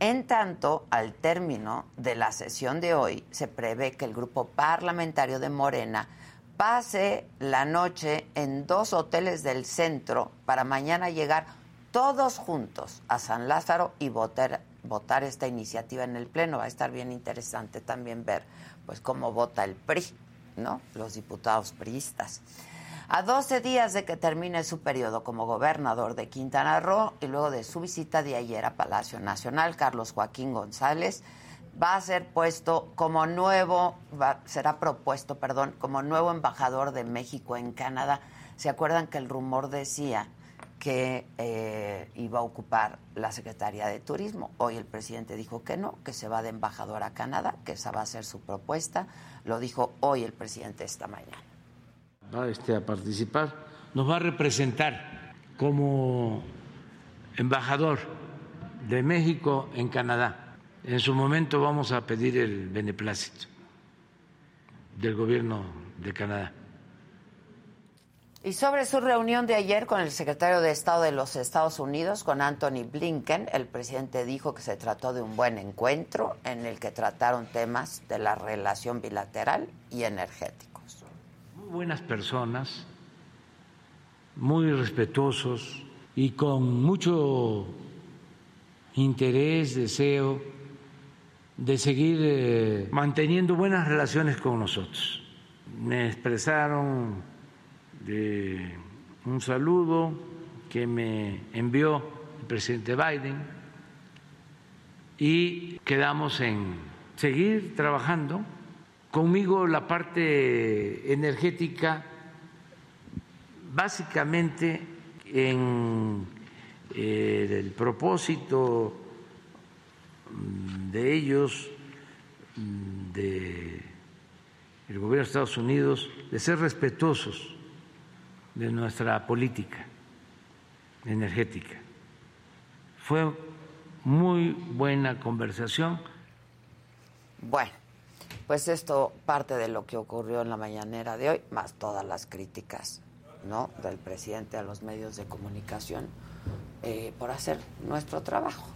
S2: En tanto, al término de la sesión de hoy, se prevé que el grupo parlamentario de Morena pase la noche en dos hoteles del centro para mañana llegar todos juntos a San Lázaro y votar, votar esta iniciativa en el Pleno. Va a estar bien interesante también ver pues cómo vota el PRI, ¿no? Los diputados priistas. A 12 días de que termine su periodo como gobernador de Quintana Roo y luego de su visita de ayer a Palacio Nacional, Carlos Joaquín González va a ser puesto como nuevo, va, será propuesto, perdón, como nuevo embajador de México en Canadá. ¿Se acuerdan que el rumor decía que eh, iba a ocupar la Secretaría de Turismo? Hoy el presidente dijo que no, que se va de embajador a Canadá, que esa va a ser su propuesta. Lo dijo hoy el presidente esta mañana
S7: va este, a participar, nos va a representar como embajador de México en Canadá. En su momento vamos a pedir el beneplácito del gobierno de Canadá.
S2: Y sobre su reunión de ayer con el secretario de Estado de los Estados Unidos, con Anthony Blinken, el presidente dijo que se trató de un buen encuentro en el que trataron temas de la relación bilateral y energética
S7: buenas personas, muy respetuosos y con mucho interés, deseo de seguir eh, manteniendo buenas relaciones con nosotros. Me expresaron un saludo que me envió el presidente Biden y quedamos en seguir trabajando. Conmigo la parte energética, básicamente en eh, el propósito de ellos, mm, de gobierno de Estados Unidos, de ser respetuosos de nuestra política energética. Fue muy buena conversación.
S2: Bueno, pues esto parte de lo que ocurrió en la mañanera de hoy, más todas las críticas ¿no? del presidente a los medios de comunicación eh, por hacer nuestro trabajo.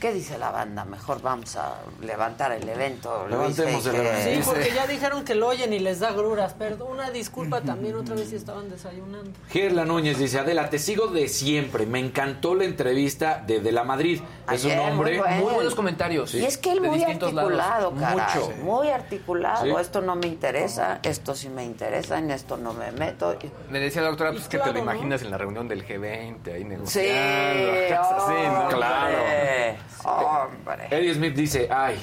S2: ¿Qué dice la banda? Mejor vamos a levantar el evento.
S5: Levantemos el evento.
S8: Sí, porque ya dijeron que lo oyen y les da gruras. Perdón, una disculpa también, otra vez si estaban desayunando.
S5: Gerla Núñez dice, Adela, te sigo de siempre. Me encantó la entrevista de De La Madrid. es un hombre...
S9: Muy, buenos comentarios.
S2: y es que él muy articulado, Mucho. Muy articulado. Esto no me interesa, esto sí me interesa, en esto no me meto.
S9: Me decía la doctora, pues que te lo imaginas en la reunión del G20, ahí negociando.
S2: Sí,
S5: oh, claro. Eddie Smith dice, ay,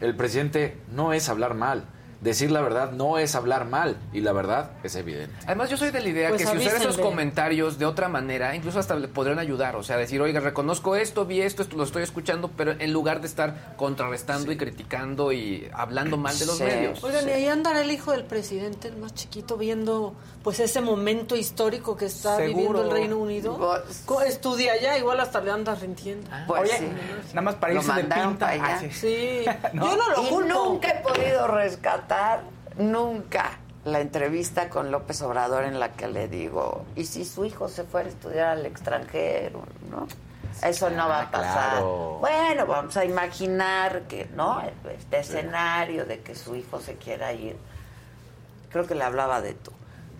S5: el presidente no es hablar mal. Decir la verdad no es hablar mal y la verdad es evidente.
S9: Además, yo soy de la idea
S8: Pues
S9: que si usar esos comentarios de otra manera, incluso hasta le podrían ayudar. O sea, decir, oiga, reconozco esto, vi esto, esto lo estoy escuchando, pero en lugar de estar contrarrestando y criticando y hablando mal de los
S2: Sí.
S9: medios.
S8: Oigan, y ahí andará el hijo del presidente, el más chiquito, viendo pues ese momento histórico que está
S9: Seguro.
S8: viviendo el Reino Unido. Co- Estudia allá, igual hasta le anda rintiendo.
S2: Pues
S3: Oye,
S2: sí.
S3: nada más para irse de pinta.
S2: para allá.
S3: Ah, sí.
S8: Sí,
S3: No.
S8: yo no lo
S2: y
S8: culpo.
S2: nunca he podido rescatar, nunca, la entrevista con López Obrador en la que le digo, ¿y si su hijo se fuera a estudiar al extranjero? ¿No? Eso no va a pasar.
S5: claro.
S2: Bueno, vamos a imaginar que, ¿no? Este escenario de que su hijo se quiera ir. Creo que le hablaba de tú,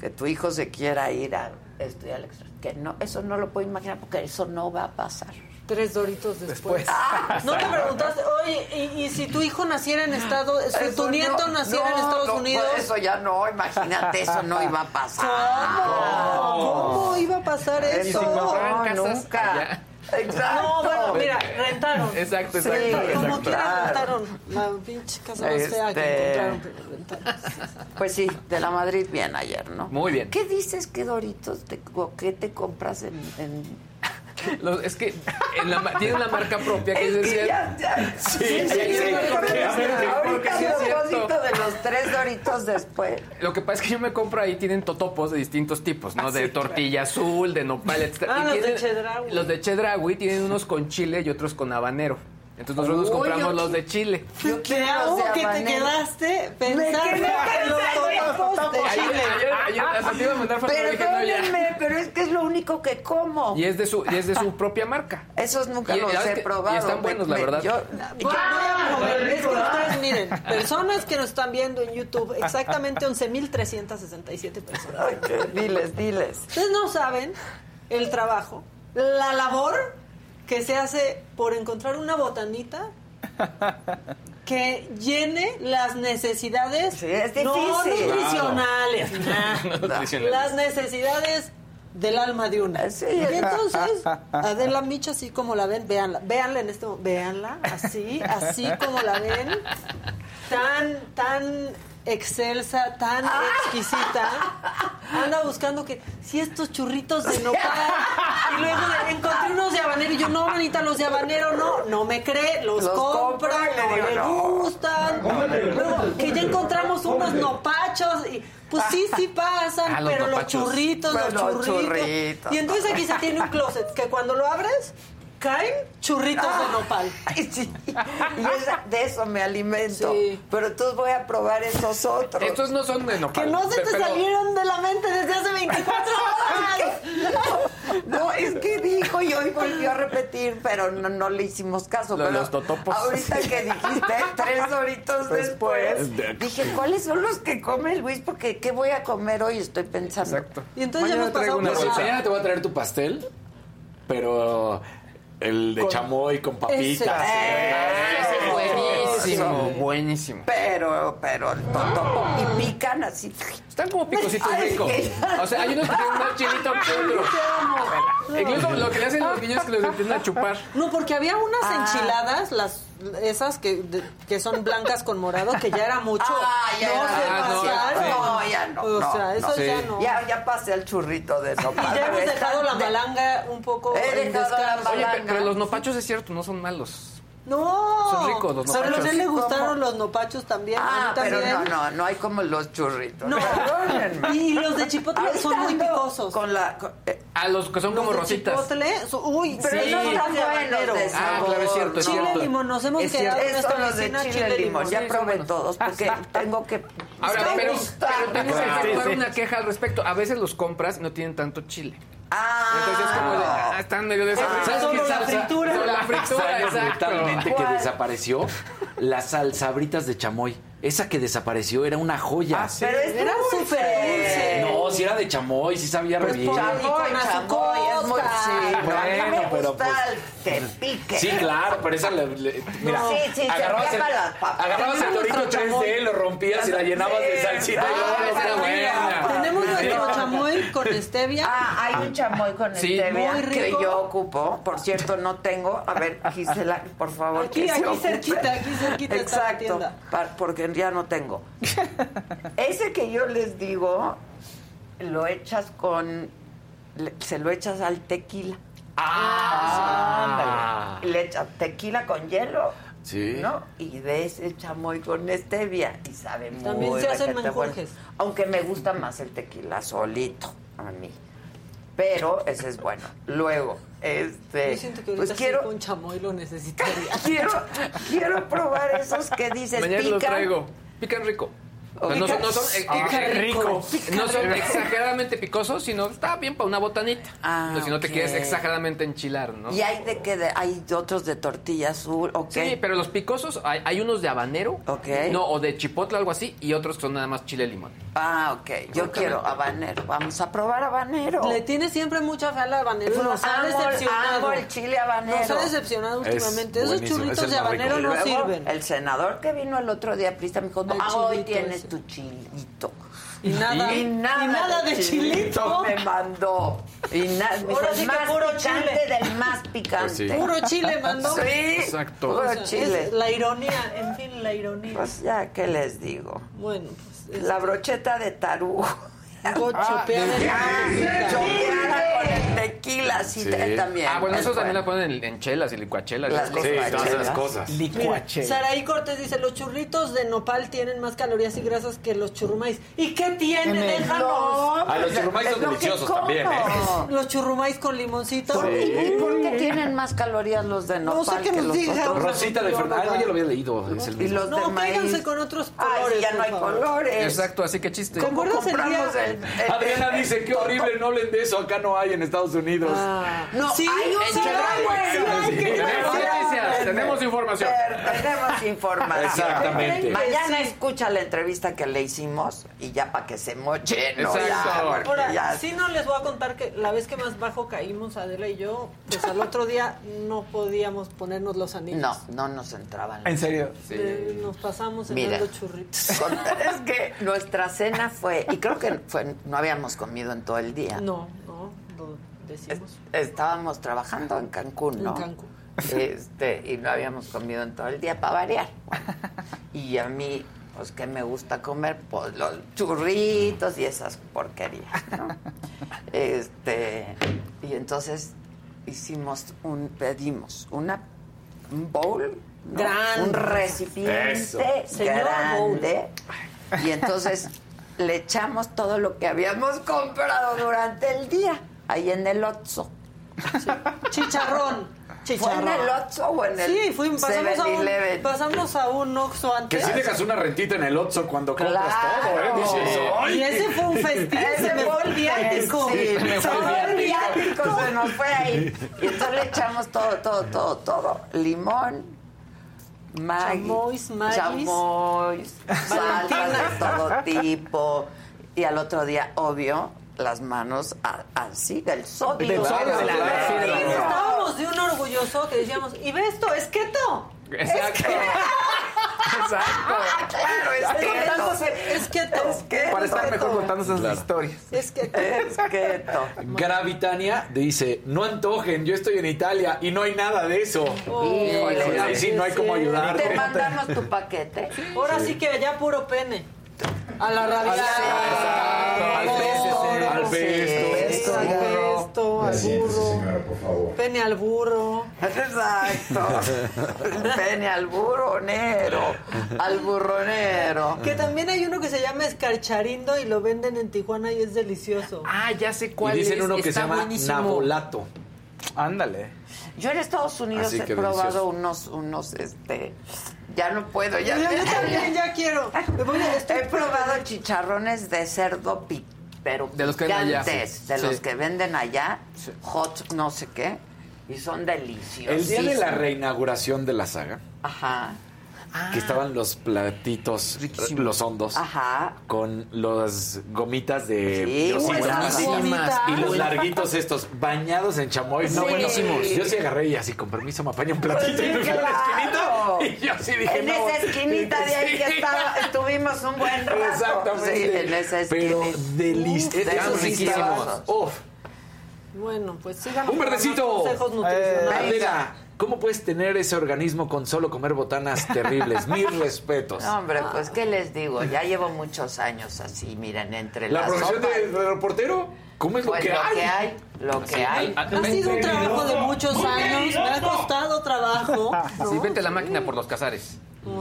S2: que tu hijo se quiera ir a estudiar al extranjero. Que no, eso no lo puedo imaginar porque eso no va a pasar.
S8: Tres doritos después.
S3: Después.
S8: No te preguntaste, oye, ¿y, y si tu hijo naciera en Estados si
S2: Eso
S8: tu nieto
S2: no,
S8: naciera en Estados
S2: no,
S8: Unidos?
S2: pues Eso ya no, imagínate, eso no iba a pasar.
S8: ¿Cómo? ¿Cómo iba a pasar eso?
S2: No,
S9: casas
S2: nunca.
S9: allá.
S2: Exacto.
S8: No, bueno, mira, rentaron.
S9: Exacto,
S2: Sí,
S9: exacto.
S8: Como
S2: exacto.
S8: quiera rentaron. La pinche casa más fea que
S2: Este-
S8: encontraron, pero rentaron.
S2: Pues sí, de la Madrid bien ayer, ¿no?
S9: Muy bien.
S2: ¿Qué dices? ¿Qué Doritos? Te, o ¿Qué te compras en...? en-
S9: Los- es que en la ma- tiene una marca propia que es,
S2: Es que
S9: decir,
S2: ya, ya.
S9: Sí, sí, sí.
S2: Porque
S9: Porque-
S2: ahorita propósito de los tres doritos después.
S9: Lo que pasa es que yo me compro ahí, tienen totopos de distintos tipos, ¿no?
S2: Ah,
S9: de tortilla azul, de nopal, etc.
S8: Ah,
S9: Y
S8: los de
S9: tienen-
S8: chedraui.
S9: Los de chedraui tienen unos con chile y otros con habanero. Entonces nosotros nos compramos los de chile.
S8: Yo te amo que te quedaste pensando en los de Chile.
S9: ayer- mandar.
S2: Perdónenme, pero es que es lo único que como.
S9: Y es de su, y es de su propia marca.
S2: Esos nunca
S9: Y-
S2: los he
S9: que-
S2: probado.
S9: Y están
S2: Me-
S9: buenos, la verdad.
S2: yo-
S8: Voy- voy a mover. Es que ustedes miren, personas que nos están viendo en YouTube, exactamente 11.367 personas.
S2: diles, diles.
S8: Ustedes no saben el trabajo, la labor que se hace por encontrar una botanita que llene las necesidades
S2: es
S8: no nutricionales, nah.
S9: Nutricionales.
S8: las necesidades del alma de una. y entonces, Adela Micha, así como la ven, véanla, véanla en este mo- véanla, así, así como la ven, tan, tan excelsa, tan exquisita, anda buscando que si estos churritos de nopal. Y luego de- encontré unos de habanero y yo no manita los de habanero no no me cree los,
S2: Los
S8: compra no le
S2: no.
S8: gustan. Luego que ya encontramos unos nopachos y pues sí sí pasan
S2: Ah, los
S8: pero los churritos los
S2: los
S8: churritos.
S2: churritos,
S8: y entonces aquí se tiene un closet que cuando lo abres caen churritos de nopal
S2: Ay, sí. Y esa- de eso me alimento. Pero entonces voy a probar esos otros.
S9: Estos no son de nopal.
S8: que no se te
S9: pero-
S8: salieron de la mente desde hace 24 horas
S2: No, es que dijo y hoy volvió a repetir, pero no, no le hicimos caso.
S9: Lo de
S2: pero
S9: los totopos.
S2: Ahorita que dijiste tres doritos después,
S9: Después.
S2: dije, ¿cuáles son los que come Luis? Porque ¿qué voy a comer hoy? Estoy pensando.
S9: Exacto.
S8: Y entonces
S5: Mañana
S8: ya
S5: bolsa.
S8: la-
S5: Mañana te voy a traer tu pastel, pero el de
S2: Con-
S5: chamoy con papitas.
S2: Ese-
S9: Ese es buenísimo,
S2: Eso.
S9: buenísimo.
S2: Pero, pero el totopo y pican así.
S9: Están como picositos
S2: Ay,
S9: ricos. O sea, hay unos que tienen más chilito que otros. Incluso lo que le hacen los niños que los empiezan a chupar.
S8: No, porque había unas
S2: Ah.
S8: enchiladas, las esas que, de- que son blancas con morado, que ya era mucho.
S2: Ah, ya
S8: no
S2: era ya no.
S8: O
S2: no,
S8: sea, eso
S2: no.
S8: ya no.
S2: Ya, ya pasé el churrito de
S8: Y
S2: nopal.
S8: ya hemos dejado la malanga un poco
S2: He
S8: en
S2: dejado la.
S9: Oye, pero los nopachos es cierto, no son malos.
S8: No.
S9: Son ricos los
S8: Pero a
S9: nopachos.
S8: él le
S2: ¿Cómo?
S8: gustaron los nopachos también. a
S2: Ah,
S8: mí
S2: pero
S8: también.
S2: no, no, no hay como los churritos.
S8: No. Y los de chipotle son muy picosos.
S2: Con la, con- eh,
S9: Ah, los que son
S8: Los
S9: como
S8: de
S9: rositas.
S8: chipotle, so- uy,
S2: pero
S9: Sí.
S2: no están
S8: de
S2: buenos
S9: Ah, claro, es cierto, es
S8: Chile
S9: cierto.
S8: limón, nos hemos
S2: Es
S8: quedado en
S2: estos los de chile,
S8: chile
S2: limón.
S8: limón.
S2: Ya
S9: Sí, son
S2: probé todos porque tengo que.
S9: Ahora, pero, pero tengo que
S2: Sí,
S9: efectuar
S2: sí.
S9: una queja al respecto. A veces los compras y no tienen tanto chile.
S2: Ah,
S9: Entonces es como de, ah, están medio de
S2: Ah,
S9: ¿Sabes qué
S2: la
S9: salsa?
S2: fritura.
S9: Solo la fritura,
S5: ¿Sabes
S9: exacto.
S5: brutalmente que desapareció? Las salsabritas de chamoy. Esa que desapareció era una joya.
S2: Pero es
S8: Era
S2: dulce.
S8: súper dulce.
S5: No, si era de chamoy, sí sabía re
S8: Pues
S5: bien.
S2: Chamoy,
S8: con
S2: chamoy, es muy... Sí, no,
S5: Bueno, pero pues-
S2: que pique.
S5: Sí, claro, pero esa le, le- mira,
S2: Sí, sí, se
S5: agarrabas, el,
S2: las papas.
S5: agarrabas el torito
S2: nuestro chamoy.
S5: 3D, lo rompías y la llenabas de salsita. y era buena.
S8: Tenemos nuestro chamoy con stevia.
S2: Ah, hay un chamoy con
S9: Sí,
S2: stevia
S8: muy
S2: que
S8: rico.
S2: yo ocupo. Por cierto, no tengo. A ver, Gisela, por favor.
S8: Aquí,
S2: que se
S8: aquí
S2: ocupe.
S8: cerquita, aquí cerquita está la
S2: Exacto,
S8: tienda.
S2: pa- porque ya no tengo. Ese que yo les digo, lo echas con... se lo echas al tequila.
S5: Ah.
S2: Ándale. Le echas tequila con hielo.
S5: Sí.
S2: ¿No? Y de ese chamoy con stevia. Y sabe muy
S8: También se hacen
S2: bueno.
S8: menjurjes.
S2: Aunque me gusta más el tequila solito a mí. Pero ese es bueno. Luego, este.
S8: Yo siento que
S2: pues quiero,
S8: con chamoy lo necesitaría.
S2: quiero, quiero probar esos que dices
S9: Mañana
S2: pican.
S9: traigo. Pican rico. O sea, no, son, no son, eh,
S2: Ah,
S9: eh,
S2: qué rico.
S9: no son exageradamente picosos, sino está bien para una botanita.
S2: Ah,
S9: Pero si no te quieres exageradamente enchilar, ¿no?
S2: Y hay de que de- hay otros de tortilla azul, ¿ok?
S9: Sí, pero los picosos, hay, hay unos de habanero,
S2: Ok.
S9: no, o de chipotle, algo así, y otros que son nada más chile limón.
S2: Ah, ok. Yo quiero habanero. Vamos a probar habanero.
S8: Le tiene siempre mucha fe al habanero. Nos ha
S2: Amo-
S8: decepcionado.
S2: amo el chile habanero.
S8: Nos ha decepcionado
S5: Es
S8: últimamente. Esos
S5: es
S8: churritos de habanero no
S2: luego,
S8: sirven.
S2: El senador que vino el otro día, Prista, me dijo, ah, hoy tienes tu chilito.
S8: Y nada,
S2: Y nada,
S8: y nada de chilito.
S2: me mandó. Y nada,
S8: Ahora sí
S2: el
S8: que
S2: más
S8: puro
S2: picante
S8: chile.
S2: del más picante.
S5: Pues sí.
S8: Puro chile mandó.
S2: Sí,
S9: Exacto.
S2: puro
S8: O sea,
S2: chile.
S8: es la ironía, en fin, la ironía.
S2: Pues ya, ¿qué les digo?
S8: bueno, pues es
S2: La brocheta de tarugo.
S8: Algo chopeada de
S2: Ah, chopeada con el tequila, sí, te- también.
S9: Ah, bueno,
S2: es
S9: esos también la ponen en, en chelas y licuachelas.
S2: Las
S9: esas cosas.
S2: licuachelas.
S8: Mira, Saraí Cortés dice, los churritos de nopal tienen más calorías y grasas que los churrumais. ¿Y qué tiene?
S5: Tiene-
S8: Déjanos.
S5: Ah, los churrumais son deliciosos también, ¿eh?
S8: Los churrumais con limoncito.
S2: ¿Y por qué tienen más calorías los de nopal
S8: No sé qué
S2: que
S8: nos
S2: los
S8: diga.
S2: otros?
S5: Rosita de Fernando. Ah, ya lo había leído. Es el
S2: Y
S5: mismo.
S2: los
S8: No,
S2: de maíz.
S8: quédense con otros
S2: Ay,
S8: colores.
S2: ya no
S8: por
S2: hay
S8: favor.
S2: colores.
S9: Exacto, así que chiste.
S8: ¿Te acuerdas el día?
S5: Adriana
S2: el-
S5: dice, qué horrible, no hablen de eso. Acá no hay en Estados Unidos.
S2: No,
S8: Sí,
S2: hay
S8: sí. Sí,
S9: tenemos
S2: bueno.
S9: noticias, tenemos información.
S2: Tenemos información.
S5: Exactamente.
S2: Mañana escucha la entrevista que le hicimos y ya para que se moche, ¿no?
S9: Exacto.
S2: Ya, porque
S8: Ahora,
S2: ya-
S8: sí no les voy a contar que la vez que más bajo caímos Adela y yo, pues al otro día no podíamos ponernos los anillos.
S2: No, no nos entraban.
S3: ¿En serio?
S8: Eh, nos pasamos cenando churritos.
S2: es que nuestra cena fue, y creo que fue, no habíamos comido en todo el día.
S8: No, no, lo decimos.
S2: Estábamos trabajando en Cancún, ¿no?
S8: En Cancún.
S2: Este, y no habíamos comido en todo el día para variar. Y a mí, pues, ¿qué me gusta comer? Pues los churritos y esas porquerías, ¿no? Este, y entonces hicimos un, pedimos una, un bowl, ¿no?
S8: Grande.
S2: un recipiente
S5: Eso.
S8: Señor
S2: grande. Y entonces le echamos todo lo que habíamos comprado durante el día, ahí en el Otso.
S8: Chicharrón.
S2: ¿Fue
S8: Chicharrón.
S2: en el Otso o en el
S8: Sí, fuimos, pasamos, a un,
S2: 7-Eleven?
S8: pasamos a un Oxxo
S5: Que
S8: antes.
S5: si dejas una rentita en el Otso cuando compras
S2: Claro.
S5: todo, ¿eh? Dices, ¡ay!
S8: Y ese fue un festín, se me fue el viático.
S2: Sí,
S8: Se me
S2: se
S8: fue
S2: fue el viático, se nos fue ahí. Y entonces le echamos todo, todo, todo, todo. Limón, Maggi,
S8: Chamois, Maggis.
S2: chamois, salsas de todo tipo. Y al otro día, obvio, las manos a- así, del sodio.
S3: Del sodio, de la- sí, de la-
S8: Sí, estábamos de un orgulloso que decíamos, ¿y ves esto? ¿Es keto?
S9: Exacto. Exacto.
S2: Claro, es keto.
S8: Es keto.
S2: Es keto.
S3: Para estar mejor contando esas
S5: Claro.
S3: historias.
S8: Es keto.
S2: Es keto.
S5: Gravitania dice, no antojen, yo estoy en Italia y no hay nada de eso.
S2: Híjole,
S5: Ahí sí, no hay cómo
S2: Te
S5: ayudarte.
S2: mandamos tu paquete.
S8: Ahora sí que allá puro pene. A la radial.
S5: Al al pesto.
S8: Al pesto, al burro. Pene al burro.
S2: Exacto. Pene al burronero. Al burronero.
S8: Que también hay uno que se llama escarcharindo y lo venden en Tijuana y es delicioso.
S9: Ah, ya sé
S5: Y
S9: cuál
S5: dicen
S9: es.
S5: uno que se
S9: Está
S5: llama
S9: buenísimo.
S5: nabolato.
S3: Ándale.
S2: Yo en Estados Unidos
S5: Así
S2: he probado
S5: delicioso.
S2: unos, unos, este, ya no puedo, ya.
S8: Yo, yo también ya quiero. Me voy a- estoy
S2: He probado chicharrones de cerdo pi- pero
S9: De los que venden allá.
S2: de
S9: Sí.
S2: los que venden allá, hot no sé qué, y son deliciosos.
S5: El día de la reinauguración de la saga,
S2: Ajá,
S5: que estaban los platitos, los hondos,
S2: ajá.
S5: con las gomitas de
S2: Sí,
S5: los y los larguitos estos, bañados en chamoy. No,
S2: Sí.
S5: buenísimos. Yo sí agarré y así, con permiso, me apaño un platito y me fui a la esquinita. Y yo sí dije,
S2: en
S5: no.
S2: esa esquinita de ahí que
S5: Sí.
S2: estaba, estuvimos un buen rato.
S5: Exactamente.
S2: Sí, en esa
S5: Pero
S2: esquinita.
S5: sí
S2: deliciosos.
S5: estaban- Uf.
S8: Bueno, pues sigamos.
S5: Un verdecito.
S8: Consejos nutricionales.
S5: Adela, ¿cómo puedes tener ese organismo con solo comer botanas terribles? Mis respetos.
S2: No, hombre, pues, ¿qué les digo? Ya llevo muchos años así, miren, entre
S5: La
S2: las
S5: profesión
S2: sopas.
S5: de, reportero, ¿cómo es
S2: Pues
S5: lo que
S2: lo
S5: hay?
S2: que hay, lo que hay.
S8: Ha sido un trabajo de muchos años, me ha costado trabajo. ¿no?
S9: Sí, vente la máquina por los cazares.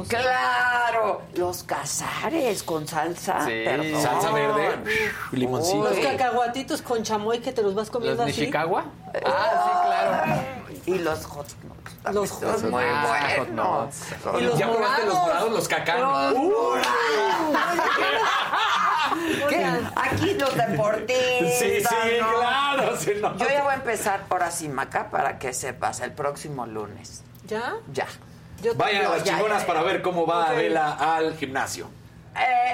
S2: Claro, los cazares con salsa.
S9: Sí.
S2: perdón.
S5: Salsa verde, limoncito.
S8: Los cacahuatitos con chamoy que te los vas comiendo
S9: ¿Los
S8: así.
S9: Nishikawa? Ah, sí, claro.
S2: Y los hot dogs.
S8: Los hot
S2: son muy buenos.
S8: Y los
S5: ¿Ya probaste los
S8: morados.
S5: los cacán?
S8: Los
S5: Uh,
S2: ¿Qué? Aquí los deportistas.
S5: Sí, sí,
S2: ¿no?
S5: claro. sí, no.
S2: Yo ya voy a empezar ahora sí, Maca, para que sepas, el próximo lunes.
S8: ¿Ya?
S2: Ya.
S8: Yo
S5: Vayan a las chingonas para ver cómo va
S8: Ok.
S5: Adela al gimnasio.
S2: Eh,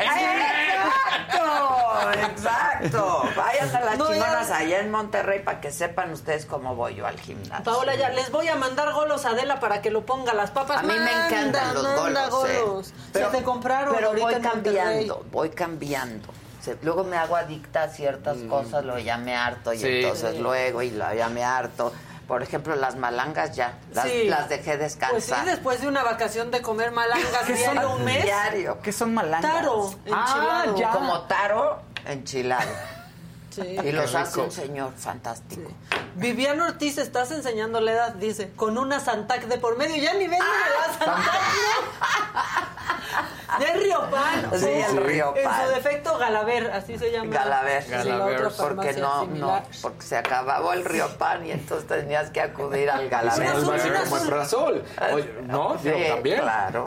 S2: exacto, exacto. Vayan a las
S8: No, ya.
S2: chingonas allá en Monterrey para que sepan ustedes cómo voy yo al gimnasio.
S8: Paola, ya les voy a mandar golos a Adela para que lo ponga las papas.
S2: A mí me encantan los
S8: manda
S2: golos, eh.
S8: golos. Se te compraron
S2: Pero
S8: ahorita
S2: voy cambiando, voy cambiando. Luego me hago adicta a ciertas cosas, luego ya me harto y
S9: Sí.
S2: entonces luego y luego ya me harto. Por ejemplo, las malangas ya, las,
S8: Sí.
S2: las dejé
S8: Pues sí,
S2: descansar.
S8: después de una vacación de comer malangas
S3: ¿Qué
S8: diario
S3: son?
S8: un mes.
S2: Diario.
S3: ¿Qué son malangas?
S8: Taro,
S3: Ah,
S8: enchilado.
S3: ya.
S2: Como taro enchilado.
S8: Sí.
S2: Y los hace un señor fantástico.
S8: Vivian Ortiz, estás enseñando la edad, dice, con una Santac de por medio. Ya ni venden
S2: Ah,
S8: la Santac, ¿no? Ya es Riopan.
S2: Sí, el Riopan.
S8: En su defecto, Galaver, así se llama.
S2: Galaver,
S8: Sí, la otra
S2: porque no,
S8: similar.
S2: no, porque se acabó el río Pan y entonces tenías que acudir al Galaver.
S5: Es más básico como Embrasol. Oye, ¿No?
S2: Sí,
S5: Digo, también.
S2: claro.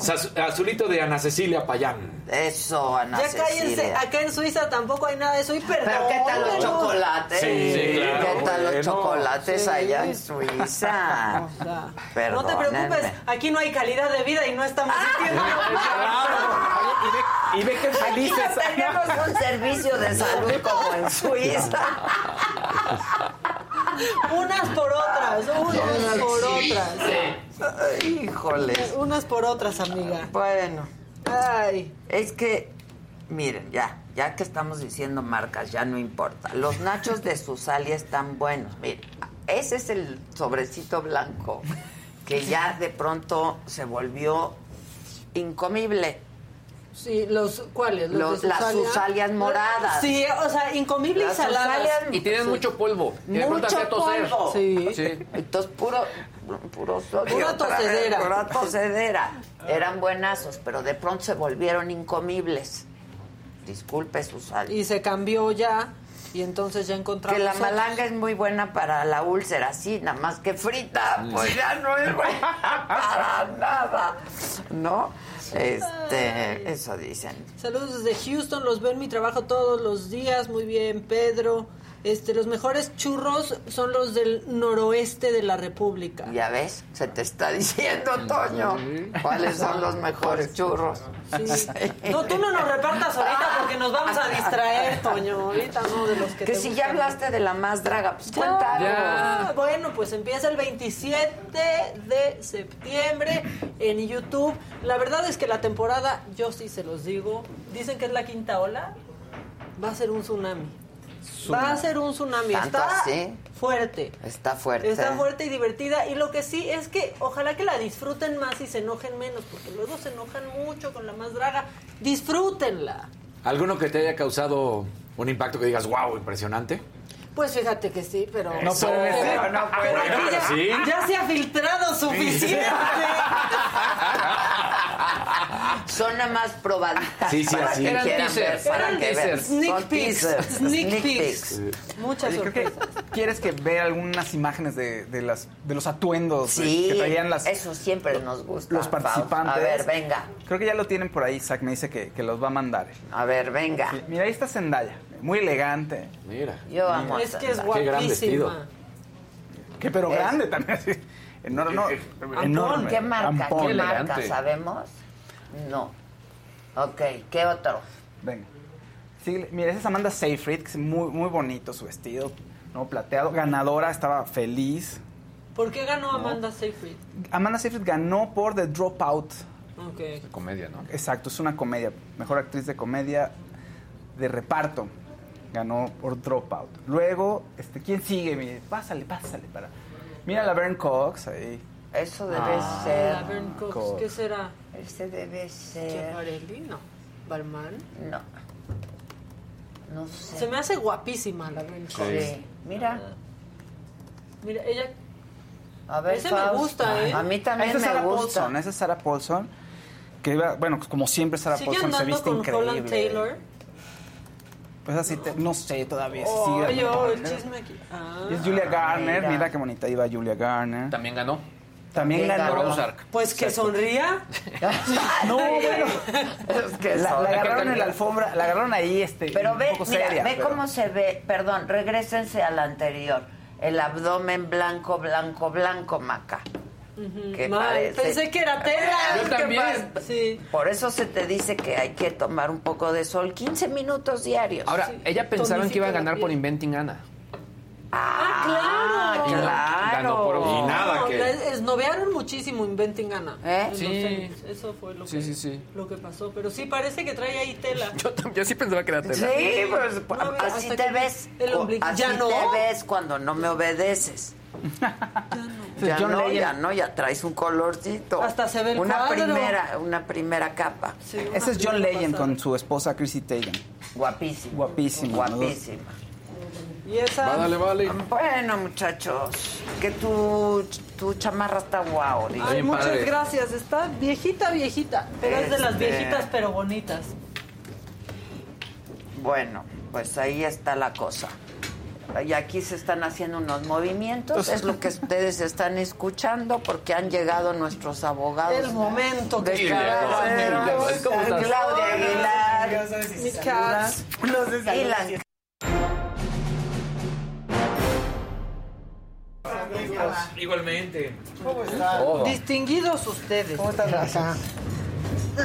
S5: Azulito de Ana Cecilia Payán.
S2: Eso, Ana
S8: Ya cállense,
S2: Cecilia.
S8: acá en Suiza tampoco hay nada de eso. Y perdón.
S2: Pero ¿qué tal los chocolates?
S5: Sí, sí, claro,
S2: ¿Qué tal los
S5: bueno.
S2: chocolates
S8: Sí.
S2: allá en Suiza?
S8: O sea, no te preocupes, aquí no hay calidad de vida y no estamos sintiendo.
S3: Y ve que
S2: Aquí
S3: felices.
S2: no tenemos un servicio de salud como en Suiza.
S8: Unas por otras, unas por otras.
S2: Híjoles.
S8: Unas por otras, amiga.
S2: Bueno.
S8: Ay.
S2: Es que, miren, ya, ya que estamos diciendo marcas, ya no importa. Los nachos de Susalia están buenos. Miren, ese es el sobrecito blanco que ya de pronto se volvió incomible.
S8: Sí, los ¿cuáles?
S2: Los-
S8: de
S2: las
S8: Susalia?
S2: susalias moradas.
S8: Sí, o sea, incomible y
S2: Las
S8: saladas.
S2: susalias-
S9: Y tienen
S2: Sí.
S9: mucho polvo. Y de pronto
S2: Mucho
S9: toser.
S2: polvo.
S8: Sí.
S9: Sí.
S2: Entonces, puro, puro sodio
S8: Pura tosedera.
S2: Pura tosedera. Eran buenazos, pero de pronto se volvieron incomibles. Disculpe, Susalia.
S8: Y se cambió ya. Y entonces ya encontramos.
S2: Que la
S8: otros.
S2: malanga es muy buena para la úlcera, sí, nada más que frita, pues ya no es buena para nada, ¿no? Este, eso dicen.
S8: Saludos desde Houston, los veo en mi trabajo todos los días, muy bien, Pedro. Este, los mejores churros son los del noroeste de la República.
S2: Ya ves, se te está diciendo, Toño, cuáles son los mejores churros.
S8: Sí. No, tú no nos repartas ahorita porque nos vamos a distraer, Toño. Ahorita no de los que
S2: Que
S8: te
S2: si
S8: gustan.
S2: ya hablaste de la más draga, pues
S8: ya. Bueno, pues empieza el 27 de septiembre en YouTube. La verdad es que la temporada, yo sí se los digo, dicen que es la quinta ola, va a ser un tsunami. Va a ser un tsunami.
S2: ¿Tanto
S8: Está
S2: así?
S8: fuerte.
S2: Está fuerte.
S8: Está fuerte y divertida. Y lo que sí es que ojalá que la disfruten más y se enojen menos, porque luego se enojan mucho con la más draga. Disfrútenla.
S5: ¿Alguno que te haya causado un impacto que digas, wow, impresionante?
S8: Pues fíjate que sí, pero.
S5: No
S8: Eso.
S5: puede ser, no puede
S8: Pero aquí ya,
S5: ¿Sí?
S8: ya se ha filtrado suficiente.
S2: Son nada más probaditas.
S5: Sí, sí,
S2: para
S5: así.
S2: que
S5: Eran
S9: teasers,
S2: ver, para
S9: eran
S2: que vean.
S9: teasers.
S8: Sneak
S2: Son
S8: peeks,
S2: teasers,
S8: sneak peeks. Muchas
S3: Oye,
S8: sorpresas.
S3: quieres que vea algunas imágenes de, de las, de los atuendos de-
S2: Sí,
S3: que traían las,
S2: eso siempre nos gusta.
S3: los participantes.
S2: A ver, venga.
S3: Creo que ya lo tienen por ahí, Zach me dice que, que los va a mandar.
S2: A ver, venga.
S3: Sí, Mira, ahí está Zendaya, muy elegante.
S5: Mira.
S2: Yo amo
S8: Es que es
S2: Zendaya.
S5: Qué gran vestido.
S8: guapísima.
S3: Que pero
S2: Es-
S3: grande también. así. Enorme, no,
S8: Ampón,
S3: enorme.
S2: ¿Qué marca?
S3: Ampón.
S2: ¿Qué marca?
S9: elegante.
S2: ¿Sabemos? No. Ok, ¿qué otro?
S3: Venga. Sí, mira, esa es Amanda Seyfried, que es muy, muy bonito su vestido, no plateado. Ganadora, estaba feliz.
S8: ¿Por qué ganó Amanda Seyfried?
S3: Amanda Seyfried ganó por The Dropout.
S8: Ok.
S9: Comedia, ¿no?
S3: Exacto, es una comedia. Mejor actriz de comedia de reparto. Ganó por Dropout. Luego, este, ¿quién sigue? Mire, pásale, pásale. Para... Mira la Laverne Cox ahí.
S2: Eso debe
S3: Ah.
S2: ser.
S8: Laverne Cox,
S3: Cox.
S8: ¿qué será?
S2: Ese debe ser.
S8: Chiaparelli, no. Balman.
S2: No. No sé.
S8: Se me hace guapísima Laverne Cox.
S2: Sí. Mira.
S8: Mira, ella
S2: A ver,
S8: Ese me
S2: Faust.
S8: gusta, ¿eh?
S2: A mí también
S3: esa es
S2: me
S3: Sarah
S2: gusta.
S3: Paulson, esa es Sarah Paulson. Que iba, bueno, como siempre Sarah
S8: sigue
S3: Paulson se viste
S8: con
S3: increíble.
S8: Holland Taylor.
S3: Pues así, te- no sé todavía
S8: Oh, yo, el chisme aquí. Ah.
S3: Es Julia Garner,
S2: mira.
S3: mira. qué bonita iba Julia Garner.
S9: También ganó.
S3: También
S2: También
S3: ganó.
S8: Pues que sonría.
S3: No, bueno.
S2: Es que
S3: La,
S2: son-
S3: la agarraron en la alfombra, la agarraron ahí, este,
S2: Pero
S3: un
S2: ve,
S3: poco
S2: mira,
S3: seria.
S2: ve
S3: pero-
S2: cómo se ve. Perdón, regrésense al anterior. El abdomen blanco, blanco, blanco, maca. ¿Qué
S8: Mal.
S2: parece?
S8: Pensé que era tela.
S9: Yo
S2: ¿Qué
S9: también.
S8: Sí.
S2: Por eso se te dice que hay que tomar un poco de sol, 15 minutos diarios.
S9: Ahora, ella pensaba que iba a ganar por. Inventing Anna.
S2: Ah,
S8: claro.
S2: claro.
S9: Por-
S5: Y nada
S8: No,
S5: que-
S8: esnovearon muchísimo Inventing Anna.
S2: ¿Eh?
S8: En
S9: Sí.
S8: Eso fue lo,
S9: Sí,
S8: que,
S9: sí, sí.
S8: lo que pasó. Pero sí parece que trae ahí tela.
S9: Yo, yo sí pensaba que era tela.
S2: Sí, pues
S8: No, mira,
S2: así te ves.
S8: el ombligo-
S2: Así
S8: ¿Ya no?
S2: te ves cuando no me obedeces. Ya
S3: John
S2: no,
S3: Legend.
S2: ya no, ya traes un colorcito.
S8: Hasta se ve el
S2: una
S8: cuadro.
S2: primera, una primera capa.
S8: Sí, una
S3: Ese es John Legend
S8: pasada.
S3: con su esposa Chrissy Teigen.
S2: Guapísima.
S3: Guapísima, ¿no?
S8: ¿Y esa?
S5: Va, dale, vale.
S2: Bueno, muchachos, que tu, tu chamarra está guau. digo.
S8: Ay, muchas gracias. Está viejita, viejita. Pero es de las
S2: Este-
S8: viejitas, pero bonitas.
S2: Bueno, pues ahí está la cosa. Y aquí se están haciendo unos movimientos, es lo que ustedes están escuchando, porque han llegado nuestros abogados.
S8: El momento que
S2: de
S8: llegó.
S2: cabecera.
S8: ¿Cómo estás?
S2: Claudia Aguilar.
S8: Mi cats.
S2: Y la-
S5: Igualmente.
S8: ¿Cómo están?
S5: Todo.
S8: Distinguidos ustedes. ¿Cómo
S25: están?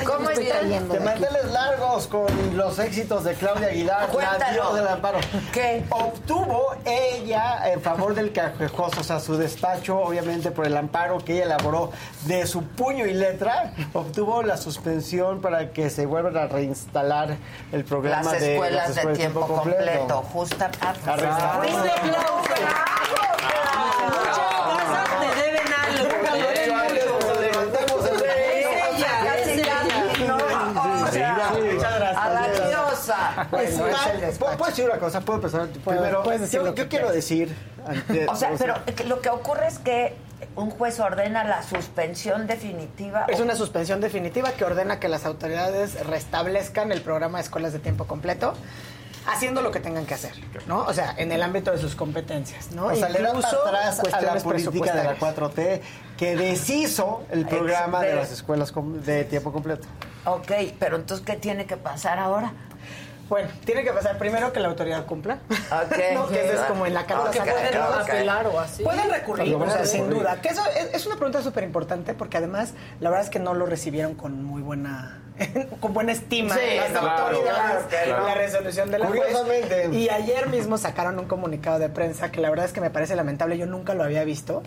S2: ¿Cómo
S25: estoy
S2: están?
S25: trayendo? De manteles largos con los éxitos de Claudia Aguilar, la del amparo.
S2: ¿Qué?
S25: Obtuvo ella en favor del cajejoso, o sea, su despacho, obviamente por el amparo que ella elaboró de su puño y letra, obtuvo la suspensión para que se vuelvan a reinstalar el programa
S2: Las
S25: de
S2: escuelas
S25: las
S2: de
S25: escuelas
S2: tiempo completo. Justa. ah, diosa.
S25: Bueno,
S2: Está-
S25: es el despacho. ¿Puedo decir una cosa? ¿Puedo empezar? Primero,
S2: puedes decir
S25: yo,
S2: lo que
S25: yo quiero decir...
S2: O sea,
S25: o
S2: pero lo que ocurre es que un juez ordena la suspensión definitiva.
S26: Es una suspensión definitiva que ordena que las autoridades restablezcan el programa de escuelas de tiempo completo, haciendo lo que tengan que hacer, ¿no? O sea, en el ámbito de sus competencias, ¿no?
S25: O sea, le
S26: Incluso
S25: atrás a la política de la
S26: presupuestarias.
S25: 4T que deshizo el programa de las escuelas de tiempo completo.
S2: Ok, pero entonces, ¿qué tiene que pasar ahora?
S26: Bueno, tiene que pasar primero que la autoridad cumpla.
S2: Ok.
S26: ¿no? Que eso es como en la carta.
S2: Ok,
S26: pueden
S2: ok.
S26: apelar o así. Pueden recurrir, o sea, sin
S25: recurrir.
S26: duda. Que eso es, es una pregunta súper importante porque además la verdad es que no lo recibieron con muy buena con buena estima
S25: Sí,
S26: las
S25: claro,
S26: autoridades
S25: claro, claro.
S26: la resolución de la juez.
S25: Curiosamente.
S26: Y ayer mismo sacaron un comunicado de prensa que la verdad es que me parece lamentable, yo nunca lo había visto,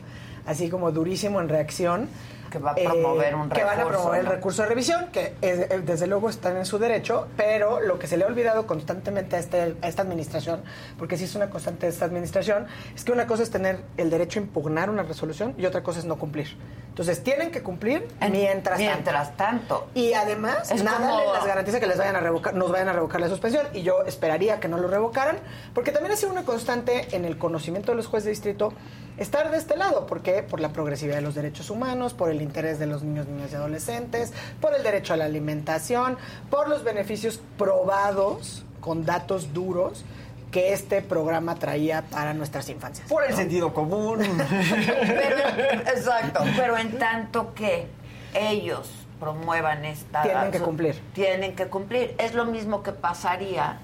S26: así como durísimo en reacción.
S2: Que va a promover un
S26: Que van a
S2: recurso,
S26: promover el recurso de revisión, que es- eh, desde luego están en su derecho, pero lo que se le ha olvidado constantemente a, este- a esta administración, porque sí es una constante de esta administración, es que una cosa es tener el derecho a impugnar una resolución y otra cosa es no cumplir. Entonces tienen que cumplir mientras,
S2: Mientras tanto.
S26: Y además,
S2: Es
S26: nada
S2: como-
S26: les garantiza que les vayan a revocar, nos vayan a revocar la suspensión y yo esperaría que no lo revocaran, porque también ha sido una constante en el conocimiento de los jueces de distrito estar de este lado, porque por la progresividad de los derechos humanos, por el interés de los niños, niñas y adolescentes, por el derecho a la alimentación, por los beneficios probados con datos duros que este programa traía para nuestras infancias.
S25: Por el
S26: ¿no?
S25: sentido común.
S2: Pero, exacto, pero en tanto que ellos promuevan esta...
S26: Tienen que cumplir.
S2: Tienen que cumplir. Es lo mismo que pasaría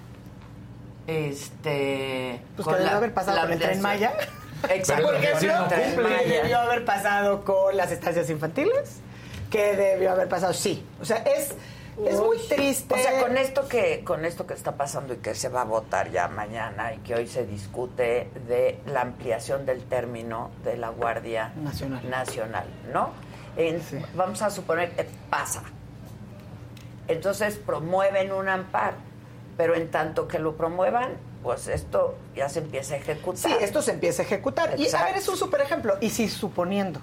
S2: este...
S26: Pues
S2: con
S26: que
S2: la-
S26: haber pasado
S2: la
S26: con el Tren. Maya.
S2: Exacto.
S26: Por ejemplo,
S2: Maya.
S26: debió haber pasado con las estancias infantiles, que debió haber pasado, sí. O sea, es, es muy triste.
S2: O sea, con esto que con esto que está pasando y que se va a votar ya mañana y que hoy se discute de la ampliación del término de la Guardia
S26: Nacional.
S2: Nacional, ¿no? En- Vamos a suponer que pasa. Entonces promueven un amparo, pero en tanto que lo promuevan, pues esto ya se empieza a ejecutar.
S26: Sí, esto se empieza a ejecutar. Y a ver, es un super ejemplo. Y si suponiendo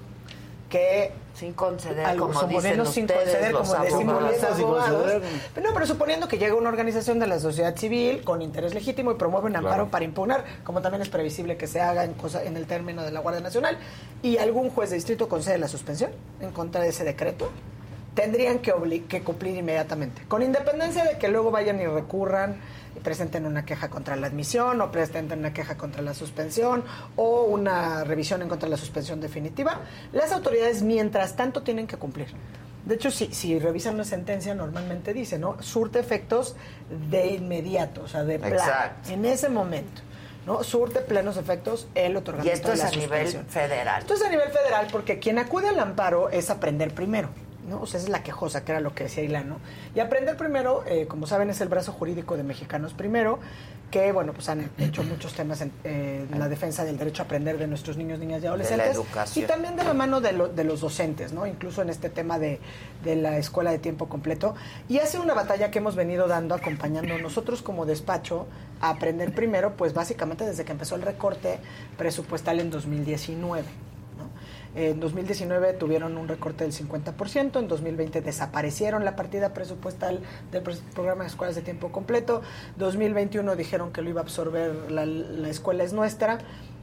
S26: que
S2: sin conceder,
S26: algo,
S2: como
S26: sin conceder,
S2: los
S26: como decimos los
S2: abogados.
S26: Pero no, pero suponiendo que llega una organización de la sociedad civil con interés legítimo y promueve un amparo
S5: Claro.
S26: para impugnar, como también es previsible que se haga en, cosa, en el término de la Guardia Nacional, y algún juez de distrito concede la suspensión en contra de ese decreto, tendrían que, obli- que cumplir inmediatamente, con independencia de que luego vayan y recurran presenten una queja contra la admisión o presenten una queja contra la suspensión o una revisión en contra de la suspensión definitiva, las autoridades mientras tanto tienen que cumplir. De hecho, si, si revisan una sentencia, normalmente dice, ¿no? Surte efectos de inmediato, o sea, de
S2: Exacto.
S26: en ese momento. ¿no? Surte plenos efectos el
S2: Y
S26: otorgamiento
S2: esto
S26: de
S2: es
S26: la
S2: a nivel
S26: suspensión.
S2: federal.
S26: Esto es a nivel federal porque quien acude al amparo es aprender primero. ¿No? O sea, es la quejosa, que era lo que decía Ilano. Y aprender primero, eh, como saben, es el brazo jurídico de Mexicanos Primero, que, bueno, pues han hecho muchos temas en, eh, la defensa del derecho a aprender de nuestros niños, niñas y adolescentes.
S2: educación.
S26: Y también de la mano de, lo- de los docentes, ¿no? Incluso en este tema de, de la escuela de tiempo completo. Y hace una batalla que hemos venido dando, acompañando nosotros como despacho a aprender primero, pues básicamente desde que empezó el recorte presupuestal en 2019. En 2019 tuvieron un recorte del 50%, en 2020 desaparecieron la partida presupuestal del programa de escuelas de tiempo completo, 2021 dijeron que lo iba a absorber la, la escuela es nuestra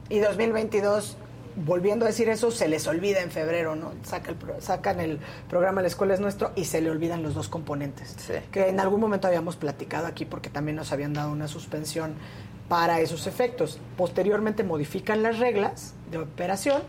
S26: y 2022 volviendo a decir eso, se les olvida en febrero, ¿no? Saca el sacan el programa La Escuela es Nuestro y se le olvidan los dos componentes. Que en algún momento habíamos platicado aquí porque también nos habían dado una suspensión para esos efectos. Posteriormente modifican las reglas de operación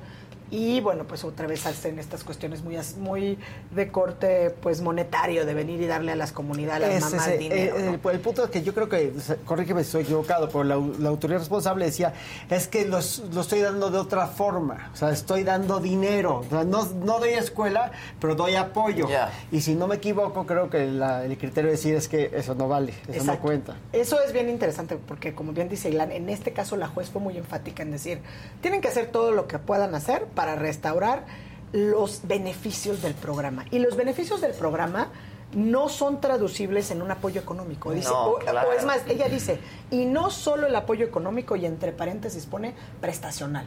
S26: y bueno, pues otra vez hacen estas cuestiones muy muy de corte pues monetario, de venir y darle a las comunidades, a las mamás
S25: ese,
S26: dinero.
S25: eh,
S26: ¿no?
S25: el, el punto es que yo creo que, corrígeme si estoy equivocado, pero la, la autoridad responsable decía, es que los- lo estoy dando de otra forma, o sea, estoy dando dinero, o sea, no, no doy escuela, pero doy apoyo. Y si no me equivoco, creo que la- el criterio de decir es que eso no vale, eso no cuenta.
S26: Eso es bien interesante porque, como bien dice Ilan, en este caso la juez fue muy enfática en decir, tienen que hacer todo lo que puedan hacer para restaurar los beneficios del programa. Y los beneficios del programa no son traducibles en un apoyo económico. Dice,
S2: No,
S26: o,
S2: claro.
S26: o es más, ella dice, y no solo el apoyo económico y entre paréntesis pone prestacional.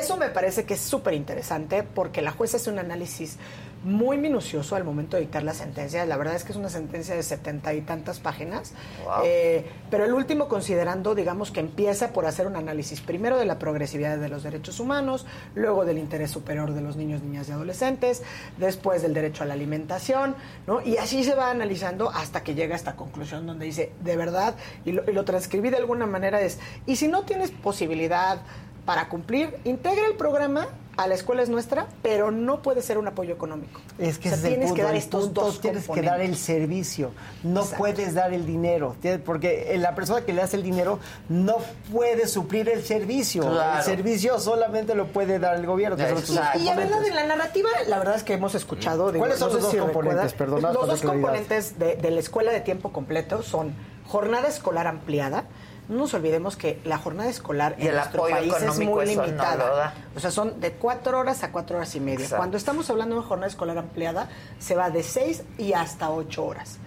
S26: Eso me parece que es súper interesante porque la jueza hace un análisis muy minucioso al momento de dictar la sentencia. La verdad es que es una sentencia de setenta y tantas páginas.
S2: Wow.
S26: Eh, pero el último considerando, digamos, que empieza por hacer un análisis primero de la progresividad de los derechos humanos, luego del interés superior de los niños, niñas y adolescentes, después del derecho a la alimentación, ¿no? Y así se va analizando hasta que llega a esta conclusión donde dice, de verdad, y lo, y lo transcribí de alguna manera es, y si no tienes posibilidad para cumplir, integra el programa a la escuela es nuestra, pero no puede ser un apoyo económico.
S25: Es que
S26: O sea,
S25: ese es el
S26: tienes
S25: punto.
S26: que dar estos
S25: punto,
S26: dos
S25: tienes que dar el
S26: componentes.
S25: servicio. No
S26: Exacto.
S25: puedes dar el dinero. Porque la persona que le hace el dinero no puede suplir el servicio.
S2: Claro.
S25: El servicio solamente lo puede dar el gobierno.
S26: Y la
S25: componentes.
S26: verdad, en la narrativa, la verdad es que hemos escuchado... digo,
S25: ¿Cuáles son
S26: no
S25: los
S26: sé
S25: dos
S26: si
S25: componentes?
S26: Los
S25: por la
S26: dos
S25: claridad.
S26: componentes de, de la escuela de tiempo completo son jornada escolar ampliada. No nos olvidemos que la jornada escolar
S2: Y
S26: en nuestro país es muy
S2: no
S26: limitada. O sea, son de cuatro horas a cuatro horas y media.
S2: Exacto.
S26: Cuando estamos hablando de una jornada escolar ampliada, se va de seis y hasta ocho horas.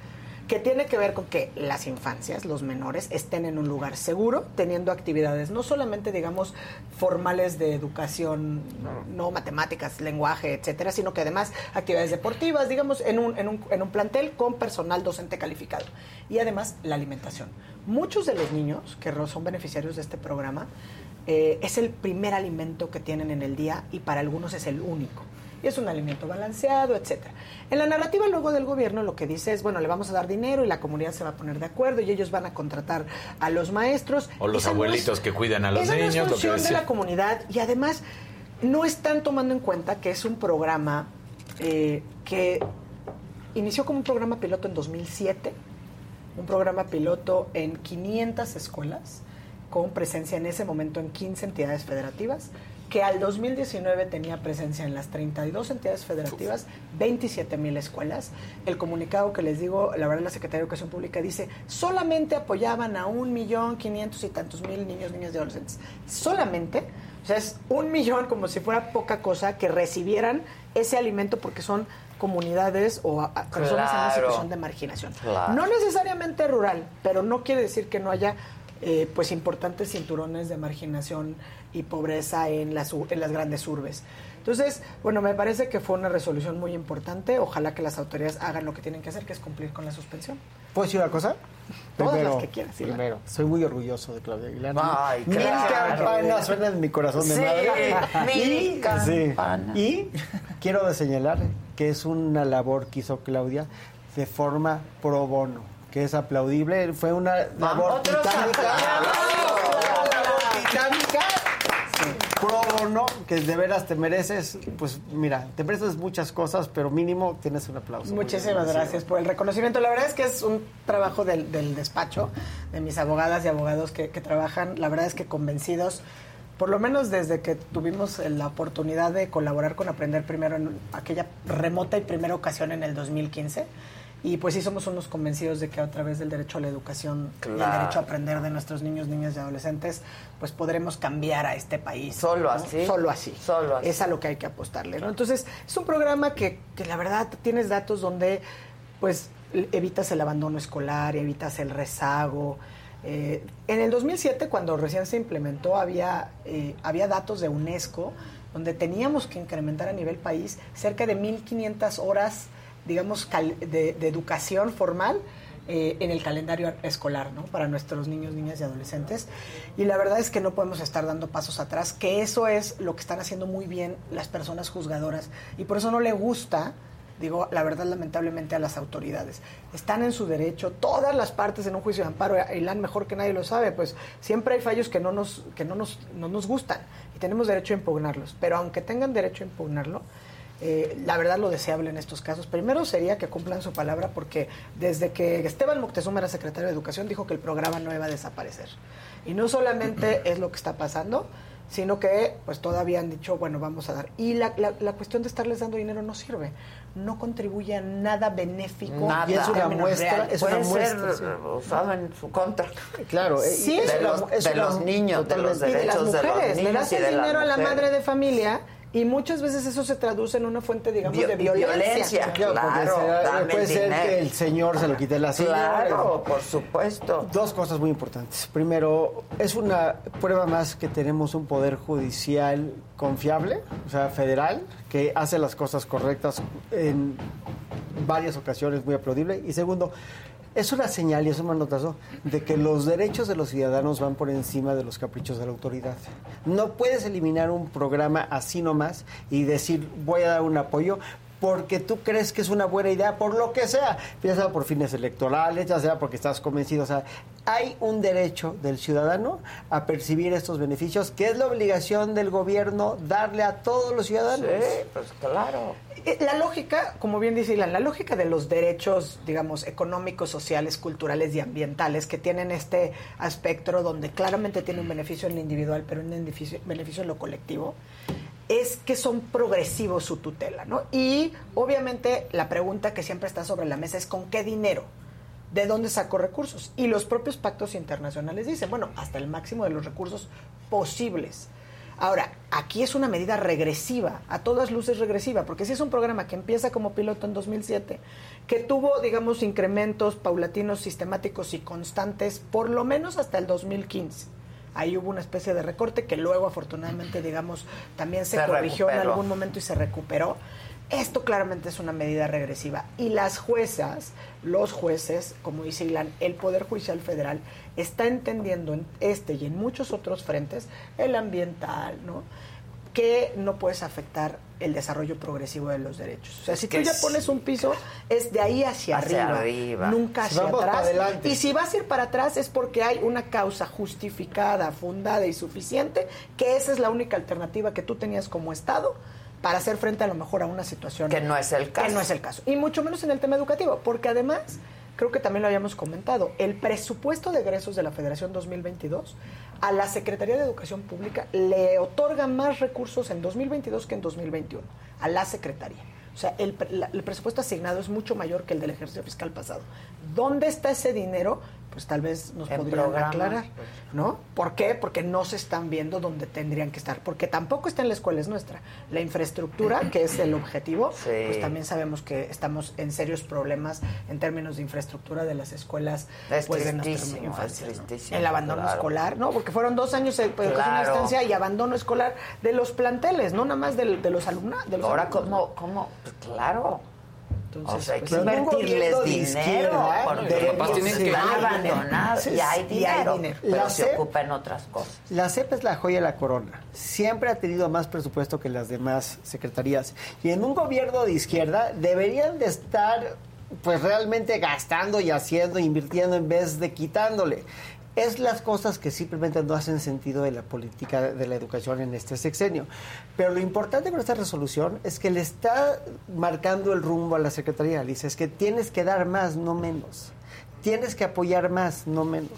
S26: Que tiene que ver con que las infancias, los menores, estén en un lugar seguro, teniendo actividades no solamente, digamos, formales de educación, no matemáticas, lenguaje, etcétera, sino que además actividades deportivas, digamos, en un, en un, en un plantel con personal docente calificado. Y además la alimentación. Muchos de los niños que son beneficiarios de este programa eh, es el primer alimento que tienen en el día y para algunos es el único. Y es un alimento balanceado, etcétera. En la narrativa luego del gobierno lo que dice es, bueno, le vamos a dar dinero y la comunidad se va a poner de acuerdo y ellos van a contratar a los maestros.
S5: O los
S26: Esa no es-
S5: abuelitos que cuidan a los
S26: esa no es
S5: niños, lo que
S26: función de la comunidad y además no están tomando en cuenta que es un programa eh, que inició como un programa piloto en 2007, un programa piloto en 500 escuelas, con presencia en ese momento en 15 entidades federativas, que al 2019 tenía presencia en las 32 entidades federativas, 27 mil escuelas. El comunicado que les digo, la verdad la Secretaría de Educación Pública dice, solamente apoyaban a un millón quinientos y tantos mil niños, niñas y adolescentes. Solamente, o sea, es un millón como si fuera poca cosa que recibieran ese alimento porque son comunidades o a- a personas en una situación de marginación.
S2: Claro.
S26: No necesariamente rural, pero no quiere decir que no haya eh, pues importantes cinturones de marginación y pobreza en las, en las grandes urbes. Entonces, bueno, me parece que fue una resolución muy importante. Ojalá que las autoridades hagan lo que tienen que hacer, que es cumplir con la suspensión.
S25: ¿Puedo decir una cosa?
S26: Todas las que quieras.
S25: Primero, soy muy orgulloso de Claudia Aguilar.
S2: Ay,
S25: Mil
S2: claro.
S25: campanas suenan en mi corazón de
S2: Sí,
S25: madre.
S2: mil
S25: y,
S2: campanas.
S25: sí, y quiero señalar que es una labor que hizo Claudia de forma pro bono, que es aplaudible. Fue una labor titánica. Pro bono, que de veras te mereces, pues mira, te mereces muchas cosas, pero mínimo tienes un aplauso.
S26: Muchísimas gracias por el reconocimiento. La verdad es que es un trabajo del, del despacho, de mis abogadas y abogados que, que trabajan, la verdad es que convencidos, por lo menos desde que tuvimos la oportunidad de colaborar con Aprender Primero en aquella remota y primera ocasión en el 2015. Y pues sí somos unos convencidos de que a través del derecho a la educación y el derecho a aprender de nuestros niños, niñas y adolescentes, pues podremos cambiar a este país.
S2: Solo
S26: ¿no?
S2: así.
S26: Solo así.
S2: Solo así.
S26: Es a lo que hay que apostarle, ¿no? Entonces, es un programa que, que la verdad tienes datos donde, pues, evitas el abandono escolar, evitas el rezago. Eh, en el 2007, cuando recién se implementó, había, eh, había datos de UNESCO donde teníamos que incrementar a nivel país cerca de 1.500 horas, digamos, de educación formal eh, en el calendario escolar, ¿no? Para nuestros niños, niñas y adolescentes. Y la verdad es que no podemos estar dando pasos atrás, que eso es lo que están haciendo muy bien las personas juzgadoras. Y por eso no le gusta, digo, la verdad, lamentablemente, a las autoridades. Están en su derecho, todas las partes en un juicio de amparo, Ilan mejor que nadie lo sabe, pues siempre hay fallos que no nos, que no nos, no nos gustan y tenemos derecho a impugnarlos. Pero aunque tengan derecho a impugnarlo, eh, la verdad lo deseable en estos casos, primero sería que cumplan su palabra porque desde que Esteban Moctezuma era secretario de Educación dijo que el programa no iba a desaparecer. Y no solamente es lo que está pasando, sino que pues todavía han dicho, bueno, vamos a dar. Y la, la, la cuestión de estarles dando dinero no sirve, no contribuye a nada benéfico.
S2: Nada.
S25: Y es una muestra,
S2: reales.
S25: es una muestra.
S2: ser
S25: sí.
S2: usado en su contra.
S25: Claro, eh,
S26: Sí,
S25: es
S2: de
S25: una-
S2: los,
S25: es
S2: de
S25: una-
S2: los niños, de los
S26: y de las
S2: derechos de, los
S26: mujeres.
S2: niños
S26: Le das el dinero a la
S2: mujeres.
S26: madre de familia y muchas veces eso se traduce en una fuente, digamos, de violencia.
S2: violencia,
S25: Claro, puede ser
S2: dinero.
S25: que el señor se lo quite la señora.
S2: Claro, por supuesto.
S25: Dos cosas muy importantes. Primero, es una prueba más que tenemos un poder judicial confiable, o sea, federal, que hace las cosas correctas en varias ocasiones, muy aplaudible. Y segundo, es una señal y es un manotazo de que los derechos de los ciudadanos van por encima de los caprichos de la autoridad. No puedes eliminar un programa así nomás y decir voy a dar un apoyo porque tú crees que es una buena idea, por lo que sea, ya sea por fines electorales, ya sea porque estás convencido, o sea, hay un derecho del ciudadano a percibir estos beneficios, que es la obligación del gobierno darle a todos los ciudadanos.
S2: Sí, pues claro.
S26: Eh, La lógica, como bien dice Ilan, la lógica de los derechos, digamos, económicos, sociales, culturales y ambientales que tienen este aspecto donde claramente tiene un beneficio en lo individual, pero un beneficio, beneficio en lo colectivo, es que son progresivos su tutela, ¿no? Y obviamente la pregunta que siempre está sobre la mesa es ¿con qué dinero? ¿De dónde saco recursos? Y los propios pactos internacionales dicen, bueno, hasta el máximo de los recursos posibles. Ahora, aquí es una medida regresiva, a todas luces regresiva, porque si es un programa que empieza como piloto en 2007, que tuvo, digamos, incrementos paulatinos, sistemáticos y constantes, por lo menos hasta el 2015. Ahí hubo una especie de recorte que luego, afortunadamente, digamos, también se,
S2: Se
S26: corrigió en algún momento y se recuperó. Esto claramente es una medida regresiva. Y las juezas, los jueces, como dice Ilan, el Poder Judicial Federal está entendiendo en este y en muchos otros frentes, el ambiental, ¿no? Que no puedes afectar el desarrollo progresivo de los derechos. O sea, si
S2: que
S26: tú ya
S2: es-
S26: pones un piso, es de ahí hacia,
S2: Hacia
S26: arriba,
S2: arriba.
S26: nunca hacia
S25: vamos
S26: atrás. Y si vas a ir para atrás es porque hay una causa justificada, fundada y suficiente, que esa es la única alternativa que tú tenías como Estado para hacer frente a lo mejor a una situación
S2: Que no es el caso.
S26: que no es el caso. Y mucho menos en el tema educativo, porque además, creo que también lo habíamos comentado, el presupuesto de egresos de la Federación 2022 a la Secretaría de Educación Pública le otorga más recursos en 2022 que en 2021, a la Secretaría. O sea, el, el presupuesto asignado es mucho mayor que el del ejercicio fiscal pasado. ¿Dónde está ese dinero? Pues tal vez nos
S2: En
S26: podrían
S2: programas,
S26: aclarar,
S2: pues.
S26: ¿no? ¿Por qué? Porque no se están viendo donde tendrían que estar, porque tampoco está en la escuela es nuestra. La infraestructura, que es el objetivo,
S2: Sí.
S26: pues también sabemos que estamos en serios problemas en términos de infraestructura de las escuelas
S2: Es
S26: pues, de nuestra infancia.
S2: es
S26: ¿no? El abandono
S2: claro.
S26: escolar, ¿no? Porque fueron dos años de educación a
S2: Claro.
S26: distancia y abandono escolar de los planteles, no nada más de, los alumnos.
S2: Ahora,
S26: alumnos.
S2: ¿cómo? cómo? Pues claro. O sea, hay que
S26: pues, un
S2: invertirles dinero.
S26: izquierda,
S2: porque
S26: de-
S2: los papás tienen que abandonar y hay
S25: Sí, y hay
S2: dinero, pero
S25: La
S2: se
S25: SEP
S2: ocupa en otras cosas.
S25: La CEP es la joya de la corona. Siempre ha tenido más presupuesto que las demás secretarías. Y en un gobierno de izquierda deberían de estar pues realmente gastando y haciendo, invirtiendo en vez de quitándole. Es las cosas que simplemente no hacen sentido de la política de la educación en este sexenio. Pero lo importante con esta resolución es que le está marcando el rumbo a la Secretaría. Dice, es que tienes que dar más, no menos. Tienes que apoyar más, no menos.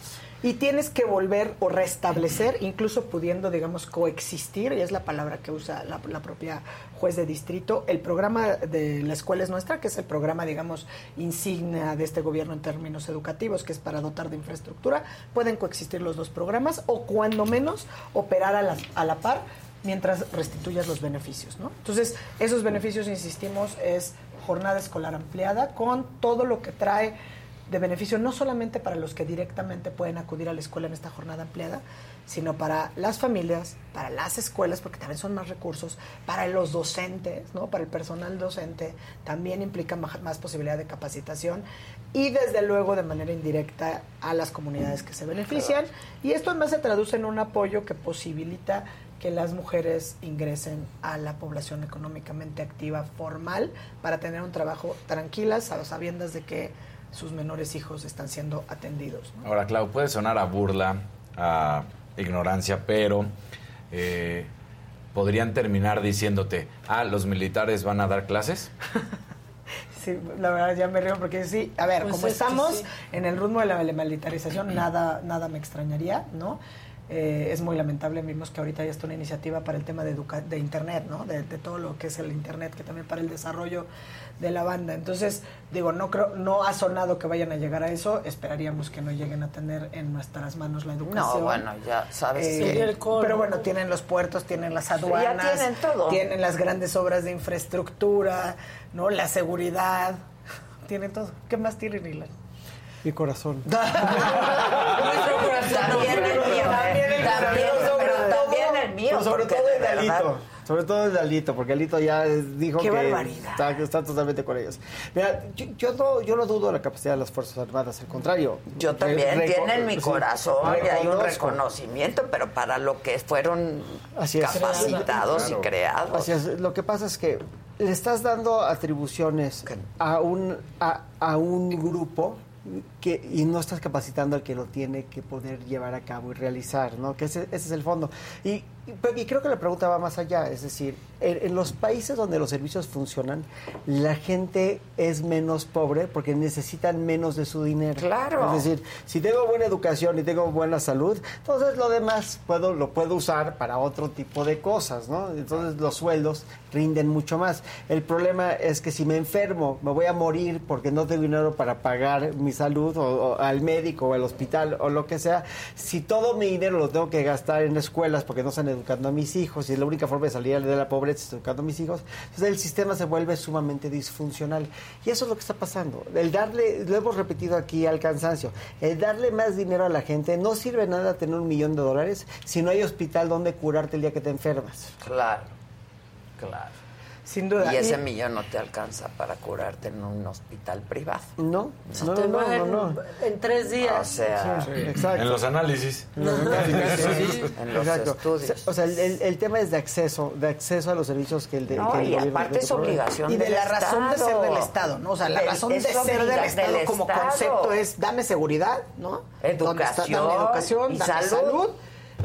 S26: Y tienes que volver o restablecer, incluso pudiendo, digamos, coexistir, y es la palabra que usa la, propia juez de distrito, el programa de la escuela es nuestra, que es el programa, digamos, insignia de este gobierno en términos educativos, que es para dotar de infraestructura, pueden coexistir los dos programas, o cuando menos operar a la, a la par mientras restituyas los beneficios, ¿no? Entonces, esos beneficios, insistimos, es jornada escolar ampliada con todo lo que trae de beneficio no solamente para los que directamente pueden acudir a la escuela en esta jornada ampliada, sino para las familias, para las escuelas, porque también son más recursos, para los docentes, ¿no? para el personal docente, también implica más, más posibilidad de capacitación y desde luego de manera indirecta a las comunidades que se benefician. Y esto además se traduce en un apoyo que posibilita que las mujeres ingresen a la población económicamente activa formal para tener un trabajo tranquilas, a sabiendas de que sus menores hijos están siendo atendidos. ¿no?
S5: Ahora, Clau, puede sonar a burla, a ignorancia, pero eh, podrían terminar diciéndote, ah, los militares van a dar clases.
S26: Sí, la verdad ya me río porque sí, a ver,
S8: Pues
S26: como
S8: es
S26: estamos
S8: sí.
S26: en el ritmo de la militarización, nada, nada me extrañaría, ¿no? Eh, es muy lamentable, vimos que ahorita ya está una iniciativa para el tema de, educa de Internet, ¿no? De, de todo lo que es el Internet, que también para el desarrollo de la banda. Entonces, digo, no creo, no ha sonado que vayan a llegar a eso, esperaríamos que no lleguen a tener en nuestras manos la educación.
S2: No, bueno, ya sabes
S26: Eh,
S2: que-
S26: pero bueno, tienen los puertos, tienen las aduanas,
S2: tienen todo.
S26: tienen las grandes obras de infraestructura, ¿no? La seguridad, tienen todo. ¿Qué más tienen, Ilan?
S25: Mi corazón.
S2: Nuestro corazón. También el mío.
S25: También el
S2: También,
S25: mío, sobre
S2: pero
S25: todo-
S2: también el mío.
S25: Pero sobre todo
S2: de
S25: el
S2: verdad-
S25: Dalito. Sobre todo el Dalito, porque Alito ya dijo
S2: Qué
S25: que
S2: barbaridad.
S25: está, totalmente con ellos. Mira, yo, yo no, yo no dudo de la capacidad de las Fuerzas Armadas, al contrario.
S2: Yo también, tienen mi
S25: sí,
S2: corazón y hay un reconocimiento, pero para lo que fueron
S25: Así es.
S2: capacitados
S25: Claro.
S2: y creados.
S25: Así es. Lo que pasa es que le estás dando atribuciones a un, a, a un grupo que, y no estás capacitando al que lo tiene que poder llevar a cabo y realizar, ¿no? Que ese, ese es el fondo. Y, y creo que la pregunta va más allá, es decir, en, en los países donde los servicios funcionan, la gente es menos pobre porque necesitan menos de su dinero.
S2: Claro.
S25: Es decir, si tengo buena educación y tengo buena salud, entonces lo demás puedo, lo puedo usar para otro tipo de cosas, ¿no? Entonces los sueldos rinden mucho más. El problema es que si me enfermo, me voy a morir porque no tengo dinero para pagar mi salud o, o al médico o al hospital o lo que sea. Si todo mi dinero lo tengo que gastar en escuelas porque no están educando a mis hijos y la única forma de salir de la pobreza es educando a mis hijos, entonces el sistema se vuelve sumamente disfuncional. Y eso es lo que está pasando. El darle, lo hemos repetido aquí al cansancio, el darle más dinero a la gente no sirve nada tener un millón de dólares si no hay hospital donde curarte el día que te enfermas.
S2: Claro, claro.
S26: Sin duda.
S2: Y ese
S26: Y-
S2: millón no te alcanza para curarte en un hospital privado.
S25: No, no,
S8: en,
S25: no.
S8: en tres días.
S2: O sea,
S25: Sí, exacto.
S5: En los análisis.
S2: en los
S25: Exacto.
S2: estudios.
S25: O sea, el, el- el tema es de acceso, de acceso a los servicios que el, de,
S2: No,
S25: que el
S2: y aparte es obligación
S26: y de
S2: del
S26: la razón de ser del Estado, ¿no? O sea, la razón de ser del Estado
S2: del
S26: como
S2: Estado.
S26: concepto es dame seguridad, ¿no? ¿Dónde está?
S2: Educación
S26: dame educación,
S2: y
S26: dame
S2: salud.
S26: salud.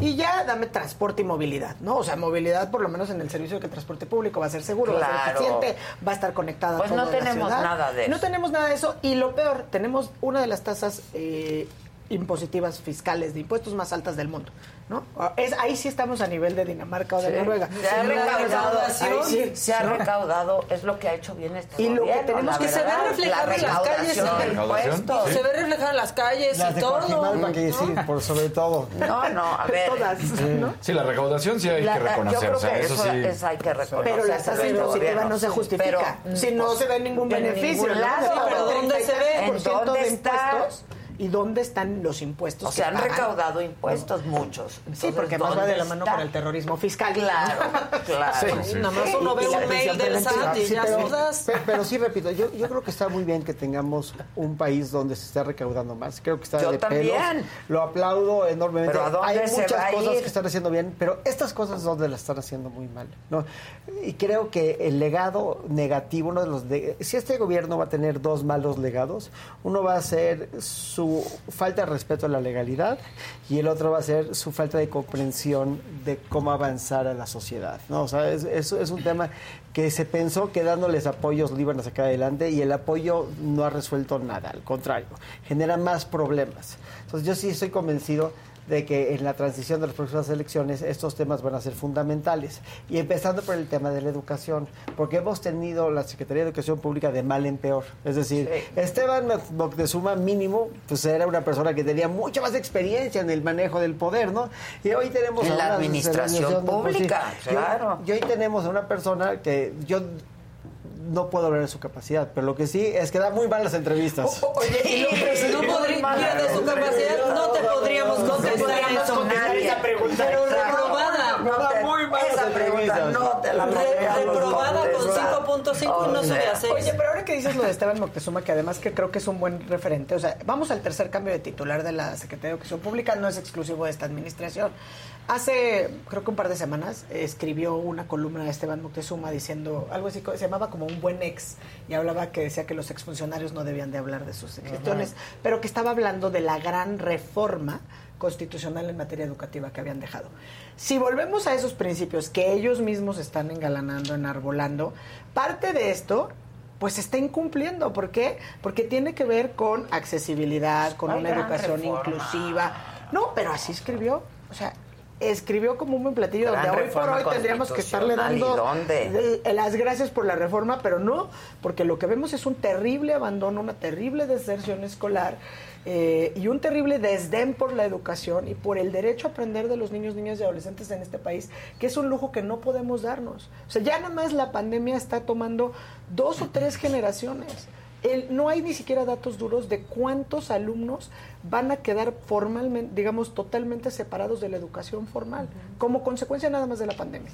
S26: Y ya dame transporte y movilidad, ¿no? O sea, movilidad por lo menos en el servicio de transporte público va a ser seguro, va a
S2: Claro.
S26: ser eficiente, va a estar conectada
S2: Pues
S26: a
S2: no
S26: la
S2: tenemos
S26: ciudad.
S2: nada de
S26: No
S2: eso.
S26: tenemos nada de eso y lo peor, tenemos una de las tasas eh, impositivas fiscales de impuestos más altas del mundo, ¿no? Es, ahí sí estamos a nivel de Dinamarca o de
S2: Sí.
S26: Noruega.
S2: Se ha recaudado,
S26: sí,
S2: se ha
S26: ¿no?
S2: recaudado, es lo que ha hecho bien este
S26: Y lo que
S2: gobierno,
S26: tenemos que se ve
S2: verdad,
S8: reflejado
S2: la
S8: en las calles. Se ve reflejado en las calles
S25: Las
S8: y
S25: de
S8: todo.
S25: Que sí, por sobre todo.
S2: No, no, a ver.
S26: Todas, ¿no?
S5: Sí, la recaudación sí hay
S2: La-
S5: que
S2: yo
S5: reconocer.
S2: creo que
S5: eso, sí.
S2: es hay que reconocer.
S26: Pero la tasa impositiva no se justifica. si no se ve ningún
S2: en
S26: beneficio,
S2: ningún
S26: ¿no?
S2: lado.
S26: Se paga
S8: pero ¿dónde se ve?
S26: 33%
S2: ¿En dónde
S26: de
S2: está?
S26: ¿Y dónde están los impuestos
S2: O sea, han
S26: pagan?
S2: recaudado impuestos muchos.
S26: Sí,
S2: Entonces,
S26: porque más va
S2: ¿dónde
S26: de la mano
S2: está?
S26: con el terrorismo fiscal.
S2: Claro, claro.
S25: Sí,
S8: sí. Nada más uno ve un mail del. SAT y
S26: Sí,
S8: ya
S26: pero,
S8: sudas.
S25: Pero, pero sí, repito, yo, yo creo que está muy bien que tengamos un país donde se esté recaudando más. Creo que está
S2: Yo
S25: de
S2: también.
S25: pelos. Lo aplaudo enormemente.
S2: Pero ¿a dónde
S25: Hay
S2: se
S25: muchas
S2: va a
S25: cosas
S2: ir?
S25: que están haciendo bien, pero estas cosas es donde las están haciendo muy mal. ¿no? Y creo que el legado negativo, uno de los... de- si este gobierno va a tener dos malos legados, uno va a ser su falta de respeto a la legalidad y el otro va a ser su falta de comprensión de cómo avanzar a la sociedad. ¿no? O sea, es, es- es un tema que se pensó que dándoles apoyos lo iban a sacar adelante y el apoyo no ha resuelto nada, al contrario, genera más problemas. Entonces yo sí estoy convencido de que en la transición de las próximas elecciones estos temas van a ser fundamentales. Y empezando por el tema de la educación, porque hemos tenido la Secretaría de Educación Pública de mal en peor. Es decir, Esteban Moctezuma mínimo, pues era una persona que tenía mucha más experiencia en el manejo del poder, ¿no? Y hoy tenemos...
S2: En la administración
S25: pues, sí,
S2: pública,
S25: y hoy-
S2: claro.
S25: Y hoy tenemos a una persona que yo no puedo hablar de su capacidad, pero lo que sí es que da muy malas entrevistas.
S26: Oye, y lo que
S8: no podría, de su capacidad no te podríamos contestar eso.
S25: esa pregunta.
S8: Pero reprobada.
S25: No da muy malas
S2: Esa pregunta
S25: entrevistas.
S2: no te la
S8: Re- reprobada con
S2: contestar.
S8: 5.5 y no sube a 6.
S26: Oye, pero ahora que dices lo de Esteban Moctezuma, que además que creo que es un buen referente, o sea, vamos al tercer cambio de titular de la Secretaría de Educación Pública, no es exclusivo de esta administración. Hace, creo que un par de semanas, escribió una columna de Esteban Moctezuma diciendo algo así, se llamaba como un buen ex, y hablaba que decía que los exfuncionarios no debían de hablar de sus gestiones, pero que estaba hablando de la gran reforma constitucional en materia educativa que habían dejado. Si volvemos a esos principios que ellos mismos están engalanando, enarbolando, parte de esto pues se está incumpliendo. ¿Por qué? Porque tiene que ver con accesibilidad, con
S2: ¿Cuál
S26: una educación
S2: reforma?
S26: inclusiva. No, pero así escribió. O sea, escribió como un buen platillo
S2: Gran
S26: donde hoy por hoy tendríamos que estarle dando eh, las gracias por la reforma, pero no, porque lo que vemos es un terrible abandono, una terrible deserción escolar eh, y un terrible desdén por la educación y por el derecho a aprender de los niños, niñas y adolescentes en este país, que es un lujo que no podemos darnos. O sea, ya nada más la pandemia está tomando dos o tres generaciones. El- no hay ni siquiera datos duros de cuántos alumnos van a quedar formalmente, digamos, totalmente separados de la educación formal, como consecuencia nada más de la pandemia.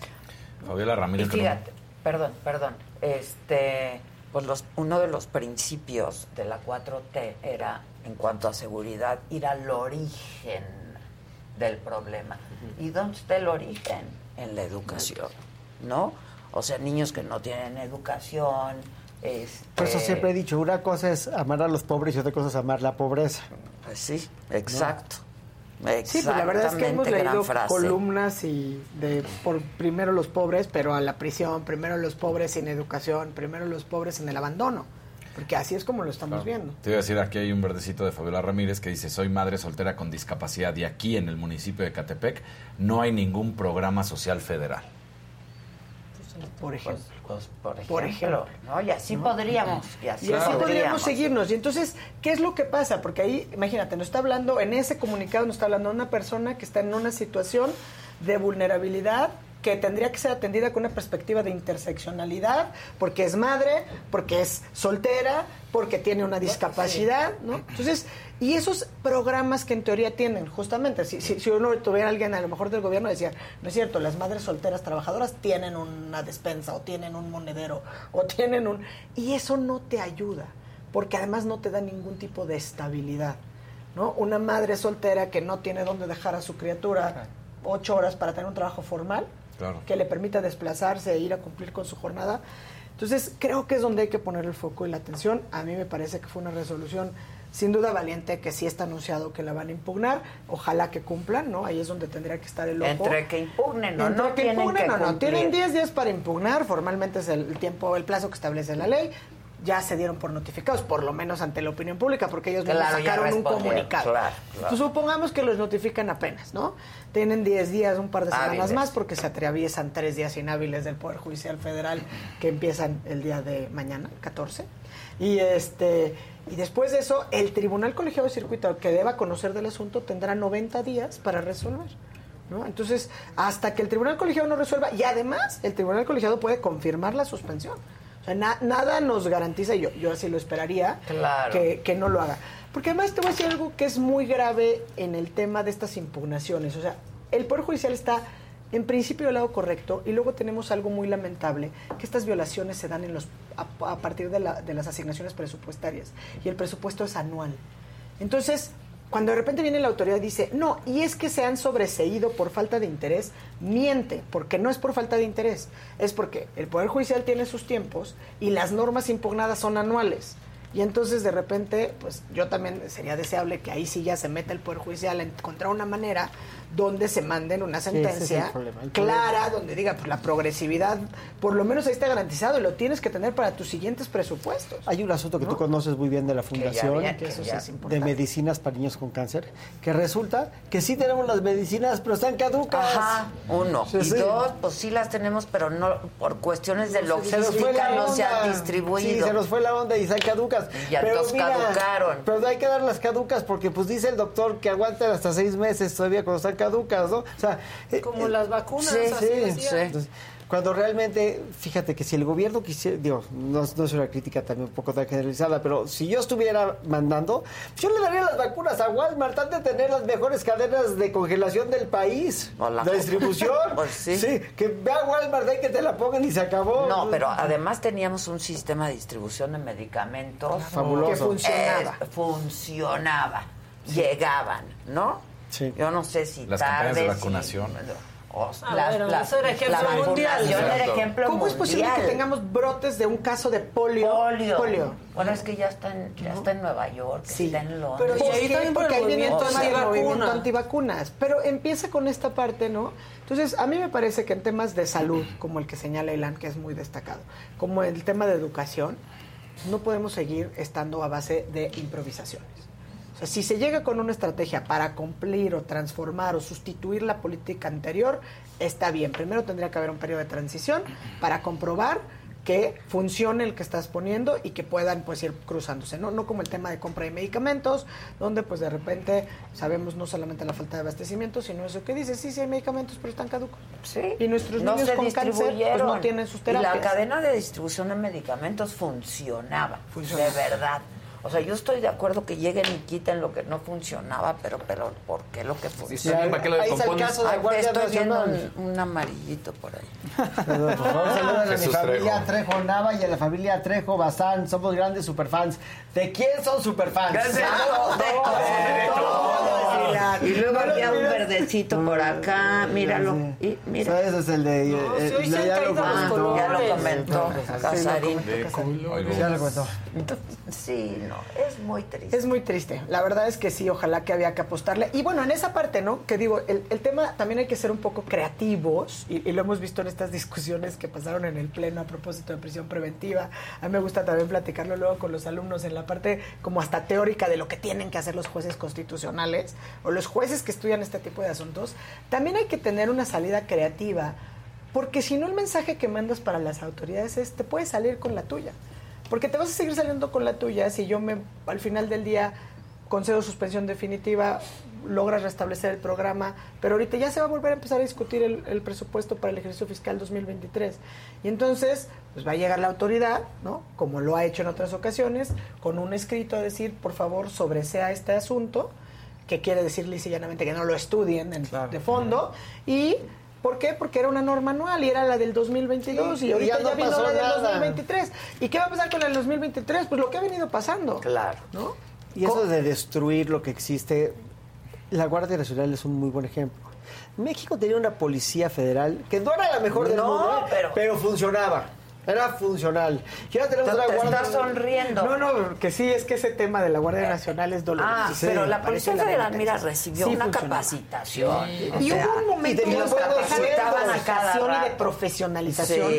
S27: Fabiola
S2: Y
S27: Ramírez. no-
S2: fíjate, perdón, perdón, este, pues los, uno de los principios de la 4T era, en cuanto a seguridad, ir al origen del problema. ¿Y dónde está el origen? En la educación, ¿no? O sea, niños que no tienen educación, este...
S25: Por eso siempre he dicho, una cosa es amar a los pobres y otra cosa es amar la pobreza.
S2: Pues sí, exacto.
S26: Sí, pues la verdad es que hemos leído
S2: frase.
S26: columnas y de por primero los pobres, pero a la prisión, primero los pobres sin educación, primero los pobres en el abandono, porque así es como lo estamos viendo.
S27: Te iba a decir, aquí hay un verdecito de Fabiola Ramírez que dice, soy madre soltera con discapacidad y aquí en el municipio de Catepec no hay ningún programa social federal.
S26: Por ejemplo.
S2: Pues, por ejemplo,
S26: Por ejemplo.
S2: ¿no? Y así podríamos, y así,
S26: Y así podríamos
S2: podríamos.
S26: seguirnos. Y entonces, ¿qué es lo que pasa? Porque ahí, imagínate, nos está hablando, en ese comunicado nos está hablando una persona que está en una situación de vulnerabilidad que tendría que ser atendida con una perspectiva de interseccionalidad, porque es madre, porque es soltera, porque tiene una discapacidad, ¿no? Entonces, y esos programas que en teoría tienen, justamente, si, si, si uno tuviera alguien a lo mejor del gobierno, decía, no es cierto, las madres solteras trabajadoras tienen una despensa, o tienen un monedero, o tienen un... Y eso no te ayuda, porque además no te da ningún tipo de estabilidad, ¿no? Una madre soltera que no tiene dónde dejar a su criatura ocho horas para tener un trabajo formal,
S27: Claro.
S26: que le permita desplazarse e ir a cumplir con su jornada. Entonces, creo que es donde hay que poner el foco y la atención. A mí me parece que fue una resolución sin duda valiente, que sí está anunciado que la van a impugnar. Ojalá que cumplan, ¿no? Ahí es donde tendría que estar el ojo.
S2: Entre que impugnen o no
S26: que
S2: tienen
S26: impugnen
S2: que
S26: o no.
S2: cumplir.
S26: Tienen 10 días para impugnar. Formalmente es el tiempo, el plazo que establece la ley. Ya se dieron por notificados, por lo menos ante la opinión pública, porque ellos mismos
S2: Claro, ya
S26: sacaron un comunicado.
S2: claro, claro.
S26: Pues supongamos que los notifican apenas, ¿no? Tienen 10 días, un par de semanas
S2: Hábiles.
S26: más, porque se atraviesan tres días inhábiles del Poder Judicial Federal que empiezan el día de mañana, 14. Y este y después de eso, el Tribunal Colegiado de Circuito, que deba conocer del asunto, tendrá 90 días para resolver. ¿no? Entonces, hasta que el Tribunal Colegiado no resuelva, y además el Tribunal Colegiado puede confirmar la suspensión. O sea, na- nada nos garantiza, y yo, yo así lo esperaría,
S2: Claro.
S26: que, que no lo haga. Porque además te voy a decir algo que es muy grave en el tema de estas impugnaciones. O sea, el Poder Judicial está en principio del lado correcto y luego tenemos algo muy lamentable, que estas violaciones se dan en los, a, a partir de, la- de las asignaciones presupuestarias y el presupuesto es anual. Entonces, cuando de repente viene la autoridad y dice, no, y es que se han sobreseído por falta de interés, miente, porque no es por falta de interés, es porque el Poder Judicial tiene sus tiempos y las normas impugnadas son anuales. Y entonces de repente, pues yo también sería deseable que ahí sí ya se meta el Poder Judicial a encontrar una manera donde se manden una sentencia clara, donde diga, pues la progresividad, por lo menos ahí está garantizado y lo tienes que tener para tus siguientes presupuestos.
S25: Hay un asunto que tú conoces muy bien de la Fundación
S26: había- que eso sí es
S25: de. Medicinas para Niños con Cáncer, que resulta que sí tenemos las medicinas, pero están caducas.
S2: Ajá, uno.
S25: Sí,
S2: y
S25: sí.
S2: dos, pues sí las tenemos, pero no por cuestiones de
S25: Se nos fue
S2: logística
S25: la
S2: no se han
S25: onda.
S2: distribuido.
S25: Sí, se nos fue la onda y están caducas.
S2: Ya entonces caducaron.
S25: Pero hay que dar las caducas porque pues dice el doctor que aguantan hasta seis meses todavía cuando están caducas, ¿no? O sea, eh,
S8: Como
S25: eh,
S8: las vacunas,
S25: Sí,
S8: así
S25: sí,
S8: decía.
S25: Entonces, Cuando realmente, fíjate que si el gobierno quisiera, digo, no, no es una crítica también un poco tan generalizada, pero si yo estuviera mandando, yo le daría las vacunas a Walmart antes de tener las mejores cadenas de congelación del país,
S2: la-
S25: de distribución.
S2: Pues sí.
S25: que vea Walmart ahí que te la pongan y se acabó.
S2: No, pero además teníamos un sistema de distribución de medicamentos
S25: Fabuloso.
S2: que
S25: funcionaba.
S2: Eh, funcionaba. Llegaban, ¿no?
S25: Sí.
S2: Yo no sé si
S27: Las campañas de vacunación.
S2: o- la-
S26: bueno,
S2: la-
S26: eso era ejemplo
S2: la
S26: mundial.
S2: vacunación era ejemplo
S26: ¿Cómo es posible que tengamos brotes de un caso de polio?
S2: Polio. Bueno, es que ya está en, ya está en Nueva York, está en Londres.
S26: Pero y ahí también porque ahí viene el
S2: O sea,
S26: tema del movimiento antivacunas. Pero empieza con esta parte, ¿no? Entonces, a mí me parece que en temas de salud, como el que señala Ilan, que es muy destacado, como el tema de educación, no podemos seguir estando a base de improvisaciones. Sea, si se llega con una estrategia para cumplir o transformar o sustituir la política anterior, está bien. Primero tendría que haber un periodo de transición para comprobar que funcione el que estás poniendo y que puedan pues ir cruzándose, ¿no? No como el tema de compra de medicamentos, donde pues de repente sabemos no solamente la falta de abastecimiento, sino eso que dices, sí, sí hay medicamentos, pero están caducos.
S2: Sí.
S26: Y nuestros
S2: no
S26: niños con cáncer pues no tienen sus
S2: Y
S26: terapias.
S2: la cadena de distribución de medicamentos funcionaba,
S26: Funcionaba.
S2: de verdad. O sea, yo estoy de acuerdo que lleguen y quiten lo que no funcionaba, pero, pero ¿por qué lo que funcionaba?
S25: bien, ¿para qué lo Ahí está el caso de Guardia
S2: estoy viendo
S25: Nacional.
S2: un, un amarillito por ahí.
S25: Por favor, saludos a mi familia
S2: Trejo.
S25: Trejo. Nava y a la familia Trejo Bazán. Somos grandes superfans. ¿De quién son superfans?
S2: De todos, de Y luego había un verdecito por acá, míralo. Y mira.
S25: Ese es el de.
S2: No,
S25: eh,
S2: sí, hoy
S25: ya- ya lo comentó.
S2: Ya lo
S25: Sí, comentó Casarín. Ya lo comentó.
S2: Sí, no, es muy triste.
S26: Es muy triste. La verdad es que sí, ojalá que había que apostarle. Y bueno, en esa parte, ¿no? Que digo, el, el tema también hay que ser un poco creativos, y, y lo hemos visto en estas discusiones que pasaron en el Pleno a propósito de prisión preventiva. A mí me gusta también platicarlo luego con los alumnos en la parte como hasta teórica de lo que tienen que hacer los jueces constitucionales o los jueces que estudian este tipo de asuntos. También hay que tener una salida creativa, porque si no el mensaje que mandas para las autoridades es, te puedes salir con la tuya. Porque te vas a seguir saliendo con la tuya si yo me al final del día concedo suspensión definitiva, logras restablecer el programa, pero ahorita ya se va a volver a empezar a discutir el, el presupuesto para el ejercicio fiscal 2023. Y entonces, pues va a llegar la autoridad, ¿no? Como lo ha hecho en otras ocasiones, con un escrito a decir, por favor, sobresea este asunto, que quiere decir lisa y llanamente que no lo estudien en- de fondo, y ¿Por qué? Porque era una norma anual y era la del 2022
S25: Sí,
S26: y ahorita
S25: ya
S26: ya,
S25: no
S26: vino la del
S25: nada.
S26: 2023. ¿Y qué va a pasar con la del 2023? Pues lo que ha venido pasando.
S2: Claro.
S26: ¿No?
S25: Y eso de destruir lo que existe, la Guardia Nacional es un muy buen ejemplo. México tenía una policía federal que no era la mejor del
S2: No,
S25: mundo, ¿eh?
S2: pero-
S25: funcionaba. Era funcional. Y ahora tenemos
S2: te
S25: Guardia
S2: estás sonriendo.
S26: No, no, que sí, es que ese tema de la Guardia Nacional es doloroso.
S2: Ah,
S26: Sí,
S2: pero la Policía Federal, mira, recibió
S26: Sí
S2: una capacitación.
S26: Sí.
S2: O
S26: Y
S2: sea,
S26: hubo un momento de
S25: buenos sueldos.
S26: capacitación y de profesionalización.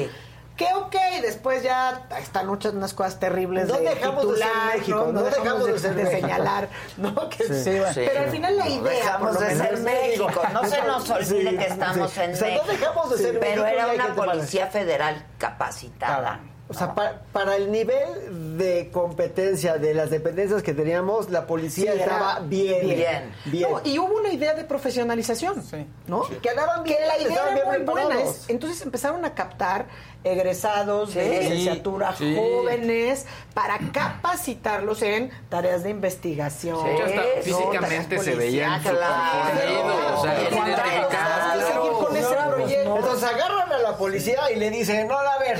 S26: Que ok, después ya están muchas unas cosas terribles
S25: No
S26: de
S25: dejamos de ser México,
S26: ¿no?
S25: no dejamos de ser
S26: señalar, ¿no? Que
S25: Sí.
S26: sí. Pero al final la idea,
S2: dejamos de ser México. No se nos olvide
S25: Sí,
S2: que estamos en
S25: O sea, no
S2: México.
S25: dejamos de ser
S2: Pero
S25: México y
S2: era una policía federal capacitada.
S25: O sea, pa- para el nivel de competencia de las dependencias que teníamos, la policía
S26: Sí,
S25: estaba bien.
S2: bien.
S25: bien.
S26: No, y hubo una idea de profesionalización, ¿no?
S25: Que andaban bien,
S26: que la idea
S25: estaban
S26: era
S25: bien
S26: muy buena. es- entonces empezaron a captar egresados de
S2: Sí,
S26: licenciatura
S2: sí.
S26: jóvenes para capacitarlos en tareas de investigación.
S9: Hasta
S26: ¿no?
S9: físicamente
S26: Tareas
S9: se veían.
S25: Entonces agarran a la policía y le dicen, no, a ver,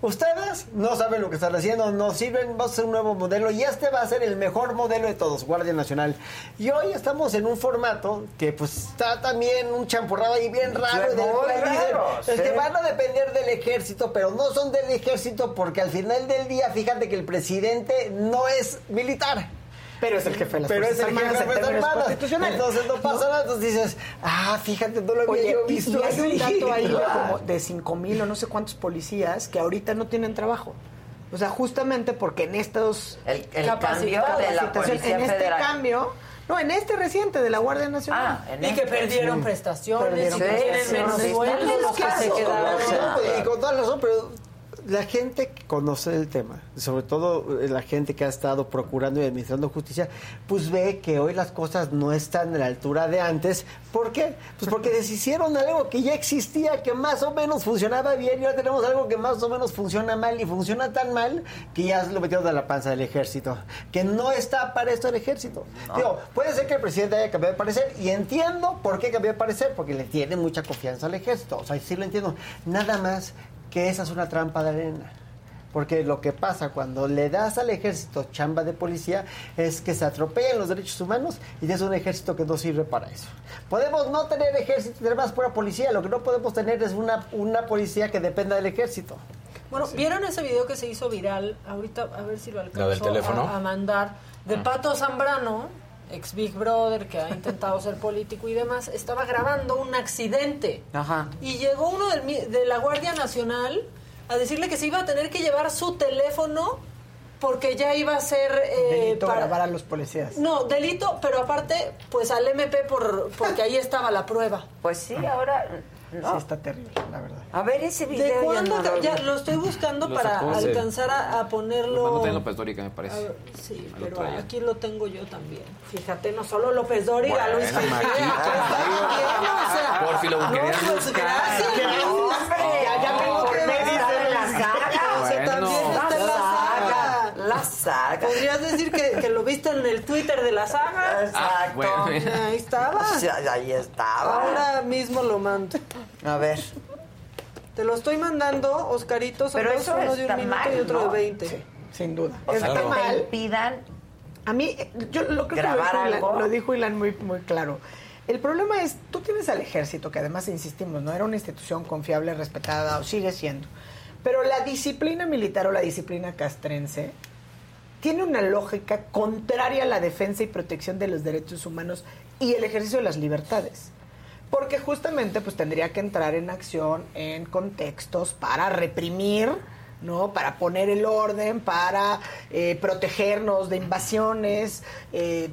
S25: ustedes no saben lo que están haciendo, no sirven, vamos a hacer un nuevo modelo y este va a ser el mejor modelo de todos, Guardia Nacional. Y hoy estamos en un formato que pues está también un champurrado ahí bien raro.
S2: Sí,
S25: del
S2: raro,
S25: es que
S2: sí.
S25: van a depender del ejército, pero no son del ejército porque al final del día, fíjate que el presidente no es militar.
S26: Pero es el jefe de las
S25: Pero es el jefe de las
S26: constitucionales.
S25: Entonces no pasa nada. Entonces dices, ah, fíjate, no lo había
S26: Oye,
S25: yo visto
S26: y hay un
S25: así.
S26: dato ahí como de 5 mil o no sé cuántos policías que ahorita no tienen trabajo. O sea, justamente porque en estos...
S2: El, el
S26: capacitados,
S2: cambio de la Policía
S26: En este
S2: Federal.
S26: cambio... No, en este reciente de la Guardia Nacional.
S2: Ah, en
S8: Y que
S2: este-
S8: perdieron
S2: sí.
S8: prestaciones,
S26: Perdieron
S8: y que tienen
S26: prestaciones.
S8: menos
S26: Sí,
S8: sueldos,
S26: están
S8: los que se
S26: claros,
S8: quedaron.
S25: Con razón, y con toda razón, pero la gente que conoce el tema, sobre todo eh, la gente que ha estado procurando y administrando justicia, pues ve que hoy las cosas no están a la altura de antes. ¿Por qué? Pues porque deshicieron algo que ya existía, que más o menos funcionaba bien y ahora tenemos algo que más o menos funciona mal y funciona tan mal que ya lo metieron de la panza del ejército, que no está para esto el ejército. Digo, puede ser que el presidente haya cambiado de parecer y entiendo por qué cambió de parecer, porque le tiene mucha confianza al ejército. O sea, sí lo entiendo. Nada más que esa es una trampa de arena. Porque lo que pasa cuando le das al ejército chamba de policía es que se atropellan los derechos humanos y es un ejército que no sirve para eso. Podemos no tener ejército y tener más pura policía, lo que no podemos tener es una, una policía que dependa del ejército.
S8: Bueno, ¿vieron ese video que se hizo viral? Ahorita, a ver si lo alcanzo
S27: ¿Lo del teléfono?
S8: A, a mandar. De
S27: Ah.
S8: Pato Zambrano, ex Big Brother, que ha intentado ser político y demás, estaba grabando un accidente.
S2: Ajá.
S8: Y llegó uno del mi- de la Guardia Nacional a decirle que se iba a tener que llevar su teléfono porque ya iba a ser... eh,
S26: Delito
S8: para-
S26: grabar a los policías.
S8: No, delito, pero aparte, pues al MP por, porque ahí estaba la prueba.
S2: Pues sí, ahora...
S26: Sí, está terrible, la verdad.
S2: A ver ese
S8: ¿De
S2: video. ya
S8: cuándo?
S2: no lo
S8: ya lo estoy buscando
S9: Lo
S8: para alcanzar a, a ponerlo...
S9: Lo también López Dóriga, me parece.
S8: ver, sí,
S9: Ahí lo
S8: pero
S9: traía.
S8: aquí lo tengo yo también. Fíjate, no solo López Dóriga,
S9: Bueno,
S8: Luis o sea,
S9: Por si lo
S8: no,
S9: querías
S8: pues,
S9: buscar.
S8: gracias,
S2: Hombre,
S8: ya, ya me
S2: por
S8: enteré.
S2: medio de la saga.
S8: O sea,
S9: Bueno.
S8: también está en la saga.
S2: La saga.
S8: Podrías decir que, que lo viste en el Twitter de la saga.
S2: Exacto.
S9: bueno, mira.
S8: Ahí estaba.
S2: O sea, ahí estaba.
S8: Ahora mismo lo mando.
S2: A ver.
S8: Te lo estoy mandando, Oscarito, son
S2: Pero
S8: dos,
S2: eso
S8: uno de un minuto
S2: mal,
S8: y otro
S2: ¿no?
S8: de 20.
S26: Sin duda.
S2: O sea,
S26: Está
S2: que te
S26: mal.
S2: impidan
S26: A mí, yo lo creo que lo
S2: ¿Grabar
S26: dijo, Ilan,
S2: algo?
S26: lo dijo Ilan muy, muy claro. El problema es, tú tienes al ejército, que además insistimos, no era una institución confiable, respetada, o sigue siendo. Pero la disciplina militar o la disciplina castrense tiene una lógica contraria a la defensa y protección de los derechos humanos y el ejercicio de las libertades. Porque justamente pues tendría que entrar en acción en contextos para reprimir, ¿no? Para poner el orden, para eh, protegernos de invasiones, eh,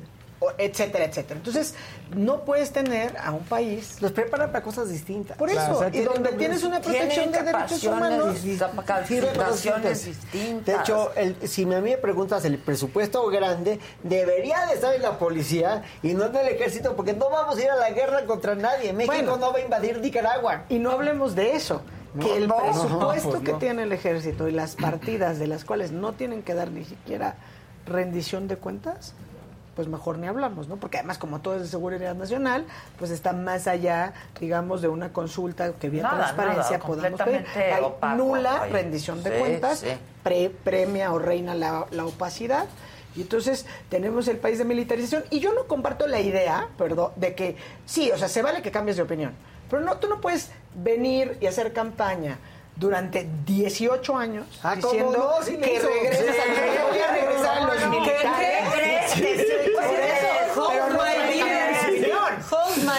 S26: etcétera, etcétera. Entonces, no puedes tener a un país...
S25: Los preparan para cosas distintas.
S26: Por eso,
S25: Claro, o sea,
S26: y donde tienes una protección de derechos humanos...
S2: distintas,
S25: distintas. De hecho, el- si a mí me preguntas, el presupuesto grande debería de estar en la policía y no en el ejército, porque no vamos a ir a la guerra contra nadie. México
S26: Bueno.
S25: no va a invadir Nicaragua.
S26: Y no hablemos de eso, que el
S25: no,
S26: presupuesto
S25: pues
S26: que tiene el ejército y las partidas de las cuales no tienen que dar ni siquiera rendición de cuentas, pues mejor ni hablamos, ¿no? Porque además, como todo es de seguridad nacional, pues está más allá, digamos, de una consulta que vía
S2: Nada,
S26: transparencia
S2: nada,
S26: podamos pedir. Hay
S2: opaco,
S26: nula rendición de
S2: Sí,
S26: cuentas,
S2: sí.
S26: pre- premia o reina la, la opacidad. Y entonces tenemos el país de militarización. Y yo no comparto la idea, perdón, de que sí, o sea, se vale que cambies de opinión. Pero no, tú no puedes venir y hacer campaña durante 18 años
S25: Ah, ¿cómo
S26: diciendo
S25: no? Le
S26: que
S25: hizo.
S26: regreses
S25: Sí.
S26: a voy a regresar a pero no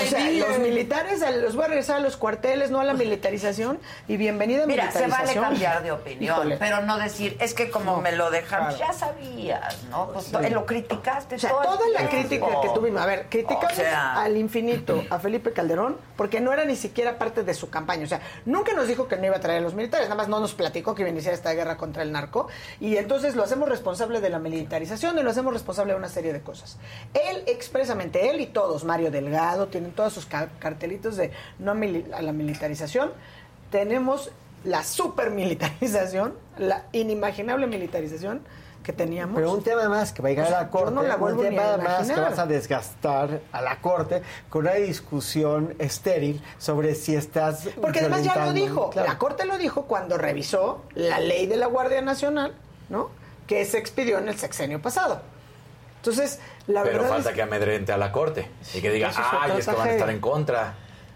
S26: O sea, los militares a- los voy a regresar a los cuarteles, no a la militarización. Y bienvenida a
S2: Mira, se vale cambiar de opinión,
S26: Híjole.
S2: pero no decir, es que como
S26: No,
S2: me lo dejaron,
S26: claro.
S2: ya sabías, ¿no? Pues
S26: Sí.
S2: to- lo criticaste
S26: O sea,
S2: todo
S26: toda la crítica que tuvimos, a ver, criticamos
S2: O sea-
S26: al infinito a Felipe Calderón porque no era ni siquiera parte de su campaña. O sea, nunca nos dijo que no iba a traer a los militares, nada más no nos platicó que iba a iniciar esta guerra contra el narco. Y entonces lo hacemos responsable de la militarización y lo hacemos responsable de una serie de cosas. Él expresamente, él y todos, Mario Delgado, tienen todos sus ca- cartelitos de no a, la militarización. Tenemos la supermilitarización, la inimaginable militarización que teníamos.
S25: Pero un tema más que va a llegar
S26: O sea,
S25: a la corte,
S26: no la
S25: un
S26: ni a
S25: tema más que vas a desgastar a la corte con una discusión estéril sobre si estás
S26: Porque además ya lo dijo,
S25: Claro.
S26: la Corte lo dijo cuando revisó la ley de la Guardia Nacional, ¿no? Que se expidió en el sexenio pasado. Entonces, la
S27: Pero falta
S26: es
S27: que amedrente a la corte y que diga, ay, es que van a
S26: tragedia".
S27: estar en contra.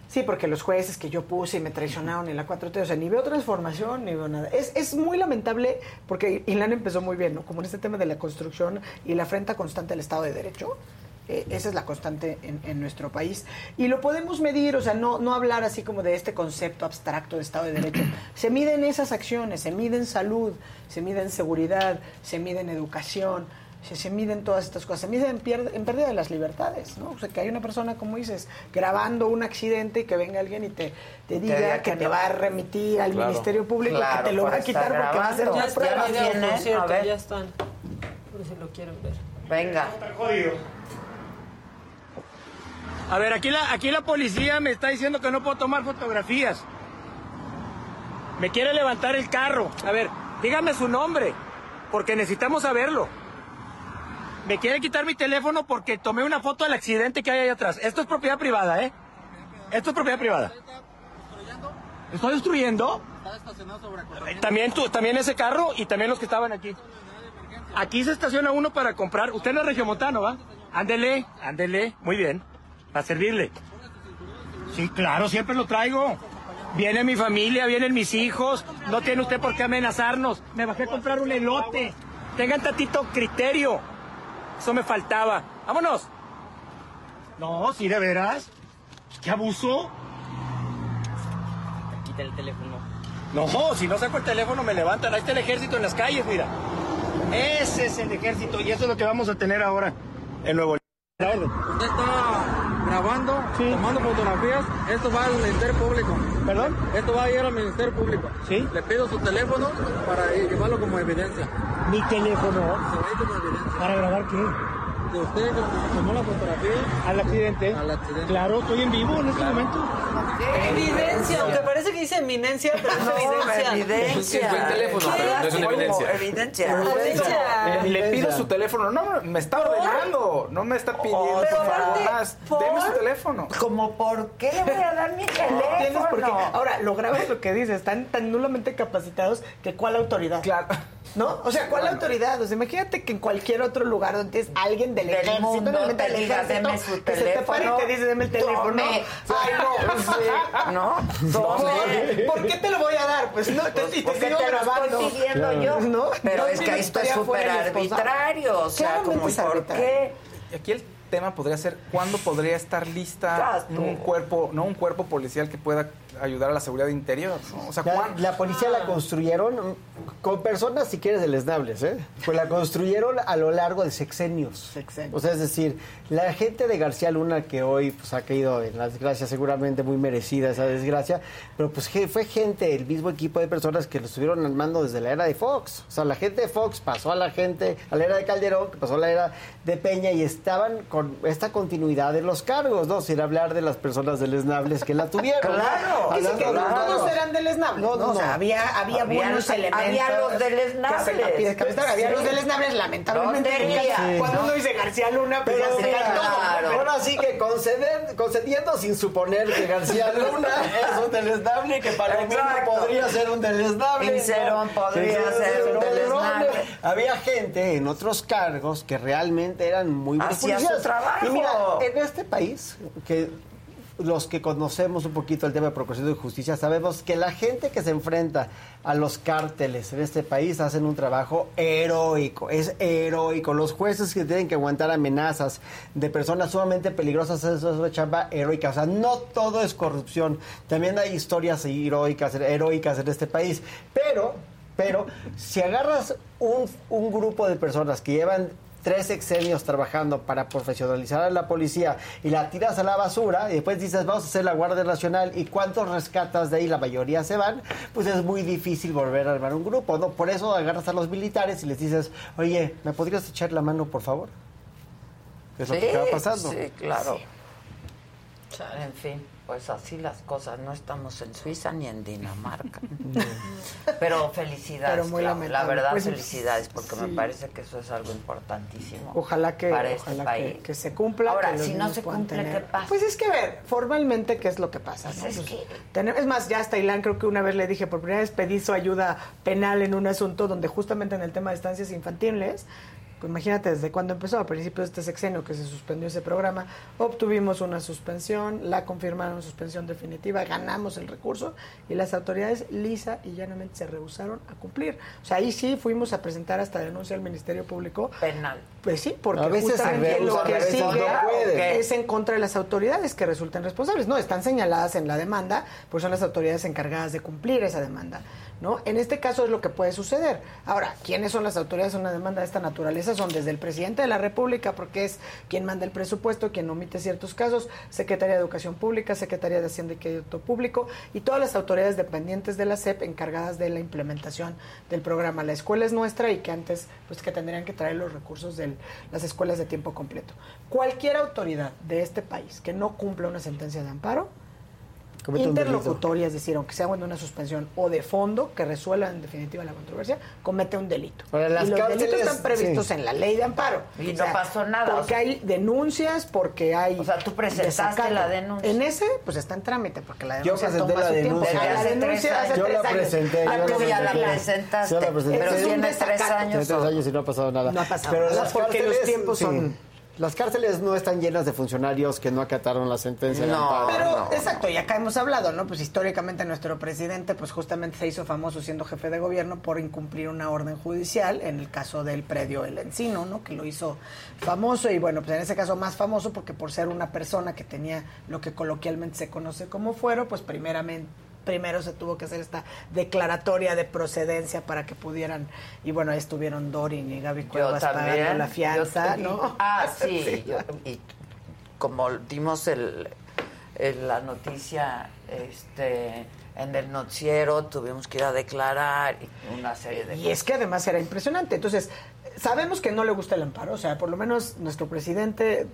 S26: Sí, porque los jueces que yo puse y me traicionaron y la 4T, o sea, ni veo transformación, ni veo nada. Es, es muy lamentable porque Ilan empezó muy bien, ¿no? Como en este tema de la construcción y la afrenta constante al Estado de Derecho. Eh, esa es la constante en, en nuestro país. Y lo podemos medir, o sea, no, no hablar así como de este concepto abstracto de Estado de Derecho. Se miden esas acciones, se mide en salud, se mide en seguridad, se mide en educación. Se, se miden todas estas cosas, se miden en, pier- en pérdida de las libertades, ¿no? O sea, que hay una persona, como dices, grabando un accidente y que venga alguien y te, te diga
S2: diga
S26: que
S2: que
S26: te
S2: no.
S26: va a remitir al
S2: Claro.
S26: Ministerio Público,
S2: Claro,
S26: que te lo va a quitar porque va a ser
S2: grabando.
S26: una
S2: Ya
S26: prueba.
S2: por cierto,
S8: ya
S2: ya
S8: están. Por si lo quieren ver.
S2: Venga.
S23: A ver, aquí la, aquí la policía me está diciendo que no puedo tomar fotografías. Me quiere levantar el carro. A ver, dígame su nombre, porque necesitamos saberlo. Me quiere quitar mi teléfono porque tomé una foto del accidente que hay ahí atrás. Esto es propiedad privada, ¿eh? Esto es propiedad privada. ¿Estoy destruyendo? También, tú, también ese carro y también los que estaban aquí. Aquí se estaciona uno para comprar. Usted no es regiomontano, ¿va? Ándele, ándele. Muy bien. Para servirle. Sí, claro, siempre lo traigo. Viene mi familia, vienen mis hijos. No tiene usted por qué amenazarnos. Me bajé a comprar un elote. Tengan tantito criterio. Eso me faltaba. Vámonos. No, sí, de veras. ¿Qué abuso?
S28: Quita el teléfono.
S23: No, si no saco el teléfono me levantan. Ahí está el ejército en las calles, mira. Ese es el ejército y eso es lo que vamos a tener ahora en Nuevo León.
S28: Grabando, tomando fotografías. Esto va al Ministerio Público.
S23: ¿Perdón?
S28: Esto va a ir al Ministerio Público.
S23: Sí.
S28: Le pido su teléfono para llevarlo como evidencia.
S23: Mi teléfono.
S28: Se va a ir como evidencia.
S23: ¿Para grabar qué?
S28: De usted que tomó la fotografía.
S23: Al accidente.
S28: Al accidente.
S23: Claro, estoy en vivo en este momento.
S8: Evidencia, aunque parece que dice eminencia, pero es evidencia.
S2: evidencia.
S3: Es buen teléfono, pero no es una evidencia.
S2: Evidencia.
S8: Evidencia.
S3: Le pido su teléfono. No, me está ordenando. No me está pidiendo,
S2: Oh,
S3: más. Deme su teléfono.
S2: Como, ¿por qué le voy a dar mi
S26: No tienes por qué.
S2: teléfono?
S26: Ahora, lo grave es lo que dices, están tan nulamente capacitados que ¿cuál autoridad?
S3: Claro.
S26: ¿No? O sea, ¿cuál autoridad? O sea, imagínate que en cualquier otro lugar donde es alguien del,
S2: Del
S26: ejército,
S2: mundo te
S26: del
S2: diga,
S26: ejército,
S2: deme su
S26: que se te para y
S2: teléfono,
S26: te dice, deme el teléfono.
S2: tome.
S26: Ay, no, sí.
S2: ¿No?
S26: ¿Por
S2: Tome.
S26: ¿Por qué te lo voy a dar? Pues no, te, y te sigo
S2: te lo
S26: grabando.
S2: estoy pidiendo yo.
S26: ¿No?
S2: Pero es que esto es súper arbitrario. O sea, como, ¿por qué?
S3: Y aquí el tema podría ser cuándo podría estar lista
S2: Exacto.
S3: un cuerpo, no un cuerpo policial que pueda ayudar a la seguridad interior. ¿no? O sea,
S25: La, policía la construyeron con personas, si quieres, deleznables, ¿eh? Pues la construyeron a lo largo de sexenios.
S26: Sexenios.
S25: O sea, es decir, la gente de García Luna, que hoy pues, ha caído en la desgracia, seguramente muy merecida esa desgracia, pero pues fue gente, el mismo equipo de personas que lo estuvieron al mando desde la era de Fox. O sea, la gente de Fox pasó a la gente, a la era de Calderón, que pasó a la era de Peña y estaban con esta continuidad de los cargos, ¿no? Sin hablar de las personas deleznables que la tuvieron. ¿no?
S2: Claro,
S26: Dice que no todos eran deleznables.
S25: No, no,
S26: O sea,
S25: no.
S26: había, había
S2: Había-
S26: buenos
S2: había
S26: elementos.
S2: los
S26: que se la pide- que Había
S2: Sí.
S26: los deleznables, lamentablemente.
S2: ¿Dónde
S26: nunca-
S2: había?
S26: Cuando uno dice García Luna, pues
S25: Pero
S26: ya se cae todo.
S2: claro.
S25: Ahora sí que conceder, concediendo sin suponer que García Luna es un deleznable, que Palomino
S2: Exacto.
S25: podría ser un
S2: Cerón
S25: ¿no?
S2: podría ser un deleznable.
S25: Había gente en otros cargos que realmente eran muy buenos
S2: Hacía su trabajo.
S25: Y mira, en este país, que los que conocemos un poquito el tema de procuración de justicia, sabemos que la gente que se enfrenta a los cárteles en este país hacen un trabajo heroico, es heroico. Los jueces que tienen que aguantar amenazas de personas sumamente peligrosas, es una chamba heroica. O sea, no todo es corrupción. También hay historias heroicas, heroicas en este país. Pero, pero, si agarras un, un grupo de personas que llevan tres sexenios trabajando para profesionalizar a la policía y la tiras a la basura y después dices vamos a hacer la Guardia Nacional y cuántos rescatas de ahí la mayoría se van. Pues es muy difícil volver a armar un grupo no por eso agarras a los militares y les dices oye me podrías echar la mano por favor es lo que está pasando.
S2: Sí, claro. En fin, pues así las cosas. No estamos en Suiza ni en Dinamarca. Pero felicidades.
S26: Pero muy.
S2: La verdad,
S26: Pues,
S2: felicidades, porque me parece que eso es algo importantísimo.
S26: Ojalá que,
S2: para este
S26: ojalá
S2: país.
S26: que, que se cumpla.
S2: Ahora, si no se cumple,
S26: tener-
S2: ¿qué pasa?
S26: Pues es que, a ver, formalmente, ¿qué es lo que pasa? no?
S2: Pues es
S26: Pues,
S2: que-
S26: tenem- es más, ya hasta Ilan creo que una vez le dije, por primera vez pedí su ayuda penal en un asunto donde justamente en el tema de estancias infantiles, imagínate desde cuando empezó, a principios de este sexenio que se suspendió ese programa, obtuvimos una suspensión, la confirmaron suspensión definitiva, ganamos el recurso y las autoridades lisa y llanamente se rehusaron a cumplir. O sea, ahí sí fuimos a presentar hasta denuncia al Ministerio Público
S2: Penal.
S26: pues sí, porque
S25: A veces
S26: justamente lo que sigue
S25: no
S26: es en contra de las autoridades que resulten responsables. No, están señaladas en la demanda, pues son las autoridades encargadas de cumplir esa demanda. ¿No? En este caso es lo que puede suceder. Ahora, ¿quiénes son las autoridades en una demanda de esta naturaleza? Son desde el presidente de la República, porque es quien manda el presupuesto, quien omite ciertos casos, Secretaría de Educación Pública, Secretaría de Hacienda y Crédito Público, y todas las autoridades dependientes de la SEP encargadas de la implementación del programa. La escuela es nuestra y que antes, pues que tendrían que traer los recursos de las escuelas de tiempo completo. Cualquier autoridad de este país que no cumpla una sentencia de amparo. Interlocutoria, es decir, aunque sea de una suspensión o de fondo que resuelva en definitiva la controversia, comete un delito.
S25: Ahora, las
S26: y los
S25: cárceles,
S26: delitos están previstos
S25: sí.
S26: en la ley de amparo.
S2: Y no pasó nada,
S26: Porque
S2: o sea-
S26: hay denuncias, porque hay... O sea,
S2: tú presentaste la denuncia.
S26: En ese, pues está en trámite, porque la
S25: Yo
S26: denuncia
S25: presenté
S26: toma
S25: la
S26: su tiempo.
S25: denuncia.
S26: Ah, la denuncia hace.
S25: Yo
S26: tres años.
S25: presenté,
S26: Ah,
S25: yo
S26: tú
S25: la
S26: ya la
S25: presenté.
S26: presentaste.
S25: Yo la presenté.
S26: Pero tiene tres
S25: Tiene
S26: años.
S25: tres años y no ha pasado nada.
S26: No ha pasado
S25: Pero
S26: nada,
S25: las
S26: porque los tiempos
S25: sí.
S26: son-
S25: Las cárceles no están llenas de funcionarios que no acataron la sentencia de
S26: No,
S25: amparo.
S26: pero exacto, y acá hemos hablado, ¿no? Pues históricamente nuestro presidente, pues justamente se hizo famoso siendo jefe de gobierno por incumplir una orden judicial, en el caso del predio El Encino, ¿no? Que lo hizo famoso y bueno, pues en ese caso más famoso porque por ser una persona que tenía lo que coloquialmente se conoce como fuero, pues primeramente primero se tuvo que hacer esta declaratoria de procedencia para que pudieran y bueno ahí estuvieron Dorin y Gaby Cuevas pagando la fianza,
S2: Yo-
S26: ¿no?
S2: Ah, sí.
S26: Sí.
S2: yo- y como dimos el, el- la noticia este, en el noticiero, tuvimos que ir a declarar y una serie de
S26: Y es que además era impresionante. Entonces, sabemos que no le gusta el amparo, o sea, por lo menos nuestro presidente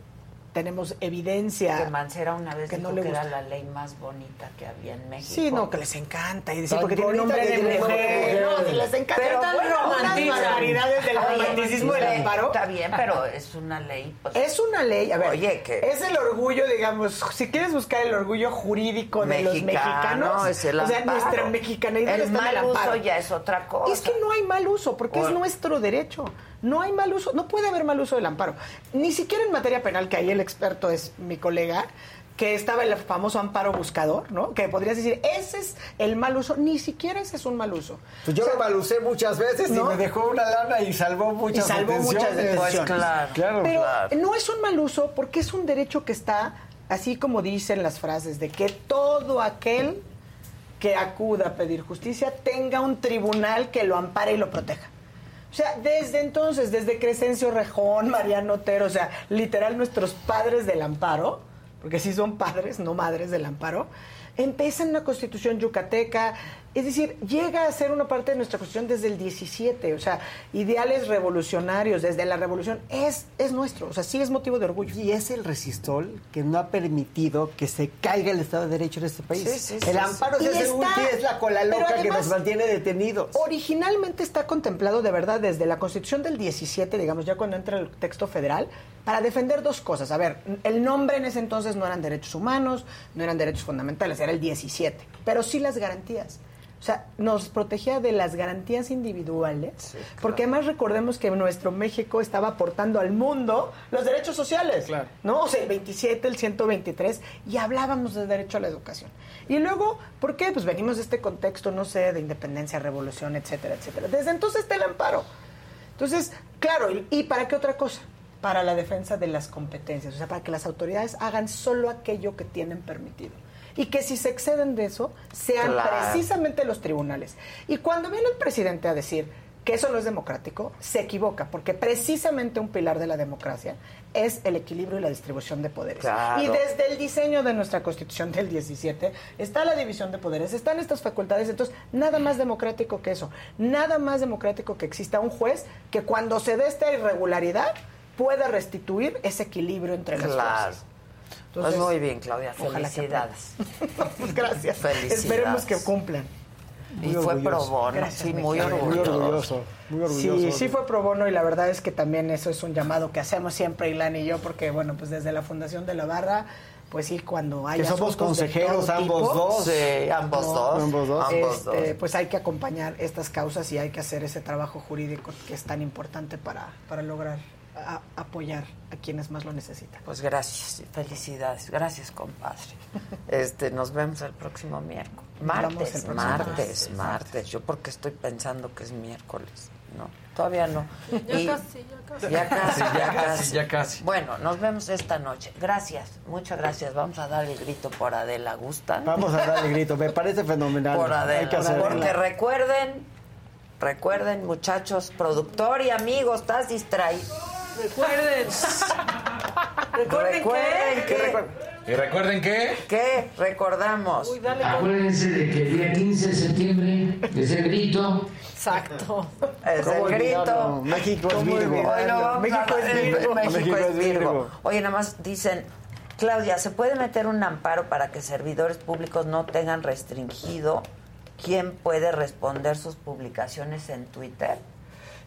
S26: tenemos evidencia.
S2: Que Mancera una vez
S26: que
S2: dijo
S26: no le
S2: que era
S26: gusta.
S2: la ley más bonita que había en México.
S26: Sí, no, que les encanta. Y decir,
S2: Tan
S26: porque tiene
S2: bonita
S26: nombre de mujer.
S2: mujer.
S26: No, si les encanta.
S2: Pero
S26: Pero
S2: bueno,
S26: unas
S2: romantiza.
S26: barbaridades del romanticismo del amparo.
S2: Está bien, pero es una ley. pues,
S26: Es una ley, a ver,
S2: Oye, que-
S26: es el orgullo, digamos, si quieres buscar el orgullo jurídico de los
S2: Mexicano,
S26: mexicanos,
S2: es el
S26: o sea, nuestra mexicaneidad
S2: El
S26: está en el
S2: mal uso ya es otra cosa.
S26: Es que no hay mal uso, porque es nuestro derecho. No hay mal uso, no puede haber mal uso del amparo. Ni siquiera en materia penal, que ahí el experto es mi colega, que estaba el famoso amparo buscador, ¿no? Que podrías decir, ese es el mal uso, ni siquiera ese es un mal uso.
S25: Pues yo
S26: O sea,
S25: me malucé muchas veces
S26: ¿no?
S25: y me dejó una lana y salvó muchas
S26: y salvó muchas
S25: detenciones.
S26: detenciones.
S25: claro.
S26: Pero
S25: claro.
S26: no es un mal uso porque es un derecho que está, así como dicen las frases, de que todo aquel que acuda a pedir justicia tenga un tribunal que lo ampare y lo proteja. O sea, desde entonces, desde Crescencio Rejón, Mariano Otero, o sea, literal nuestros padres del amparo, porque sí son padres, no madres del amparo, empiezan una constitución yucateca, es decir, llega a ser una parte de nuestra constitución desde el 17, o sea, ideales revolucionarios, desde la revolución, es, es nuestro, o sea, sí es motivo de orgullo.
S25: Y es el resistol que no ha permitido que se caiga el Estado de Derecho en este país.
S26: Sí, sí, sí,
S25: el amparo
S26: Y
S25: es, el
S26: está-
S25: ulti- es la cola loca que nos mantiene detenidos.
S26: Originalmente está contemplado de verdad desde la Constitución del 17, digamos, ya cuando entra el texto federal, para defender dos cosas. A ver, el nombre en ese entonces no eran derechos humanos, no eran derechos fundamentales, era el 17, pero sí las garantías. O sea, nos protegía de las garantías individuales, porque además recordemos que nuestro México estaba aportando al mundo los derechos sociales, ¿no? O sea, el 27, el 123, y hablábamos de derecho a la educación. Y luego, ¿por qué? Pues venimos de este contexto, no sé, de independencia, revolución, etcétera, etcétera. Desde entonces está el amparo. Entonces, claro, ¿y, y para qué otra cosa? Para la defensa de las competencias, o sea, para que las autoridades hagan solo aquello que tienen permitido. Y que si se exceden de eso, sean
S2: Claro.
S26: precisamente los tribunales. Y cuando viene el presidente a decir que eso no es democrático, se equivoca, porque precisamente un pilar de la democracia es el equilibrio y la distribución de poderes.
S2: Claro.
S26: Y desde el diseño de nuestra Constitución del 17 está la división de poderes, están estas facultades, entonces nada más democrático que eso, nada más democrático que exista un juez que cuando se dé esta irregularidad pueda restituir ese equilibrio entre las
S2: Claro.
S26: fuerzas.
S2: Pues muy bien, Claudia. Felicidades.
S26: Pues gracias.
S2: Felicidades.
S26: Esperemos que cumplan.
S2: Y fue pro bono,
S26: Gracias,
S2: sí, muy orgulloso.
S25: Muy orgulloso, muy orgulloso.
S26: Sí, sí fue pro bono y la verdad es que también eso es un llamado que hacemos siempre Ilan y yo porque bueno, pues desde la Fundación de la Barra, pues sí, cuando hay
S25: Que somos consejeros ambos
S26: tipo,
S25: dos.
S2: Sí, ambos dos.
S25: Ambos dos.
S26: Este,
S2: dos.
S26: pues hay que acompañar estas causas y hay que hacer ese trabajo jurídico que es tan importante para, para lograr a- apoyar a quienes más lo necesitan.
S2: Pues gracias, felicidades. Gracias, compadre. Este, nos vemos el próximo miércoles. Martes,
S26: el próximo
S2: martes,
S26: martes.
S2: martes. Yo porque estoy pensando que es miércoles. No, todavía no.
S21: Ya
S2: Y-
S21: casi, ya casi.
S2: Ya casi, ya casi.
S27: ya casi.
S2: Bueno, nos vemos esta noche. Gracias, muchas gracias. Vamos a dar el grito por Adela. ¿Gustan?
S25: Vamos a darle grito, me parece fenomenal.
S2: Por
S25: Hay que
S2: Adela. Porque recuerden, recuerden, muchachos, productor y amigos, estás distraído.
S8: Recuerden. Recuerden,
S2: Recuerden
S8: que...
S2: que.
S27: Y recuerden que...
S2: ¿Qué? Recordamos.
S7: Acuérdense de que el día 15 de septiembre es el grito.
S8: Exacto.
S2: Es
S25: ¿Cómo
S2: el grito.
S25: México es Virgo. México, es Virgo.
S2: Oye, nada más dicen, Claudia, ¿se puede meter un amparo para que servidores públicos no tengan restringido quién puede responder sus publicaciones en Twitter?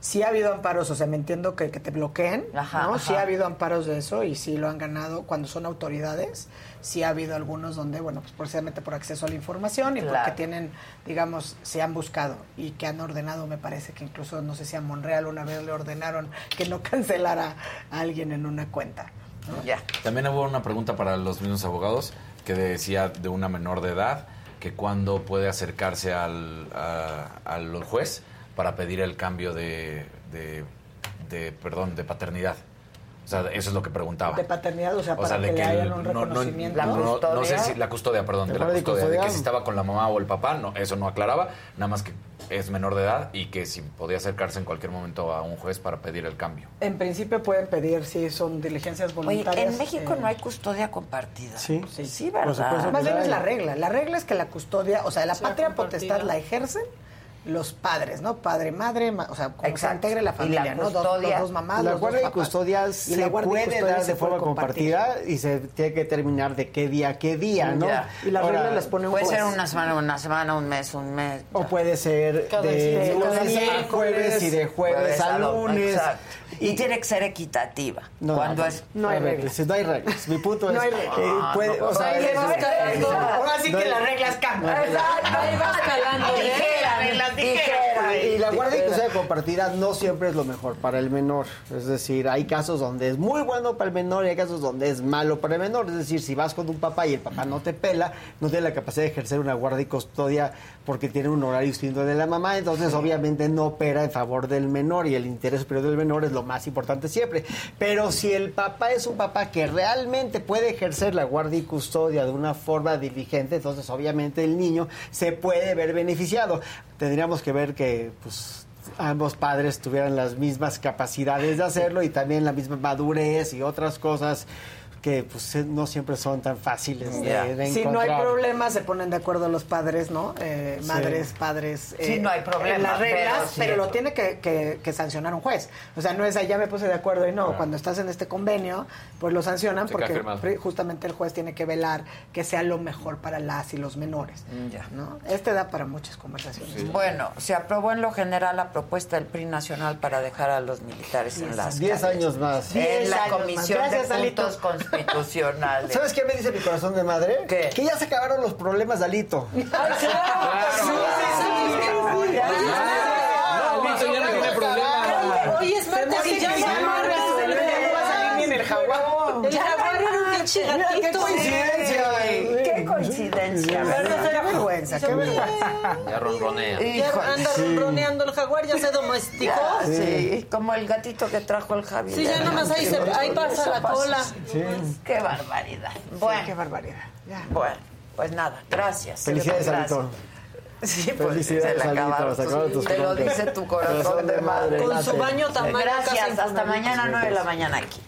S26: Sí ha habido amparos, o sea, me entiendo que, que te bloqueen,
S2: Ajá,
S26: ¿no?
S2: ajá.
S26: Sí ha habido amparos de eso y sí lo han ganado cuando son autoridades. Sí ha habido algunos donde, bueno, pues precisamente por acceso a la información y
S2: Claro.
S26: porque tienen, digamos, se han buscado y que han ordenado, me parece que incluso, no sé si a Monreal una vez le ordenaron que no cancelara a alguien en una cuenta. ¿no?
S2: Ya.
S27: También hubo una pregunta para los mismos abogados que decía de una menor de edad que cuándo puede acercarse al, a- al juez para pedir el cambio de, de, de, perdón, de paternidad. O sea, eso es lo que preguntaba.
S26: De paternidad, o sea,
S27: O
S26: para
S27: sea, de
S26: que,
S27: que
S26: le hayan
S27: el-
S26: un
S27: no, no, no, no, no sé si la custodia, perdón, de la custodia, de que si estaba con la mamá o el papá, no, eso no aclaraba, nada más que es menor de edad y que si podía acercarse en cualquier momento a un juez para pedir el cambio.
S26: En principio pueden pedir, si son diligencias
S2: Oye,
S26: voluntarias.
S2: en México
S26: eh,
S2: no hay custodia compartida.
S25: Sí.
S26: Sí,
S2: Sí, ¿verdad?
S26: Más bien es la regla. La regla es que la custodia, o sea, la
S8: Sea
S26: patria
S8: compartida.
S26: potestad la ejercen los padres, ¿no? Padre, madre, ma- o sea, como se
S2: Exacto.
S26: integre la familia, ¿no? Dos, los dos mamás,
S25: La
S26: los dos
S25: guardia y custodia
S26: Y
S25: se
S26: la guardia y
S25: puede
S26: custodia
S25: dar
S26: se
S25: de forma
S26: compartir.
S25: compartida y se tiene que determinar de qué día, qué día, ¿no?
S2: Ya.
S26: Y la
S25: Ahora,
S26: regla las pone un
S2: Puede ser una semana, una semana, un mes, un mes.
S25: O puede ser
S8: Cada
S25: de lunes
S8: cada
S25: a
S8: miércoles.
S25: jueves y de jueves a lunes.
S2: Exacto. Y tiene que ser equitativa.
S25: No,
S2: Cuando
S25: no,
S2: es
S26: No hay reglas.
S25: no hay reglas. Mi punto
S26: No
S25: es
S26: hay reglas.
S25: eh, puede, o sea,
S8: Ahí le
S25: es-
S8: va escalando.
S26: Ahora sí
S25: No
S26: que las reglas cambian.
S2: Exacto,
S8: Ahí va escalando. ¿eh?
S2: Dijeran,
S25: Y la guardia y custodia compartida no siempre es lo mejor para el menor. Es decir, hay casos donde es muy bueno para el menor y hay casos donde es malo para el menor. Es decir, si vas con un papá y el papá no te pela, no tiene la capacidad de ejercer una guardia y custodia porque tiene un horario distinto de la mamá, entonces obviamente no opera en favor del menor y el interés superior del menor es lo más importante siempre. Pero si el papá es un papá que realmente puede ejercer la guardia y custodia de una forma diligente, entonces obviamente el niño se puede ver beneficiado. Tendríamos que ver que pues ambos padres tuvieran las mismas capacidades de hacerlo y también la misma madurez y otras cosas que pues eh, no siempre son tan fáciles de,
S2: Ya.
S25: de
S26: Si no hay
S25: encontrar.
S26: problema, se ponen de acuerdo los padres, ¿no? Eh,
S25: Sí.
S26: Madres, padres.
S2: Sí,
S26: eh,
S2: no hay problema,
S26: en las reglas,
S2: pero
S26: lo tiene que, que- que sancionar un juez. O sea, no es allá me puse de acuerdo y no. Cuando estás en este convenio, pues lo sancionan
S5: Se
S26: porque justamente el juez tiene que velar que sea lo mejor para las y los menores. ¿no? Este da para muchas conversaciones.
S2: Bueno, se aprobó en lo general la propuesta del PRI nacional para dejar a los militares en las
S25: 10
S2: calles.
S25: años más.
S2: En
S26: 10
S2: la
S26: años más.
S2: Comisión
S26: Gracias,
S2: de. Puntos Constitucionales.
S25: ¿Sabes qué me dice mi corazón de madre?
S2: ¿Qué?
S25: Que ya se acabaron los problemas de Alito.
S5: Alito ya no tiene problema.
S8: Oye, es martes y ya se amarra.
S26: el jaguar.
S8: El jaguar era un pinche
S25: Mira, qué
S8: gatito.
S25: coincidencia.
S2: Qué coincidencia, ¿verdad?
S26: Qué vergüenza, qué vergüenza.
S5: Ya ronronea.
S8: Ya
S2: Híjole.
S8: anda ronroneando el jaguar, ya se domesticó.
S2: Ya, sí, como el gatito que trajo el Javi.
S8: Sí, ya nomás ahí, se, ahí pasa la cola.
S2: Qué barbaridad.
S26: Qué
S2: Bueno,
S26: barbaridad. Ya.
S2: bueno, pues nada, gracias.
S25: Felicidades. Alito.
S2: Sí, pues
S25: Felicidades,
S2: se le acabaron
S25: se
S2: tus-
S25: acabaron tus
S2: Te lo dice tu corazón de
S25: madre.
S8: Con su baño tamaño
S2: Gracias, hasta mañana 9 de la mañana aquí.